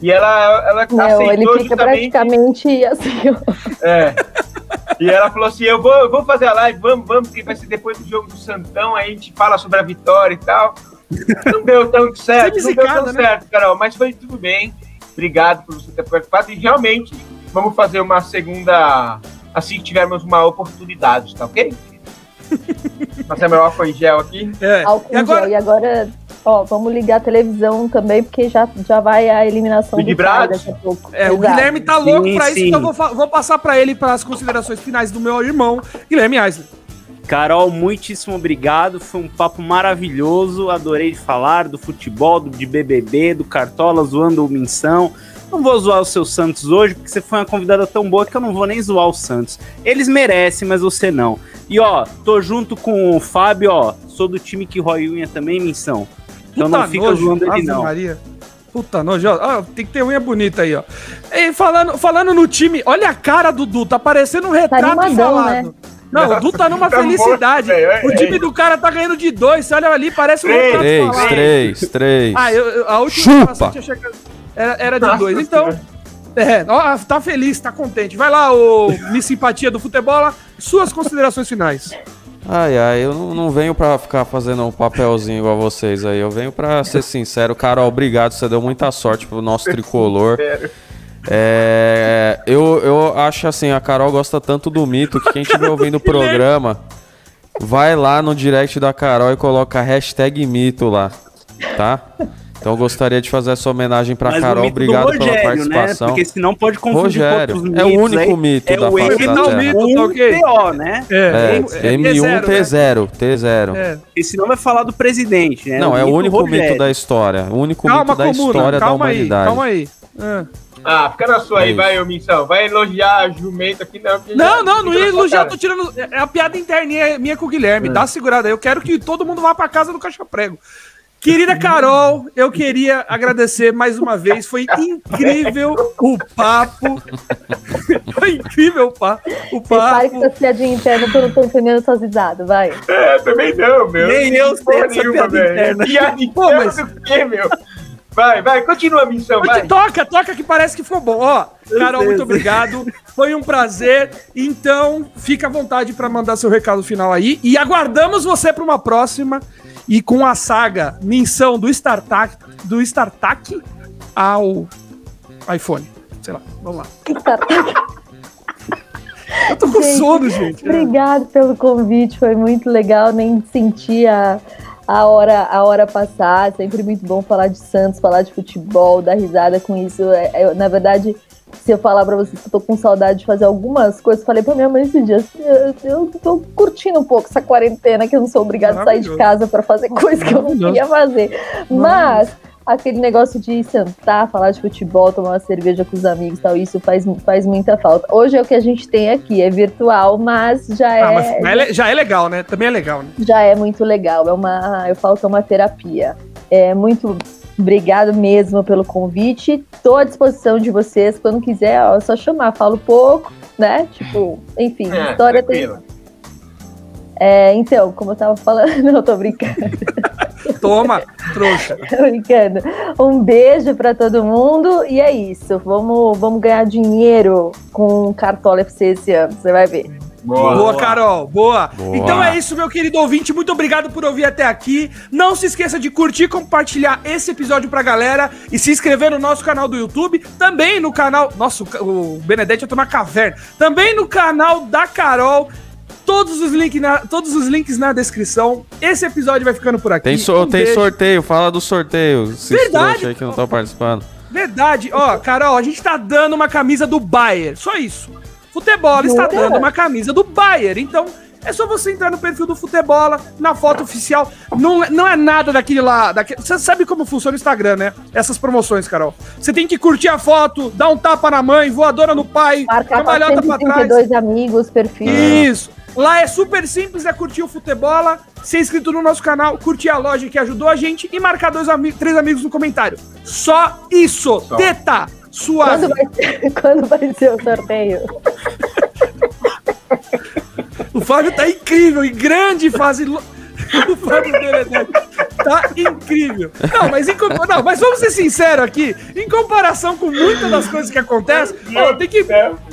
E ela, ela Não, ele fica justamente... praticamente assim. É. E ela falou assim: eu vou, eu vou fazer a live, vamos, vamos, que vai ser depois do jogo do Santão, aí a gente fala sobre a vitória e tal. Não deu tão certo, não deu tão né? certo, Carol, mas foi tudo bem. Obrigado por você ter participado. E realmente, vamos fazer uma segunda assim que tivermos uma oportunidade, tá ok? Passar meu álcool em gel aqui. É. Álcool e agora... Gel. E agora, ó, vamos ligar a televisão também, porque já, já vai a eliminação Big do daqui a pouco. É, Exato. o Guilherme tá louco sim, pra sim. isso, então eu vou, vou passar pra ele para as considerações finais do meu irmão, Guilherme Eisler. Carol, muitíssimo obrigado. Foi um papo maravilhoso. Adorei falar do futebol, do, de BBB, do Cartola zoando o Minção. Não vou zoar o seu Santos hoje, porque você foi uma convidada tão boa que eu não vou nem zoar o Santos. Eles merecem, mas você não. E ó, tô junto com o Fábio, ó. Sou do time que rói unha também, missão. Então Puta não fica nojo, zoando ele, não. Maria. Puta nojo, ó. tem que ter unha bonita aí, ó. E falando, falando no time, olha a cara do Dudu, tá parecendo um tá retrato tá animadão, falado. Né? Não, o Du tá numa tá felicidade. Morto, o time do cara tá ganhando de dois. Você olha ali, parece um três, retrato três, três, três. Ah, eu, eu, a última Chupa. Tinha chegado era, era de Nossa, dois. Então, é, ó, tá feliz, tá contente. Vai lá, o Miss Simpatia do Futebol, suas considerações finais. Ai, ai, eu não, não, venho pra ficar fazendo um papelzinho igual vocês aí. Eu venho pra ser sincero. Carol, obrigado. Você deu muita sorte pro nosso tricolor. É, eu, eu acho assim, a Carol gosta tanto do mito que quem estiver ouvindo o programa, vai lá no direct da Carol e coloca hashtag mito lá, tá? Então eu gostaria de fazer essa homenagem para Carol. Obrigado Rogério, pela né? participação. Né? Porque senão pode confundir Rogério, com outros É o único aí. mito é da o face da Mito, tá okay. TO, né? É, é, M1T0, T0. É. E senão vai falar do presidente, né? Não, é o único Rogério. mito da história. O único calma, mito da comuna, história da humanidade. calma aí. É. Ah, fica na sua é aí, vai, ô Missão. Vai elogiar a jumenta aqui, não. Não, não, não ia elogiar, tô tirando. É a piada interna minha com o Guilherme. É. Dá segurada aí. Eu quero que todo mundo vá pra casa do Caixa Prego. Querida Carol, eu queria agradecer mais uma vez. Foi incrível o papo. Foi incrível o papo. O papo. Repare que essa piadinha interna, eu não tô entendendo suas risadas, vai. É, também não, meu. Nem eu sei essa nenhuma, piada velho. interna. Piada interna Pô, mas... do quê, meu? Vai, vai, continua a missão, vai. Toca, toca que parece que ficou bom. Ó, Carol, muito obrigado. Foi um prazer. Então, fica à vontade para mandar seu recado final aí. E aguardamos você para uma próxima. E com a saga menção do StarTAC, do StarTAC ao iPhone. Sei lá, vamos lá. Eu tô com gente, sono, gente. Obrigado pelo convite, foi muito legal, nem senti a, a, hora, a hora passar. Sempre muito bom falar de Santos, falar de futebol, dar risada com isso. É, é, na verdade, se eu falar pra vocês que eu tô com saudade de fazer algumas coisas, falei pra minha mãe esses dias, eu, eu tô curtindo um pouco essa quarentena, que eu não sou obrigada a sair de casa para fazer coisa que eu não queria fazer. Mas aquele negócio de sentar, falar de futebol, tomar uma cerveja com os amigos e tal, isso faz, faz muita falta. Hoje é o que a gente tem aqui, é virtual, mas já ah, é. Mas é já é legal, né? Também é legal, né? Já é muito legal. É uma. Eu falo que é uma terapia. É muito Obrigado mesmo pelo convite. Estou à disposição de vocês. Quando quiser, ó, é só chamar. Falo pouco, né? Tipo, enfim, é, história tranquilo. tem. É, então, como eu tava falando, não tô brincando. Toma, trouxa. tô brincando. Um beijo para todo mundo e é isso. Vamos, vamos ganhar dinheiro com Cartola FC esse ano. Você vai ver. Boa, boa, Carol, boa. boa. Então é isso, meu querido ouvinte. Muito obrigado por ouvir até aqui. Não se esqueça de curtir, compartilhar esse episódio pra galera e se inscrever no nosso canal do YouTube. Também no canal. Nossa, o Benedetti ia tomar caverna. Também no canal da Carol. Todos os, link na, todos os links na descrição. Esse episódio vai ficando por aqui. Tem, so, um tem sorteio, fala do sorteio. Se Verdade. aí que não estão participando. Verdade. Ó, Carol, a gente tá dando uma camisa do Bayer. Só isso. Futebol está dando uma camisa do Bayer. Então, é só você entrar no perfil do Futebola, na foto oficial. Não, não é nada daquele lá. Daquele, você sabe como funciona o Instagram, né? Essas promoções, Carol. Você tem que curtir a foto, dar um tapa na mãe, voadora no pai, Marcar cambalhota pra trás. amigos, perfil. Isso. Lá é super simples, é curtir o Futebola, ser inscrito no nosso canal, curtir a loja que ajudou a gente e marcar dois amigos, três amigos no comentário. Só isso. Só. Teta. Suave. Quando vai, ser, quando vai ser o sorteio? O Fábio tá incrível, em grande fase. O Fábio Benedetti tá incrível. Não, mas, em, não, mas vamos ser sinceros aqui. Em comparação com muitas das coisas que acontecem, oh, tem, que,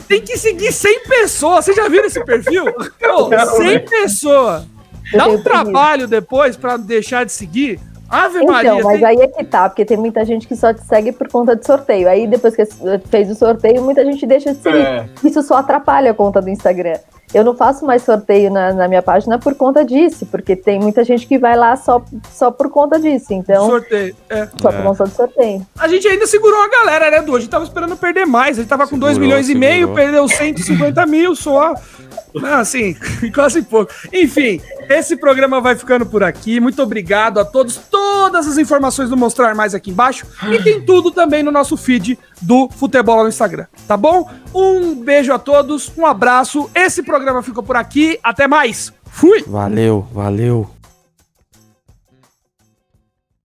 tem que seguir 100 pessoas. Você já viu esse perfil? Oh, 100 pessoas. Dá um trabalho depois pra deixar de seguir. Ave então, Maria. mas tem... aí é que tá, porque tem muita gente que só te segue por conta de sorteio. Aí depois que fez o sorteio, muita gente deixa de seguir. É. Isso só atrapalha a conta do Instagram. Eu não faço mais sorteio na, na, minha página por conta disso, porque tem muita gente que vai lá só, só por conta disso. Então. Sorteio, é. Só por é. conta do sorteio. A gente ainda segurou a galera, né, Du? A gente tava esperando perder mais. A gente tava com 2 milhões segurou. e meio, perdeu 150 mil só. Não, assim, quase pouco. Enfim, esse programa vai ficando por aqui. Muito obrigado a todos. Todas as informações do Mostrar Mais aqui embaixo. E tem tudo também no nosso feed do Futebol no Instagram. Tá bom? Um beijo a todos, um abraço. Esse programa ficou por aqui. Até mais. Fui! Valeu, valeu.